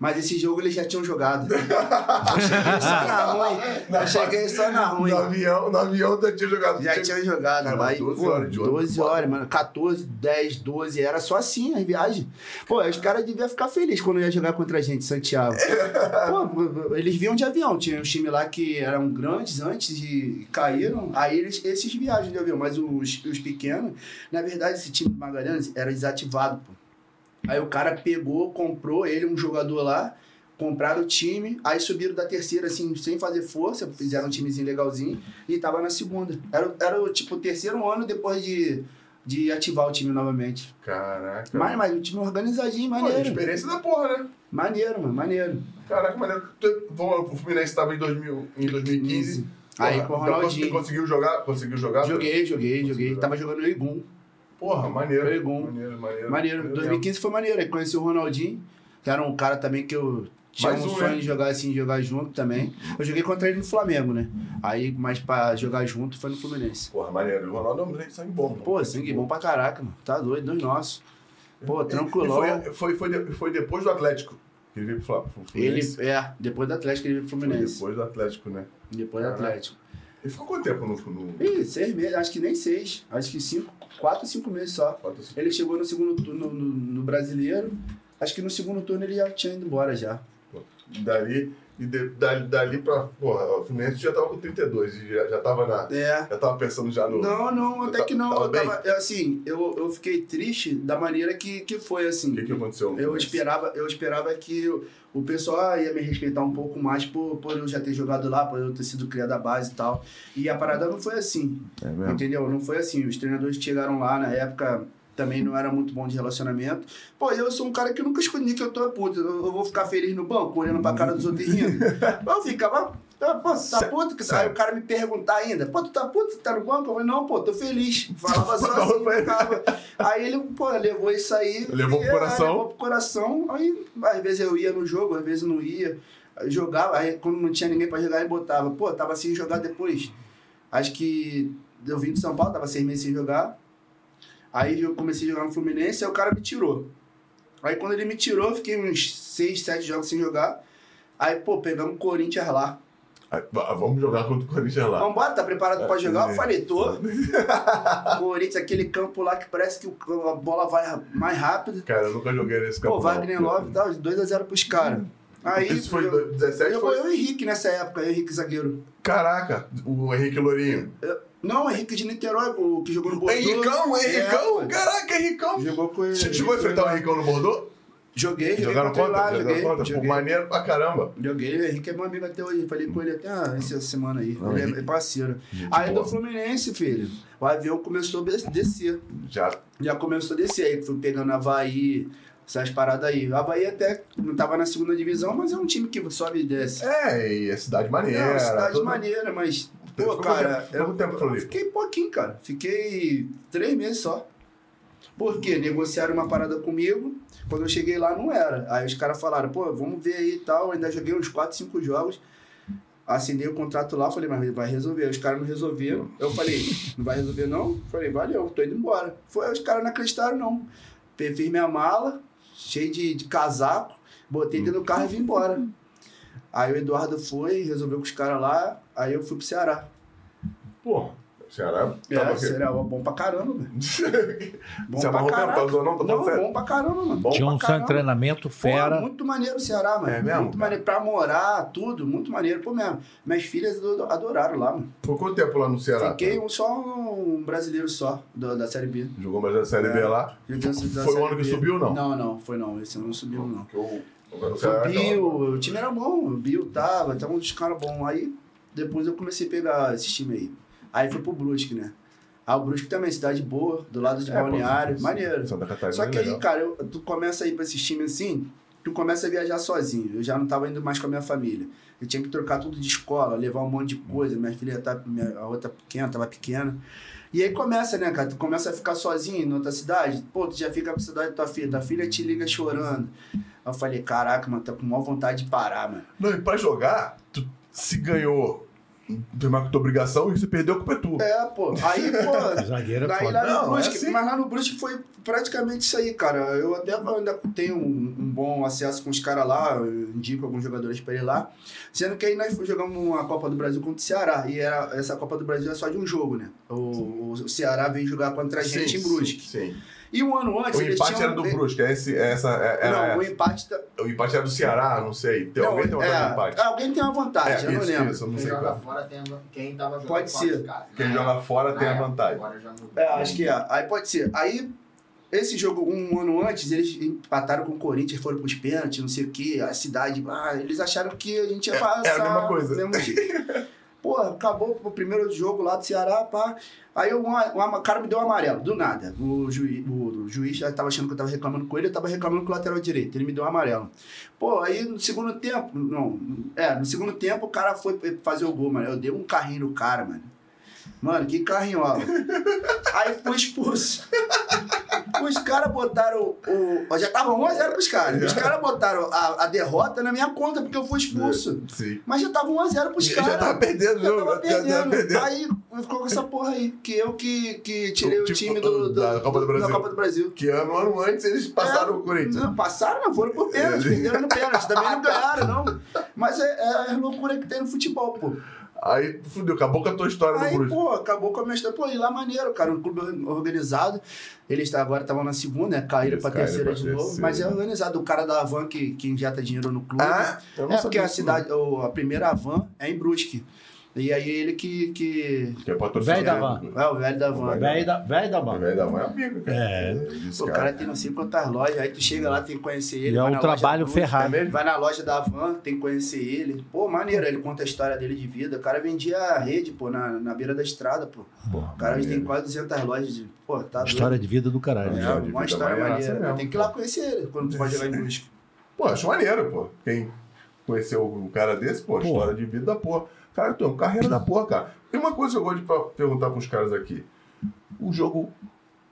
C: Mas esse jogo eles já tinham jogado. Eu cheguei só na ruim. Eu cheguei só na ruim.
A: No avião, no avião já tinha jogado.
C: Já tinha jogado.
A: Cara,
C: aí,
A: 12
C: pô,
A: horas de ônibus,
C: 12
A: foda.
C: horas, mano. 14, 10, 12. Era só assim as viagens. Pô, os caras deviam ficar felizes quando ia jogar contra a gente, Santiago. Pô, eles vinham de avião. Tinha um time lá que eram grandes antes e caíram. Aí eles, esses viajam de avião. Mas os, os pequenos, na verdade, esse time do Magalhães era desativado, pô. Aí o cara pegou, comprou ele, um jogador lá, compraram o time, aí subiram da terceira, assim, sem fazer força, fizeram um timezinho legalzinho, e tava na segunda. Era, era o, tipo, o terceiro ano depois de, de ativar o time novamente.
A: Caraca.
C: Mas, mas um time organizadinho,
A: Pô,
C: maneiro.
A: experiência da porra, né?
C: Maneiro, mano, maneiro.
A: Caraca, maneiro. Tu- O Fluminense estava em, 2000, em 2015.
C: Aí,
A: Porra,
C: com o
A: então
C: Ronaldinho.
A: Conseguiu jogar? Conseguiu jogar?
C: Joguei, joguei, joguei.
A: jogar.
C: Tava jogando no Igum.
A: Porra, maneiro.
C: Pegou.
A: Maneiro, maneiro.
C: Maneiro. 2015 foi maneiro. Aí conheci o Ronaldinho, que era um cara também que eu tinha
A: Mais
C: um
A: um,
C: sonho
A: né?
C: de jogar assim, jogar junto também. Eu joguei contra ele no Flamengo, né? Aí, mas pra jogar junto foi no Fluminense.
A: Porra, maneiro. O Ronaldo é um moleque sangue bom. mano.
C: Pô, sangue bom pra caraca, mano. Tá doido, dois nossos. Pô, tranquilão.
A: E Foi, foi, foi, foi depois do Atlético que ele veio pro pro
C: Ele,
A: Fluminense.
C: é, depois do Atlético ele veio pro
A: Foi
C: Fluminense.
A: depois do Atlético, né?
C: Depois do. Atlético.
A: Ele ficou quanto tempo no... no...
C: Ih, seis meses, acho que nem seis. Acho que cinco, quatro, cinco meses só.
A: quatro, cinco-
C: Ele chegou no segundo turno no, no brasileiro. Acho que no segundo turno ele já tinha ido embora já.
A: Dali, e de- dali, dali pra... Porra, o Fluminense já tava com 32 e já, já tava na...
C: É.
A: Já tava pensando já no...
C: Não, não, até que não.
A: tava
C: Eu tava, eu, assim, eu, eu fiquei triste da maneira que, que foi, assim.
A: O que que aconteceu?
C: Eu esperava, eu esperava que o, o pessoal ia me respeitar um pouco mais por, por eu já ter jogado lá, por eu ter sido criado à base e tal. E a parada não foi assim,
A: É
C: entendeu? Não foi assim. Os treinadores que chegaram lá na época também não era muito bom de relacionamento. Pô, eu sou um cara que nunca escondi que eu tô puto. Eu, eu vou ficar feliz no banco, olhando pra cara dos outros e rindo. eu ficava, ah, pô, tu tá puto? Aí
A: sério.
C: o cara me perguntar ainda, pô, tu tá puto? Tu tá no banco? Eu falei, não, pô, tô feliz. Falava só assim, ficava. Aí ele, pô, levou isso aí.
A: Levou pro
C: e,
A: coração?
C: Levou pro coração. Aí, às vezes eu ia no jogo, às vezes não ia. Aí Jogava, aí quando não tinha ninguém pra jogar, ele botava. Pô, tava sem jogar depois. Acho que eu vim de São Paulo, tava seis meses sem jogar. Aí eu comecei a jogar no Fluminense, aí o cara me tirou. Aí quando ele me tirou, eu fiquei uns seis, sete jogos sem jogar. Aí, pô, pegamos o Corinthians lá.
A: Vamos jogar contra o Corinthians lá.
C: Vambora, tá preparado pra jogar? Eu.
A: É.
C: Corinthians, aquele campo lá que parece que a bola vai mais rápido.
A: Cara, eu nunca joguei nesse campo.
C: Pô, Wagner
A: não.
C: Love e tal, 2x0 pros caras. Aí,
A: Isso foi
C: eu,
A: 17?
C: jogou
A: Foi...
C: eu e o Henrique nessa época, eu Henrique zagueiro.
A: Caraca, o Henrique Lourinho.
C: Não, o Henrique de Niterói, o que jogou no Bordeaux.
A: Henricão, Henricão,
C: É.
A: Caraca, Henricão.
C: Jogou com ele.
A: Che- Chegou a enfrentar o Henricão no Bordeaux?
C: Joguei, joguei
A: Jogaram
C: contra lá,
A: Jogaram
C: joguei.
A: contra? Pô,
C: joguei.
A: maneiro pra caramba.
C: Joguei, o Henrique é meu amigo até hoje. Falei com ele até ah, essa semana aí.
A: Não,
C: ele é- parceiro.
A: Gente
C: Aí
A: boa.
C: do Fluminense, filho, o avião começou a des- descer.
A: Já.
C: Já começou a descer. Aí fui pegando Havaí, essas paradas aí. O Havaí até não tava na segunda divisão, mas é um time que sobe e desce.
A: É, e é cidade maneira.
C: É cidade maneira, mas.
A: Ficou
C: Pô,
A: quanto
C: cara,
A: tempo- ficou quanto tempo,
C: eu
A: Floripa?
C: fiquei pouquinho, cara. Fiquei três meses só. Por quê? Negociaram uma parada comigo. Quando eu cheguei lá, não era. Aí os caras falaram, pô, vamos ver aí e tal. Eu ainda joguei uns 4, 5 jogos. Assinei o contrato lá, falei, mas vai resolver. Os caras não resolveram. Eu falei, não vai resolver não? Falei, valeu, tô indo embora. Foi, os caras não acreditaram, não. Fiz minha mala, cheio de, de casaco, botei dentro do carro e vim embora. Aí o Eduardo foi, resolveu com os caras lá, aí eu fui pro Ceará.
A: Pô, Ceará
C: É, seria bom pra caramba, mano. Bom
A: Você
C: pra.
A: Causou não? Tá
C: Não,
A: sério?
C: bom pra caramba, mano. Bom
D: Tinha um
C: caramba.
D: treinamento
C: Pô,
D: fera.
C: muito maneiro o Ceará, mano.
A: É mesmo,
C: Muito
A: cara?
C: maneiro. Pra morar, tudo, muito maneiro. Pô, mesmo. Minhas filhas ado- adoraram lá, mano.
A: Foi quanto tempo lá no Ceará?
C: Fiquei um, só um brasileiro só, da, da Série B.
A: Jogou mais a Série B
C: É.
A: lá?
C: Da- da
A: Foi o ano que
C: B.
A: subiu, não?
C: Não, não, foi não. Esse ano não subiu, não.
A: Porque o, Ceará
C: o Bill, o time era bom, o Bill tava, tava uns caras bons. Aí depois eu comecei a pegar esse time aí. Aí foi pro Brusque, né? Ah, o Brusque também, cidade boa, do lado de
A: É, pô,
C: Balneário, maneiro.
A: Santa Catarina
C: Só que
A: é
C: aí,
A: legal.
C: cara, eu- tu começa a ir pra esses times assim, tu começa a viajar sozinho. Eu já não tava indo mais com a minha família. Eu tinha que trocar tudo de escola, levar um monte de coisa. Minha filha tá, minha, a outra pequena, tava pequena. E aí começa, né, cara? Tu começa a ficar sozinho em outra cidade. Pô, tu já fica com a cidade da tua filha. Tua filha te liga chorando. Aí eu falei, caraca, mano, tá com maior vontade de parar, mano.
A: Não, e pra jogar, tu se ganhou tem mais que tua obrigação e você perdeu, a culpa é tua.
C: É, pô. Aí, pô.
D: Zagueiro é
C: Daí
D: foda.
C: lá no
A: Não, é
C: Brusque,
A: assim.
C: mas lá no Brusque foi praticamente isso aí, cara. Eu até ainda tenho um, um bom acesso com os caras lá, eu indico alguns jogadores pra ir lá. Sendo que aí nós jogamos uma Copa do Brasil contra o Ceará. E era, essa Copa do Brasil é só de um jogo, né? O, o Ceará veio jogar contra a gente em Brusque.
A: Sim.
C: E um ano antes
A: O empate
C: tinham...
A: era do Brusque, esse, essa, é- era,
C: Não, o empate... Tá...
A: o empate era do Ceará, não sei. Tem,
C: Não,
A: alguém tem vantagem
C: é,
A: no empate?
C: Alguém tem uma vantagem,
A: É,
C: eu não
A: isso,
C: lembro.
A: isso, eu não
F: Quem
A: sei
F: joga
A: qual.
F: fora tem a- quem tava jogando
C: Pode
F: fora
C: ser.
F: casa.
A: Quem
F: Na
A: joga fora tem a vantagem.
F: Agora já mudou.
C: É, acho que é. Aí pode ser. Aí, esse jogo, um ano antes, eles empataram com o Corinthians, foram pros pênaltis, não sei o quê, a cidade. Ah, eles acharam que a gente ia
A: É-
C: passar.
A: é a mesma coisa.
C: mesmo. Pô, acabou o primeiro jogo lá do Ceará, pá. Aí um cara me deu um amarelo, do nada. O juiz, o, o juiz já tava achando que eu tava reclamando com ele, eu tava reclamando com o lateral direito. Ele me deu um amarelo. Pô, aí no segundo tempo, não, é, no segundo tempo o cara foi fazer o gol, mano. Eu dei um carrinho no cara, mano. Mano, que carrinhola. Aí fui expulso. Os caras botaram o. ó, Já tava 1x0 pros caras. Os caras botaram a, a derrota na minha conta porque eu fui expulso.
A: Sim.
C: Mas já tava 1x0 pros
A: Já
C: caras.
A: tava perdendo o
C: Já tava
A: já tava
C: perdendo.
A: perdendo.
C: Aí ficou com essa porra aí. Que eu que, que tirei
A: O
C: o
A: time
C: time do, do-
A: da Copa do Brasil.
C: da Copa do Brasil.
A: Que ano, ano antes eles passaram
C: É,
A: o Corinthians.
C: Não, passaram, não, foram por pênalti, perderam no pênalti. Também não ganharam, não. Mas é, é a loucura que tem no futebol, pô.
A: Aí, fudeu, acabou com a tua história
C: Aí,
A: do Brusque.
C: pô, acabou com a minha história. Pô, e lá maneiro, cara, um clube organizado. Eles tá- agora estavam na segunda, né? Caíram
A: Eles
C: pra terceira de novo.
A: terceira.
C: Mas é organizado. O cara da Avan que, que injeta dinheiro no clube.
A: Ah,
C: é porque a cidade, a primeira Avan é em Brusque. E aí ele que. que.
A: Que é patrocinador.
D: Velho da van.
C: é o velho da Van.
D: Velho da, velho da
A: O
D: mano.
A: velho da van é amigo, cara.
D: É.
A: Isso,
C: O cara tem não sei quantas lojas, aí tu chega lá, tem que conhecer ele.
D: E é um trabalho ferrado.
A: É mesmo?
C: Vai na loja da Van, tem que conhecer ele. Pô, maneiro, ele conta a história dele de vida. O cara vendia a rede, pô, na, na beira da estrada, pô.
A: Porra,
C: O cara tem
A: maneiro.
C: quase 200 lojas de. Pô, tá
D: História de vida do caralho.
C: doido.
A: História
C: É,
A: de
C: uma história maneira.
A: mesmo,
C: Tem que ir lá conhecer ele quando tu vai jogar em Brusque.
A: Pô, acho maneiro, pô. Quem conheceu um cara desse, pô,
D: Pô.
A: história de vida da porra. Cara, tu é um carreira da porra, cara. Tem uma coisa que eu gosto de perguntar pros caras aqui. O jogo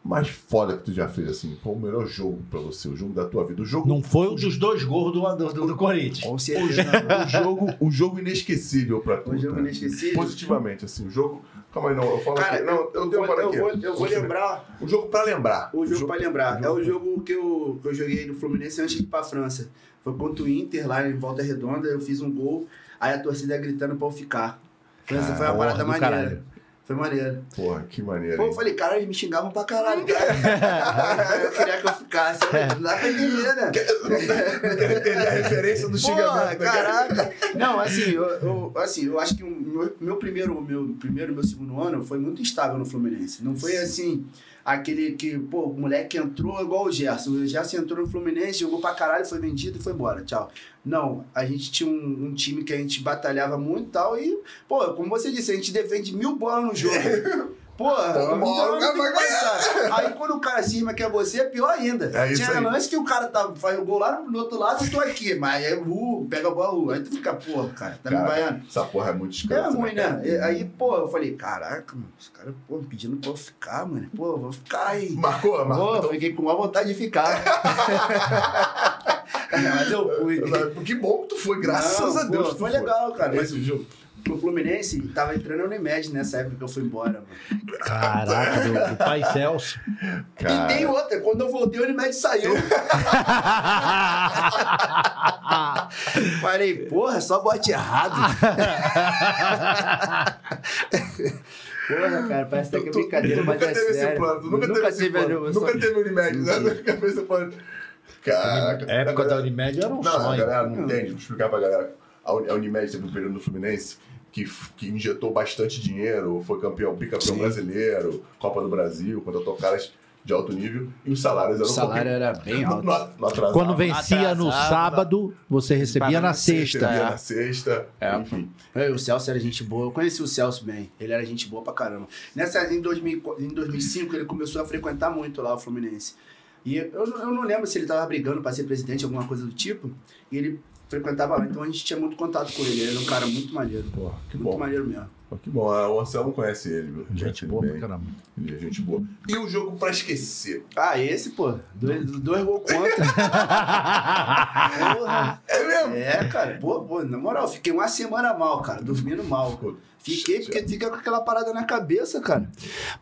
A: mais foda que tu já fez, assim, qual o melhor jogo pra você? O jogo da tua vida. O jogo,
D: Não foi o dos dois gols do, do, do, do Corinthians.
C: Com
A: o,
C: certeza.
A: o jogo, o jogo inesquecível pra tu.
C: O jogo
A: cara.
C: inesquecível.
A: Positivamente, assim, o jogo. Calma aí, não, eu falo
C: Cara,
A: aqui. Não, eu,
C: eu,
A: tenho
C: vou,
A: para
C: eu,
A: aqui.
C: vou, eu vou lembrar
A: O jogo pra lembrar.
C: o jogo pra lembrar.
A: o
C: É o jogo que eu, que eu joguei no Fluminense antes de ir pra França. Foi contra o Inter lá em Volta Redonda, eu fiz um gol, aí a torcida gritando pra eu ficar. França foi uma
D: Porra
C: parada maneira.
D: caralho.
C: Foi maneiro.
A: Porra, que maneiro.
C: Pô, eu falei, cara, eles me xingavam pra caralho, cara. eu queria que eu ficasse. Não dá pra entender, né?
A: Entender a referência do
C: Porra,
A: xingamento. né, cara?
C: caraca. Não, assim, eu, eu- assim, eu acho que o meu, meu primeiro, meu primeiro, meu segundo ano foi muito instável no Fluminense. Não foi assim, aquele que, pô, o moleque entrou igual o Gerson. O Gerson entrou no Fluminense, jogou pra caralho, foi vendido e foi embora. Tchau. Não, a gente tinha um, um time que a gente batalhava muito e tal. E, pô, como você disse, a gente defende mil bolas no jogo. Porra,
A: Pô,
C: tem
A: vai
C: passar. Aí quando o cara cisma que é você, é pior ainda.
A: É isso
C: Tinha lance que o cara tá, faz o gol lá do outro lado, eu tô aqui. Mas aí, uh, pega a bola, uh, aí tu fica, porra, cara, tá me
A: Cara,
C: vaiando.
A: Essa porra é muito
C: É
A: escrota.
C: ruim, né? E- Aí, pô, eu falei, caraca, mano, os caras, pô, pedindo pra eu ficar, mano. Pô, vou ficar aí.
A: Marcou? Marcou.
C: Pô, fiquei com maior vontade de ficar. Mas eu fui.
A: Que bom que tu foi, graças
C: Não,
A: a Deus.
C: pô,
A: tu
C: foi legal, cara. Mas
A: Esse jogo.
C: O Fluminense tava entrando no Unimed nessa época que eu fui embora, mano.
D: Caraca, do, do Pai Celso.
C: E tem outra, quando eu voltei, o Unimed saiu. Falei, porra, só bote errado. Porra, cara, parece até que é
A: Tu-
C: brincadeira,
A: tu
C: mas
A: nunca
C: é
A: teve esse
C: sério.
A: plano, tu nunca, teve esse plano. Nunca teve Unimed, né? Nunca fez esse plano. Caraca.
D: A época da Unimed era um
A: Não,
D: sonho.
A: galera não entende. Vou explicar pra galera. A Unimed teve um período no Fluminense que, que injetou bastante dinheiro, foi campeão, bicampeão
C: Sim.
A: brasileiro, Copa do Brasil, contratou caras de alto nível e os salários
C: O
A: eram um
C: salário era bem alto.
A: Não, não atrasava.
B: Quando vencia no sábado, você recebia na sexta.
A: Recebia
C: É.
A: na sexta,
C: É.
A: enfim.
C: É, O Celso era gente boa. Eu conheci o Celso bem. Ele era gente boa pra caramba. Nessa, em, 2000, em 2005, ele começou a frequentar muito lá o Fluminense. E eu, não- eu não lembro se ele tava brigando pra ser presidente, alguma coisa do tipo. E ele frequentava lá. Então a gente tinha muito contato com ele. Ele era um cara muito maneiro.
A: Porra, que
C: Muito
A: bom.
C: maneiro mesmo.
A: Pô, Que bom. Ah, O Anselmo conhece ele, viu?
D: Gente
A: Conhece ele
D: boa pra
A: bem.
D: caramba.
A: Ele é gente boa. E o jogo pra esquecer?
C: Ah, esse, pô. Dois, dois gols contra. Porra.
A: É mesmo?
C: É, cara. Pô, pô, na moral, fiquei uma semana mal, cara. Dormindo mal. Fiquei porque fica com aquela parada na cabeça, cara.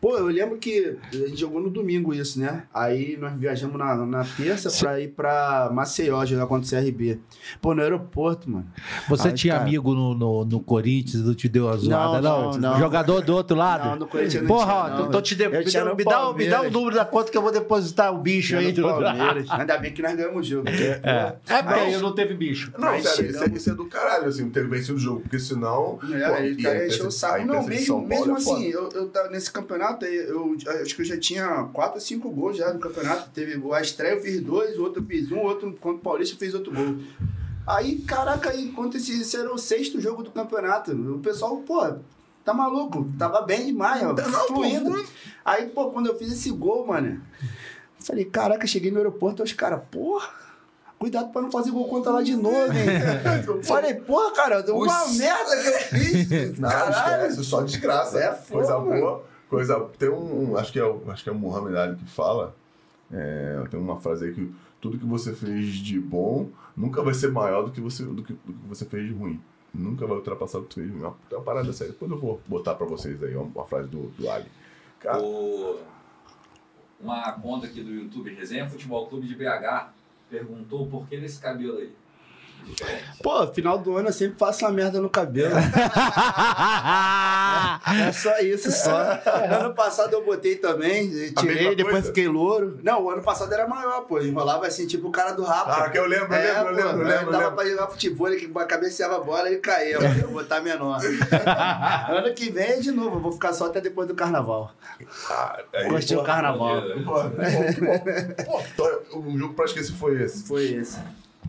C: Pô, eu lembro que a gente jogou no domingo isso, né? Aí nós viajamos na, na terça pra ir pra Maceió jogar contra o CRB. Pô, no aeroporto, mano.
B: Você
C: Ai,
B: tinha
C: cara.
B: amigo no, no, no Corinthians, não te deu a zoada, não?
C: não, não.
B: Jogador do outro lado?
C: Não, no Corinthians não
B: Porra,
C: tinha, não.
B: tô, tô te de...
C: Eu
B: me, dá, me, dá, me dá o número da conta que eu vou depositar o bicho aí. do-
C: Palmeiras. Ainda bem que nós ganhamos o jogo.
B: É, é porque
A: Mas-
B: aí não teve bicho.
A: Não, sério, isso é, isso é do caralho, assim, ter vencido o jogo, porque senão.
C: É,
A: pô, e
C: tá encheu o saco. Não, mesmo, mesmo
A: é
C: assim, eu, eu tava nesse campeonato, eu, eu acho que eu já tinha 4 ou 5 gols já no campeonato. Teve a estreia, eu fiz dois, o outro eu fiz um, outro contra o Paulista eu fiz outro gol. Aí, caraca, aí, enquanto esse, esse era o sexto jogo do campeonato, o pessoal, pô, tá maluco, tava bem demais, ó,
A: Tá, não, pô,
C: fluindo.
A: muito.
C: Aí, pô, quando eu fiz esse gol, mano, falei, caraca, cheguei no aeroporto, os caras, porra, cuidado pra não fazer gol contra lá de novo, hein? falei, porra, cara, deu uma
A: Os-
C: merda que eu fiz.
A: Não,
C: Caralho.
A: esquece, só desgraça.
C: É
A: coisa
C: foda, mano.
A: boa. Coisa. Tem um. um- Acho que é o, acho que é o Muhammad Ali que fala. é, tem uma frase aí que tudo que você fez de bom nunca vai ser maior do que você, do que, do que você fez de ruim. Nunca vai ultrapassar o que você fez de ruim. É uma parada séria. Depois eu vou botar pra vocês aí uma, uma frase do, do Ali. Cara,
E: O- Uma conta aqui do YouTube, Resenha Futebol Clube de BH, perguntou o porquê desse cabelo aí.
C: Pô, final do ano eu sempre faço uma merda no cabelo. É só isso, só. ano passado eu botei também, tirei, depois
A: coisa?
C: fiquei louro. Não, o ano passado era maior, pô. Enrolava assim, tipo o cara do rapa.
A: ah, que eu lembro, eu
C: É,
A: lembro, eu
C: pô,
A: lembro, eu
C: aí
A: lembro, eu
C: dava
A: lembro.
C: pra jogar futebol, ele cabeceava a bola e caía. Eu vou botar menor. ano que vem é de novo, eu vou ficar só até depois do carnaval.
A: Ah, aí,
C: Gostei do
A: pô,
C: carnaval.
A: Pô. Pô, então, um jogo pra esquecer foi esse.
C: Foi esse.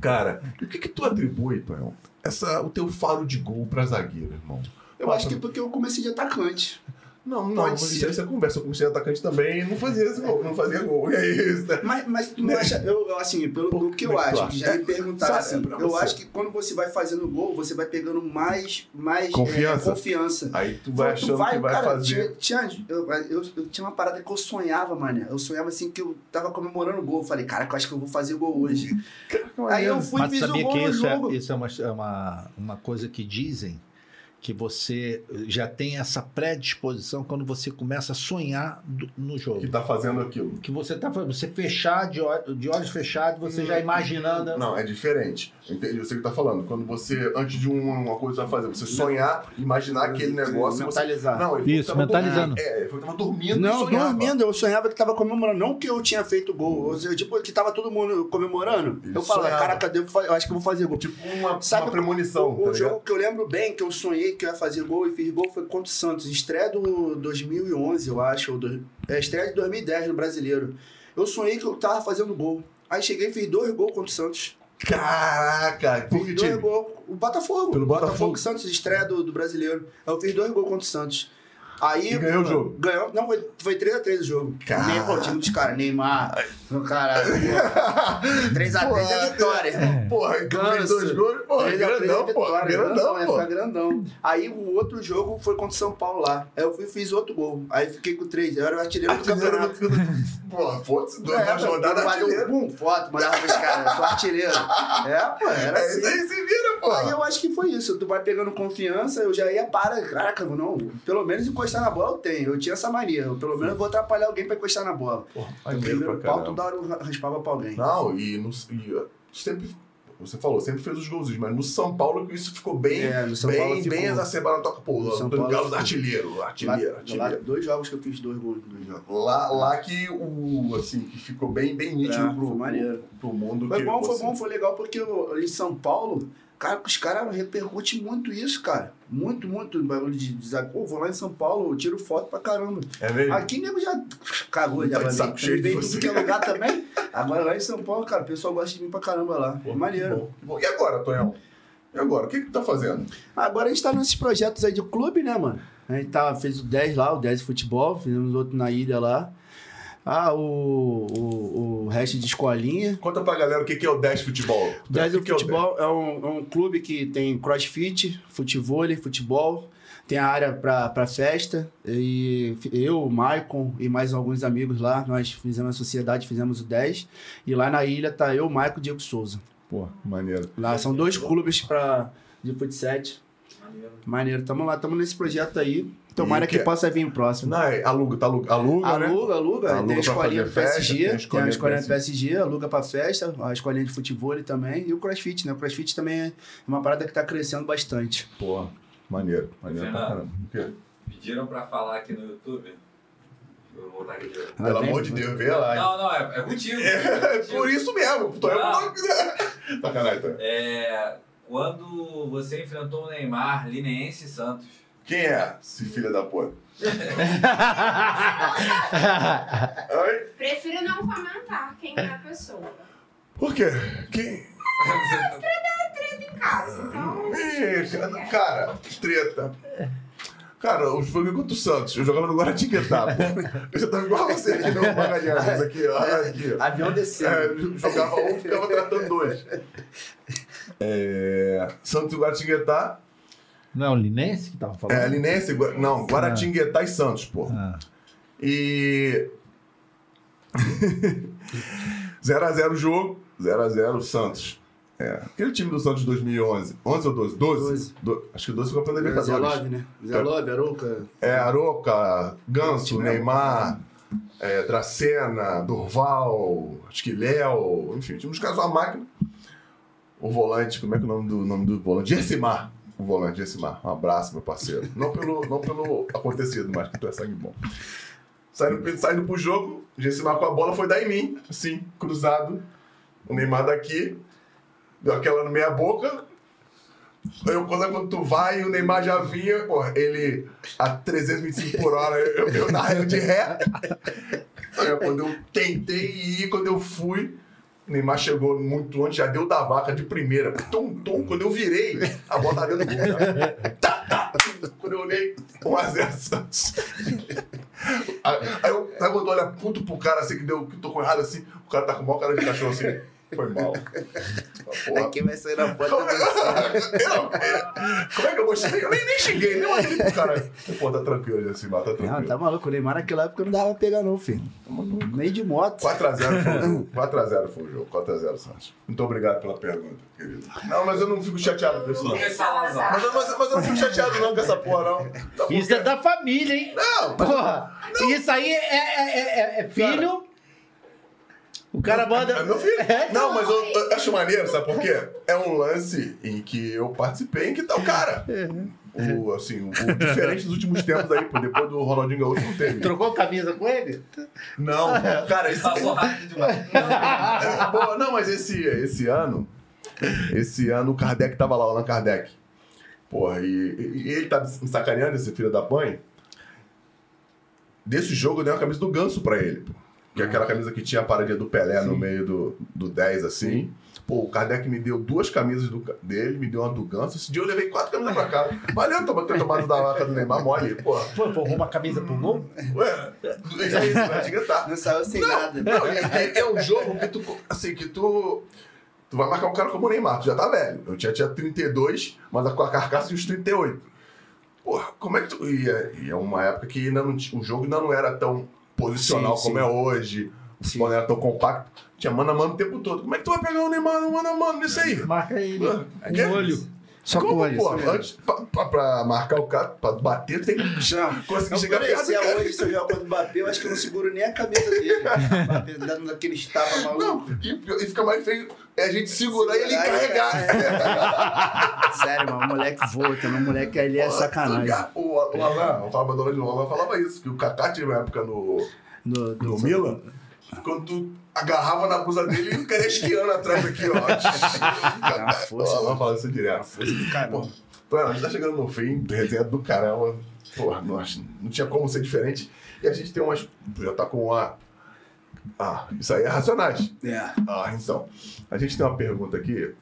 A: Cara, e o que que tu atribui, Tonhão, essa, o teu faro de gol pra zagueiro, irmão?
C: Eu acho que é porque eu comecei de atacante.
A: Não, não,
C: Pode
A: mas
C: ser.
A: isso aí você conversa com o seu atacante também e não fazia esse gol, não fazia gol. E é isso, né?
C: Mas, mas tu não acha, eu, assim, pelo que eu
A: é que
C: acho, que já me perguntaram
A: Só
C: assim, eu
A: você.
C: acho que quando você vai fazendo gol, você vai pegando mais, mais
A: Confiança.
C: é, confiança.
A: Aí tu vai
C: Tu
A: achando que vai
C: cara,
A: fazer.
C: Tinha, tinha- eu, eu, eu tinha uma parada que eu sonhava, mané. Eu sonhava assim que eu tava comemorando o gol. Eu falei, cara, eu acho que eu vou fazer gol hoje. Aí eu fui e
D: Mas
C: fiz o
D: sabia
C: gol
D: que
C: no
D: isso,
C: jogo.
D: é, isso é, uma, é uma, uma coisa que dizem que você já tem essa predisposição quando você começa a sonhar do- no jogo.
A: Que tá fazendo aquilo.
D: Que você tá você fechar de, de olhos fechados, você já imaginando.
A: Não, é diferente. Entendi, eu sei o que tá falando. Quando você, antes de um- uma coisa que você vai fazer, você sonhar, imaginar aquele negócio. Você...
C: Mentalizar.
A: Não, ele
B: Isso,
A: tava
B: mentalizando.
A: dormindo. É, ele foi que tava dormindo
C: Não, dormindo, eu sonhava que tava comemorando. Não que eu tinha feito gol. Eu, tipo, que tava todo mundo comemorando.
A: Ele
C: eu falava,
A: sonhava.
C: caraca, eu, eu acho que eu vou fazer gol.
A: Tipo uma,
C: Sabe
A: uma premonição,
C: O,
A: tá
C: jogo que eu lembro bem, que eu sonhei que eu ia fazer gol e fiz gol, foi contra o Santos. Estreia do 2011, eu acho. Ou do, é, estreia de 2010 no Brasileiro. Eu sonhei que eu tava fazendo gol. Aí cheguei e fiz dois gols contra o Santos.
A: Caraca, por
C: Fiz dois gols. O Botafogo.
A: Pelo Botafogo.
C: Santos, estreia do, do Brasileiro. Aí eu fiz dois gols contra o Santos. Aí,
A: E ganhou o jogo?
C: Ganhou. Não, foi, foi 3x3 o jogo.
A: Cara.
C: Nem, pô, o time dos caras. Neymar. O cara. 3x3 é vitória, irmão.
A: Porra, e tu fez
C: Ganso.
A: dois gols, porra,
C: 3 a 3
A: grandão,
C: é
A: pô.
C: vitória,
A: Grandão,
C: é
A: pô.
C: grandão. Aí o outro jogo foi contra o São Paulo lá. Aí eu fui e fiz outro gol. Aí fiquei com três. Eu era o artilheiro do
A: Artilheiro
C: campeonato.
A: do- Porra, foda-se, duas
C: É,
A: é, rodadas
C: fazia um pum, foto, mandava pros caras. Eu sou artilheiro. É, pô, era
A: É
C: assim.
A: aí, se vira,
C: Aí eu acho que foi isso. Tu vai pegando confiança, eu já ia para. Caraca, não. Pelo menos encostar na bola eu tenho. Eu tinha essa mania. Eu, pelo menos vou atrapalhar alguém pra encostar na bola.
A: Porra,
C: No primeiro
A: pra
C: pau, toda hora eu raspava pra alguém.
A: Não, e, não, e uh, sempre você falou, sempre fez os golzinhos, mas no São Paulo que isso ficou bem,
C: É, no
A: bem,
C: Paulo
A: bem exacerbado toca. Pô,
C: No São Paulo ficou-
A: artilheiro, artilheiro,
C: Lá,
A: artilheiro.
C: lá, dois jogos que eu fiz dois gols dois jogos.
A: Lá, lá que o assim que ficou bem bem nítido
C: É,
A: pro,
C: maneiro.
A: pro mundo
C: Foi
A: que
C: bom, foi bom, foi legal, porque eu- em São Paulo, cara, os caras repercutem muito isso, cara. Muito, muito. Bagulho de dizer, pô, vou lá em São Paulo, eu tiro foto pra caramba.
A: É mesmo?
C: Aqui nego já cagou,
A: Tá
C: já vai
A: saco cheio de
C: tudo que é lugar também. Agora lá em São Paulo, cara, o pessoal gosta de mim pra caramba lá.
A: Pô,
C: Maneiro.
A: que bom. E agora, Tonhão? E agora? O que que tu tá fazendo?
C: Agora a gente tá nesses projetos aí de clube, né, mano? A gente tá, fez o 10 lá, o 10 de futebol, fizemos outro na ilha lá. Ah, o, o, o resto de escolinha.
A: Conta pra galera o que que é o 10 futebol.
C: 10
A: O que é
C: futebol é um, é um clube que tem crossfit, futebol, futebol. Tem a área pra, pra festa. E eu, o Maicon e mais alguns amigos lá, nós fizemos a sociedade, fizemos o 10. E lá na ilha tá eu, o Maicon e o Diego Souza.
A: Pô, maneiro.
C: Lá são dois clubes pra, de futsal.
E: Maneiro.
C: Maneiro, tamo lá, tamo nesse projeto aí. Tomara que
A: que-
C: possa vir o próximo.
A: Não, é, aluga, tá aluga, aluga, né?
C: Aluga, aluga,
A: Aluga
C: tem a
A: pra
C: escolinha do
A: fazer festa,
C: PSG,
A: tem a
C: tem a
A: escolinha do
C: escolinha PSG, aluga pra festa, a escolinha de futebol também, e o crossfit, né? O crossfit também é uma parada que tá crescendo bastante.
A: Pô, maneiro. Maneiro pra
E: Fernando.
A: caramba. O quê?
E: Pediram pra falar aqui no YouTube.
A: Pelo
C: tem?
A: amor de Deus, vê lá.
E: Não, não, é, é contigo.
A: É por isso mesmo. Tonhão
E: Não.
A: não... Sacanagem, Tonhão.
E: É, quando você enfrentou o Neymar, Lineense e Santos.
A: Quem é esse filho da puta? Oi?
G: Prefiro não comentar quem é a pessoa.
A: Por quê? Quem?
G: Em casa, então.
A: Ih, cara, treta. Cara, eu joguei contra o Santos. Eu jogava no Guaratinguetá. Eu já tava igual a você aqui no Magalhães. Aqui, ó. Aqui.
C: Avião descendo.
A: É, jogava um, ficava tratando dois. É, Santos e Guaratinguetá.
D: Não, o Linense que tava falando?
A: É, Linense, Gua- não, Guaratinguetá e Santos, pô.
D: Ah,
A: E. 0x0 o jogo, 0x0 Santos. É. Aquele time do Santos de 2011. 11 ou 12? 12?
C: 12.
A: Do- acho que 12 foi campeão da
C: Zé
A: Libertadores.
C: Love, né? Zé Love, Arouca.
A: É, Aroca, Ganso,
C: Time
A: Neymar, é, Dracena, Durval, acho que Léo, enfim, tinha uns caras uma máquina. O volante, como é que é o nome do, nome do volante? Gessimar. O volante, Gessimar. Um abraço, meu parceiro. Não pelo, não pelo acontecido, mas que tu é sangue bom. Saindo, saindo pro jogo, Gessimar com a bola foi dar em mim, assim, cruzado. O Neymar daqui, deu aquela no meia boca, eu, quando, quando tu vai, o Neymar já vinha, ele a 325 por hora, eu, eu na ré de ré. Quando eu tentei ir, quando eu fui, o Neymar chegou muito antes, já deu da vaca de primeira. Tom, tom, quando eu virei, a bola tá dentro do gol. Tá, tá. Quando eu olhei, 1x0 Santos. Aí eu, aí quando olha puto pro cara assim, que deu, que tô com errado assim, o cara tá com o maior cara de cachorro assim. Foi mal. Porra.
C: Quem vai sair na foto
A: Como
C: é você.
A: é, eu, como é que eu vou xingar? Eu nem, nem xinguei, nem mandei pro cara. Pô, tá tranquilo, assim, tá tranquilo.
C: Não, tá maluco. O Neymar naquela época não dava pra pegar, não, filho. Nem de moto.
A: 4x0 foi o jogo. 4x0 foi o jogo. 4x0, Santos. Muito obrigado pela pergunta, querido. Não, mas eu não fico chateado com isso, não. Mas, eu- mas, mas eu não fico chateado não com essa porra, não. Tá
B: Isso é da família, hein?
A: Não,
B: Porra, isso aí é, é- é- é- é filho. O cara manda.
A: É meu filho.
B: É,
A: Não, mas eu, eu acho maneiro, sabe por quê? É um lance em que eu participei em que tá o cara. O, assim, o, o diferente dos últimos tempos aí, pô, depois do Ronaldinho Gaúcho não teve.
B: Trocou camisa com ele?
A: Não, cara, esse,
E: Passou rápido demais.
A: É, pô, não, mas esse, esse ano, esse ano o Kardec tava lá, o Allan Kardec. Porra, e, e- e ele tá me sacaneando, esse filho da mãe. Desse jogo eu dei uma camisa do Ganso pra ele, pô. Que é aquela camisa que tinha a paradinha do Pelé no meio do, do 10, assim. Pô, o Kardec me deu duas camisas do, dele, me deu uma do Ganso. Esse dia eu levei quatro camisas pra cá. Valeu tô- ter tomado da vaca do Neymar mole, pô.
B: Pô, formou uma camisa pro gol?
A: Ué, é isso, vai te gritar.
C: Não saiu sem
A: Não,
C: nada.
A: não, é, é- um jogo que tu, assim, que tu, tu vai marcar um cara como o Neymar, tu já tá velho. Eu tinha, tinha 32, mas com a carcaça de uns 38. Porra, como é que tu... E é, e é uma época que ainda não, o jogo ainda não era tão posicional
C: Sim,
A: como
C: sim.
A: é hoje. O futebol não era tão compacto. Tinha mano a mano o tempo todo. Como é que tu vai pegar o Neymar no mano a mano nisso aí?
B: Marca ele.
A: Mano,
B: Um
A: que-
B: olho.
C: Só
A: Como,
C: com olho.
A: pô, antes, pra, pra- pra marcar o cara, pra bater, tem que
C: Não,
A: conseguir
C: não
A: chegar perto do cara.
C: hoje, se eu jogo contra o Mbappé, eu acho que eu não seguro nem a cabeça dele. Mbappé dando daqueles tapas
A: Não,
C: malucos.
A: e, e fica mais feio é a gente segurar e ele
C: Segurar e
A: carregar.
C: Sério, mano, o moleque voa. O moleque ali é sacanagem.
A: O, o Alan, o Fábio Adolfo de Alan falava isso, que o Kaká teve uma época no,
C: No,
A: no Milan, quando tu agarrava na blusa dele e o cara ia esquiando atrás aqui, ó.
C: uma força,
A: o Alan fala isso direto.
C: Caramba.
A: Pô, a gente tá chegando no fim, resenha do caramba. Porra, nossa, não tinha como ser diferente. E a gente tem umas. Já tá com uma. Ah, isso aí é racionais.
C: É.
A: Ah, então. A gente tem uma pergunta aqui.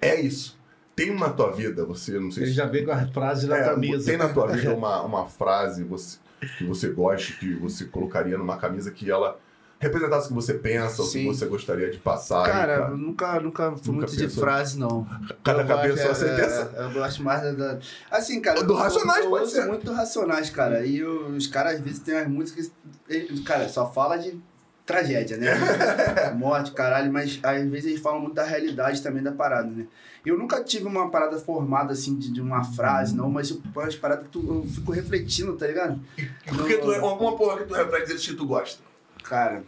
A: É isso. Tem na tua vida, você, não sei
D: Ele
A: se.
D: já veio com a frase na
A: É,
D: camisa.
A: tem na tua vida uma, uma frase você- que você gosta, que você colocaria numa camisa que ela representasse o que você pensa, o que
C: Sim.
A: você gostaria de passar.
C: Cara,
A: e,
C: eu nunca, nunca fui
A: Nunca
C: muito de
A: pensou?
C: frase, não.
A: Cada
C: Eu
A: cabeça é uma sentença?
C: é, eu gosto mais da. Assim, cara.
A: Do
C: eu-
A: Racionais,
C: eu,
A: pode
C: ouço
A: ser.
C: muito do Racionais, cara. E eu- os caras, às vezes, têm as músicas. ele- Cara, só fala de tragédia, né? Morte, caralho, mas às vezes eles falam muito da realidade também da parada, né? Eu nunca tive uma parada formada, assim, de, de uma frase, não, mas eu, as paradas que tu- eu fico refletindo, tá ligado?
A: Porque tu é alguma porra que tu reflete deles que tu gosta.
C: Cara,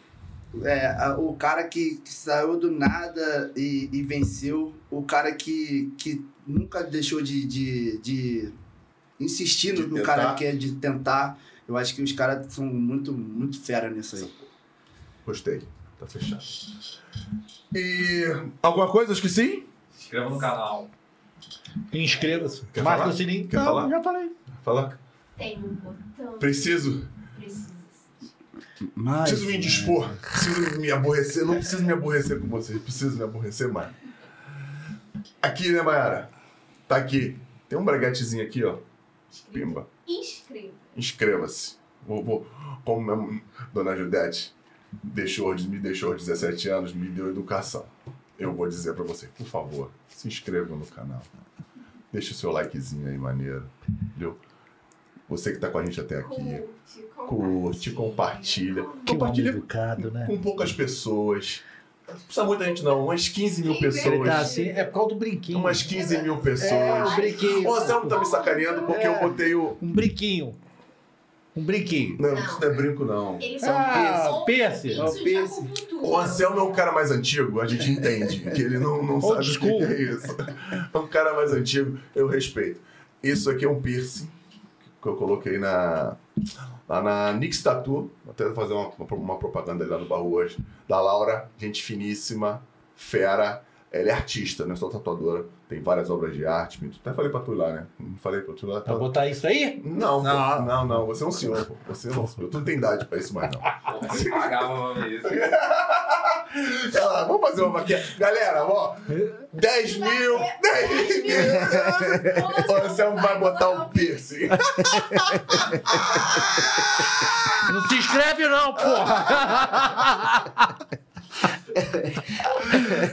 C: é, o cara que, que saiu do nada e, e venceu, o cara que, que nunca deixou de, de, de insistir
A: De
C: no,
A: tentar.
C: cara que é de tentar. Eu acho que os caras são muito, muito fera nisso aí.
A: Gostei. Tá fechado. E. Alguma coisa? Eu esqueci?
E: Se inscreva no canal.
D: Inscreva-se.
A: Quer
D: Marca
A: falar?
D: o sininho.
A: Quer
D: Não,
A: falar?
D: Já falei.
A: Fala.
G: Tem um botão.
A: Preciso.
G: Precisa.
C: Mas,
A: Preciso me indispor. Preciso me aborrecer. Não preciso me aborrecer com vocês. Preciso me aborrecer mais. Aqui, né, Mayara? Tá aqui. Tem um braguetezinho aqui, ó. Pimba.
G: Inscreva.
A: Inscreva-se. Vou, vou, como minha dona Judete deixou, me deixou aos 17 anos, me deu educação. Eu vou dizer pra você, por favor, se inscreva no canal. Deixa o seu likezinho aí, maneiro. Entendeu? Você que tá com a gente até aqui.
G: Curte,
A: compartilha.
D: Que
A: Compartilha
D: educado, né?
A: com poucas pessoas. Não precisa muita gente, não. Umas 15 mil
D: Ele
A: pessoas.
D: tá assim, é por causa do brinquinho.
A: Umas 15 mil
D: É, o
A: pessoas.
D: brinquinho.
A: O Anselmo tá me sacaneando porque eu botei o.
D: Um brinquinho. Um brinquinho.
A: Não, isso não é brinco, não.
G: Eles
D: Ah,
G: são
D: piercing.
G: fixos
C: É o piercing.
A: Anselmo é um cara mais antigo, a gente entende que ele não, não sabe o que é isso. É um cara mais antigo, eu respeito. Isso aqui é um piercing que eu coloquei na, lá na Nix Tattoo. Vou até fazer uma, uma propaganda lá no barro hoje. Da Laura, gente finíssima, fera. Ela é artista, não é só tatuadora. Tem várias obras de arte. Até falei pra tu lá, né? Não falei pra tu lá.
D: Pra
A: Tá...
D: botar isso aí?
A: Não,
D: Não.
A: não, não, não. Você é um senhor, pô. Você é um senhor. Tu não tem idade pra isso mais, não.
E: Pagava pra isso.
A: Lá, vamos fazer uma maquiagem. Galera, ó, 10 mil, 10 mil. O Anselmo vai botar um piercing.
D: Não se inscreve não, porra!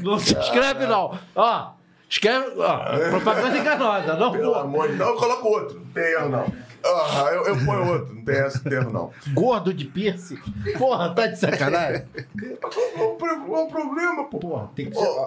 D: Não se inscreve não. Ó, escreve... Ó, propaganda enganosa, não,
A: Pelo
D: porra.
A: amor de Deus. Não, eu coloco outro. Não tem erro, não. Ah, eu, eu ponho outro. Não tem tem erro, não.
D: Gordo de piercing. Porra, tá de sacanagem?
A: Qual o problema, pô?
D: Porra, tem que ser ó,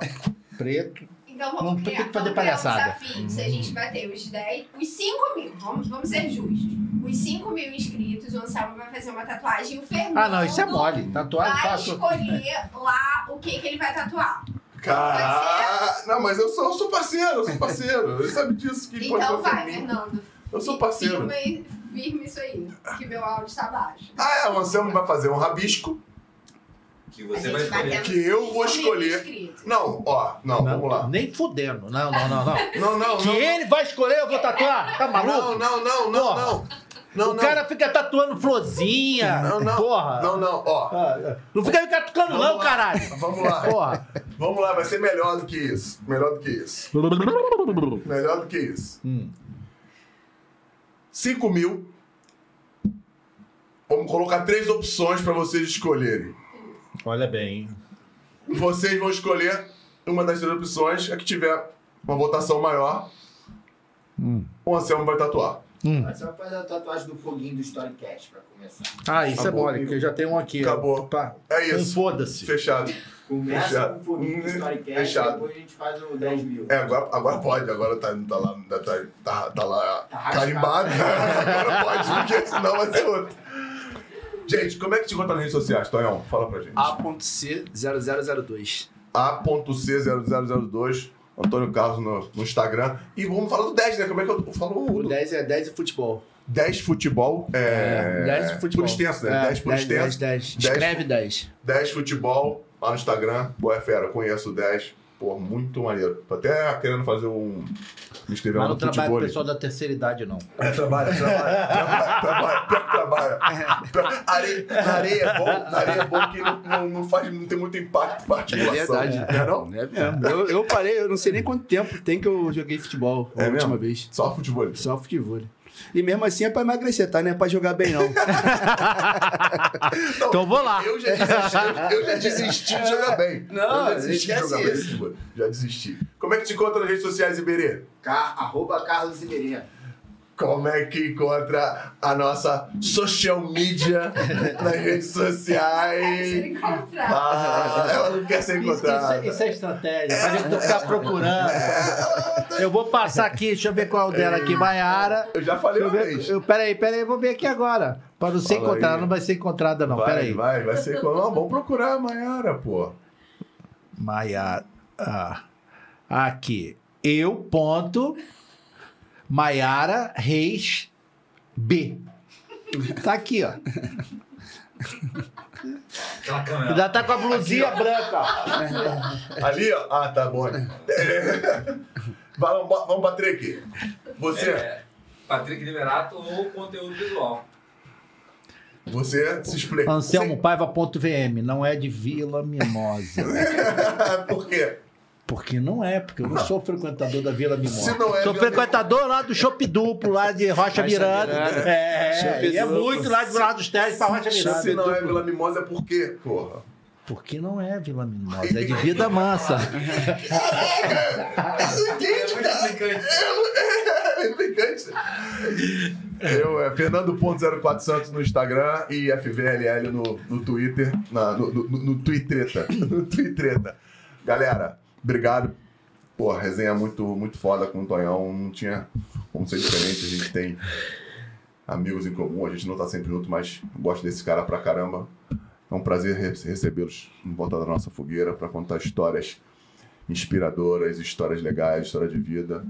D: preto.
G: Então
D: Não
G: vamos
D: tem
G: criar,
D: que fazer
G: vamos criar
D: palhaçada.
G: um desafio. Se a gente bater os 10, os 5 mil, vamos, vamos ser justos. Os 5 mil inscritos, o Anselmo vai fazer uma tatuagem e o Fernando
D: Ah, não, isso é mole. Tatuagem
G: vai
D: fácil.
G: escolher lá o que, que ele vai tatuar.
A: Cara, não, mas eu sou, eu sou parceiro, eu sou parceiro. Ele sabe disso que pode
G: Então vai,
A: mim.
G: Fernando.
A: Eu sou parceiro.
G: Firma, aí- firma isso aí, que meu áudio está baixo.
A: Ah, é, o Anselmo vai fazer um rabisco.
E: Que você vai escolher.
A: Que eu vou
G: 5 mil
A: escolher. Não, ó, não, vamos lá.
D: Nem fudendo. Não, não, não, não.
A: Não, não,
D: Que
A: não.
D: ele vai escolher, eu vou tatuar? Tá
A: Não,
D: maluco?
A: não, não, não,
D: Porra.
A: não. Não,
D: o cara fica tatuando florzinha.
A: Não, não.
D: Porra.
A: Não, não, ó.
D: Ah, Não fica me catucando, não,
A: lá.
D: caralho.
A: Vamos lá.
D: Porra.
A: Vamos lá, vai ser melhor do que isso. Melhor do que isso. Melhor do que isso.
D: Hum.
A: 5 mil. Vamos colocar três opções para vocês escolherem.
D: Olha bem.
A: Vocês vão escolher uma das três opções, a que tiver uma votação maior. O Anselmo vai tatuar.
B: Hum.
F: Mas você vai fazer a tatuagem do foguinho do Storycast pra começar.
B: Ah, isso é
A: Acabou.
B: bom, olha, que eu já tenho um aqui.
A: Acabou.
B: Pá,
A: É
B: um
A: isso.
B: foda-se.
A: Fechado.
F: Começa
A: Fechado.
F: com o foguinho do
A: Hum,
F: Storycast
A: fechado.
F: depois a gente faz o 10 mil.
A: É, agora, agora pode, agora tá, tá lá, tá, tá, tá lá
F: Tá
A: carimbado. agora pode, porque senão vai ser outro. Gente, como é que te encontra nas redes sociais, Tonhão? Fala pra gente.
C: A.C0002.
A: A.C0002, Antônio Carlos no, no Instagram. E vamos falar do 10, né? Como é que eu falo?
C: O 10 é 10 e futebol.
A: 10 futebol. É,
C: 10 e futebol.
A: Por extenso, né?
C: É,
A: 10 por
C: 10,
A: extenso.
C: 10, 10. Escreve 10.
A: 10 futebol lá no Instagram. É fera, conheço o 10. Pô, muito maneiro. Tô até querendo fazer um. Me inscrever lá
B: Mas
A: no
B: não trabalha com
A: futebol.
B: o pessoal da terceira idade, não.
A: É, trabalha, trabalha, trabalha, trabalha, Areia, areia é bom, areia é bom que não, não, não faz, não tem muito impacto pra
C: É
A: articulação.
C: verdade.
A: Não é não?
C: É mesmo. Eu, eu parei, eu não sei nem quanto tempo tem que eu joguei futebol a
A: É
C: última
A: mesmo?
C: vez.
A: Só futebol.
C: Só futebol. E mesmo assim é pra emagrecer, tá? Não é pra jogar bem, não.
B: Então vou lá.
A: Eu já desisti, eu já desisti de jogar bem.
C: Não,
A: eu já desisti de jogar bem.
C: isso.
A: futebol. Já desisti. Como é que te encontra nas redes sociais, Iberê?
F: Car arroba Carlos Iberê.
A: Como é que encontra a nossa social media nas redes sociais? Ah, ela não quer ser
B: Isso, isso,
A: encontrada.
B: é- isso é estratégia, pra gente não ficar procurando. Eu vou passar aqui, deixa eu ver qual é o dela aqui, Maiara.
A: Eu já falei uma vez.
B: eu, peraí, peraí, eu vou ver aqui agora. Pra não ser
A: Fala
B: encontrada,
A: aí.
B: não vai ser encontrada, não.
A: vai,
B: Peraí.
A: vai, vai ser. Não, vamos procurar a Maiara, pô.
B: Maiara. ah, aqui. Eu, ponto. Maiara Reis B. Tá aqui, ó. Ainda tá com a blusinha branca, ó.
A: Ali, ó. Ah, tá bom. Vamos, vamos, Patrick. Você,
E: É, Patrick Liberato ou conteúdo visual.
A: você se explica.
B: Anselmo Paiva.vm, não é de Vila Mimosa.
A: Por quê?
B: Porque não é, porque eu não sou frequentador da Vila Mimosa.
A: Se não é
B: sou
A: Vila
B: frequentador lá do Chopp Duplo, lá de Rocha
C: Rocha
B: Miranda.
C: Miranda.
B: É, é
C: Duplo.
B: muito lá de Vila dos Teles pra Rocha Miranda.
A: Se não é Vila Mimosa, é por quê, porra?
B: Porque não é Vila Mimosa, é de Vida Mansa.
A: Isso entende, cara. É implicante. Eu, é Fernando.04 Santos no Instagram e FVLL no, no Twitter, na, no, no, no Twittreta. No Twittreta. Galera, obrigado. Pô, resenha muito, muito foda com o Tonhão. Não tinha como ser diferente. A gente tem amigos em comum, a gente não tá sempre junto, mas gosto desse cara pra caramba. É um prazer re- recebê-los em volta da nossa fogueira para contar histórias inspiradoras, histórias legais, história de vida.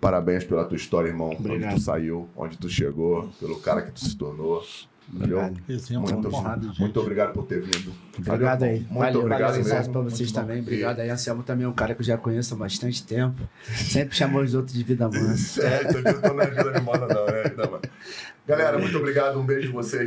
A: Parabéns pela tua história, irmão.
C: Obrigado.
A: Onde tu saiu, onde tu chegou, pelo cara que tu se tornou.
C: Obrigado.
B: É
A: Muito,
B: de
A: muito obrigado por ter vindo.
C: Obrigado
A: Valeu,
C: aí.
A: Muito
C: valeu,
A: obrigado
C: valeu,
A: mesmo.
C: pra vocês
A: Muito bom.
C: também. Obrigado aí. Anselmo também é um cara que eu já conheço há bastante tempo. Sempre chamou os outros de vida mansa.
A: É, tô, tô na vida de moda não, né? Não, Galera, muito obrigado. Um beijo em vocês.